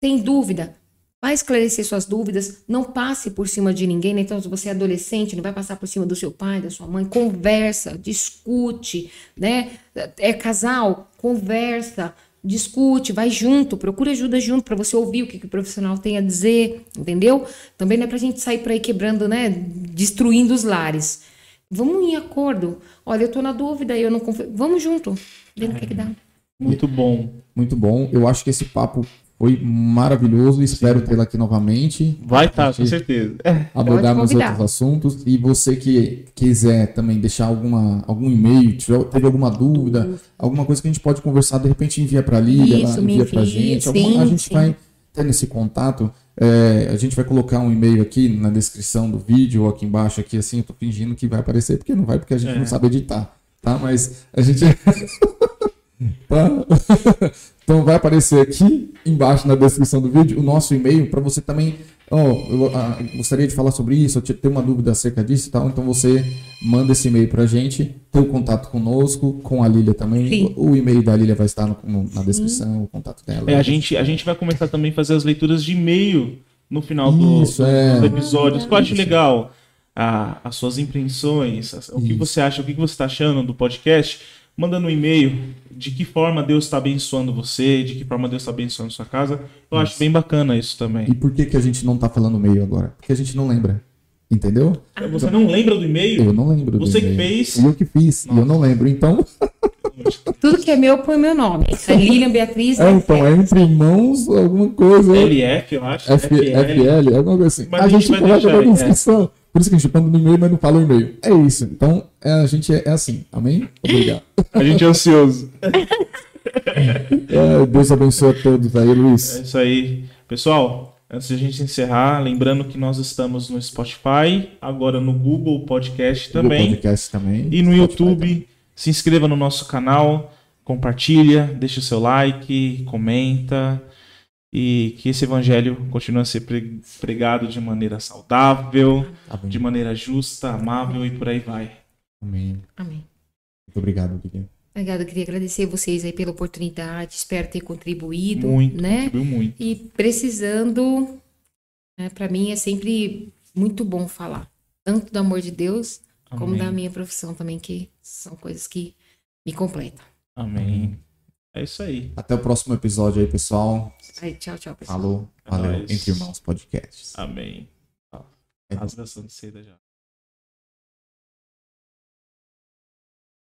Tem dúvida? Vai esclarecer suas dúvidas, não passe por cima de ninguém, né? então se você é adolescente, não vai passar por cima do seu pai, da sua mãe, conversa, discute, né? É casal, conversa, discute, vai junto, procura ajuda junto para você ouvir o que, que, o profissional tem a dizer, entendeu? Também não é pra gente sair por aí quebrando, né, destruindo os lares. Vamos em acordo. Olha, eu tô na dúvida, eu não confio. Vamos junto, vendo o que, que dá. Muito bom, muito bom. Eu acho que esse papo foi maravilhoso. Espero tê-la aqui novamente. Vai estar, tá, com certeza. Abordarmos outros assuntos. E você que quiser também deixar alguma, algum e-mail, tiver, teve alguma dúvida, alguma coisa que a gente pode conversar, de repente envia para a Lília, Isso, envia para a gente. Sim, alguma, a gente sim. vai tendo esse contato. É, a gente vai colocar um e-mail aqui na descrição do vídeo ou aqui embaixo, aqui assim, eu tô fingindo que vai aparecer, porque não vai, porque a gente é. não sabe editar, tá? Mas a gente. Tá? então vai aparecer aqui embaixo na descrição do vídeo o nosso e-mail para você também. Oh, eu ah, gostaria de falar sobre isso, eu tenho uma dúvida acerca disso e tal. Então você manda esse e-mail para a gente, tem o contato conosco, com a Lilia também. Sim. O, o e-mail da Lilia vai estar no, no, na descrição, Sim. o contato dela. É, a, gente, a gente vai começar também a fazer as leituras de e-mail no final do, isso, é. dos episódios. Que eu acho legal. Ah, as suas impressões, o que você acha, o que você está achando do podcast mandando um e-mail de que forma Deus está abençoando você, de que forma Deus está abençoando sua casa. Eu isso. acho bem bacana isso também. E por que, que a gente não está falando e-mail agora? Porque a gente não lembra. Entendeu? Ah, você não lembra do e-mail? Eu não lembro. Você que fez? Eu que fiz. Nossa. E eu não lembro. Então. Tudo que é meu põe meu nome. É Lilian Beatriz. É, então, é entre irmãos, alguma coisa. LF, eu acho. F, FL, FL alguma coisa assim. Mas a, gente, gente coloca na descrição. Por isso que a gente manda no e-mail, mas não fala o e-mail. É isso. Então, é, a gente é, é, assim. Amém? Obrigado. A gente é ansioso. é, Deus abençoe a todos aí, Luiz. É isso aí. Pessoal, antes de a gente encerrar, lembrando que nós estamos no Spotify, agora no Google Podcast também. Google Podcast também. E no Spotify YouTube. Também. Se inscreva no nosso canal, compartilha, deixa o seu like, comenta e que esse evangelho continue a ser pregado de maneira saudável, Amém. de maneira justa, amável e por aí vai. Amém. Amém. Muito obrigado, Guilherme. Obrigada, queria agradecer vocês aí pela oportunidade, espero ter contribuído, muito, né? muito. E precisando, né, para mim é sempre muito bom falar, tanto do amor de Deus Amém. como da minha profissão também, que são coisas que me completam. Amém. É isso aí. Até o próximo episódio aí, pessoal. Aí, tchau, tchau, pessoal. Falou. É Valeu. Entre Irmãos Podcasts. Amém. Rasgação de seda já.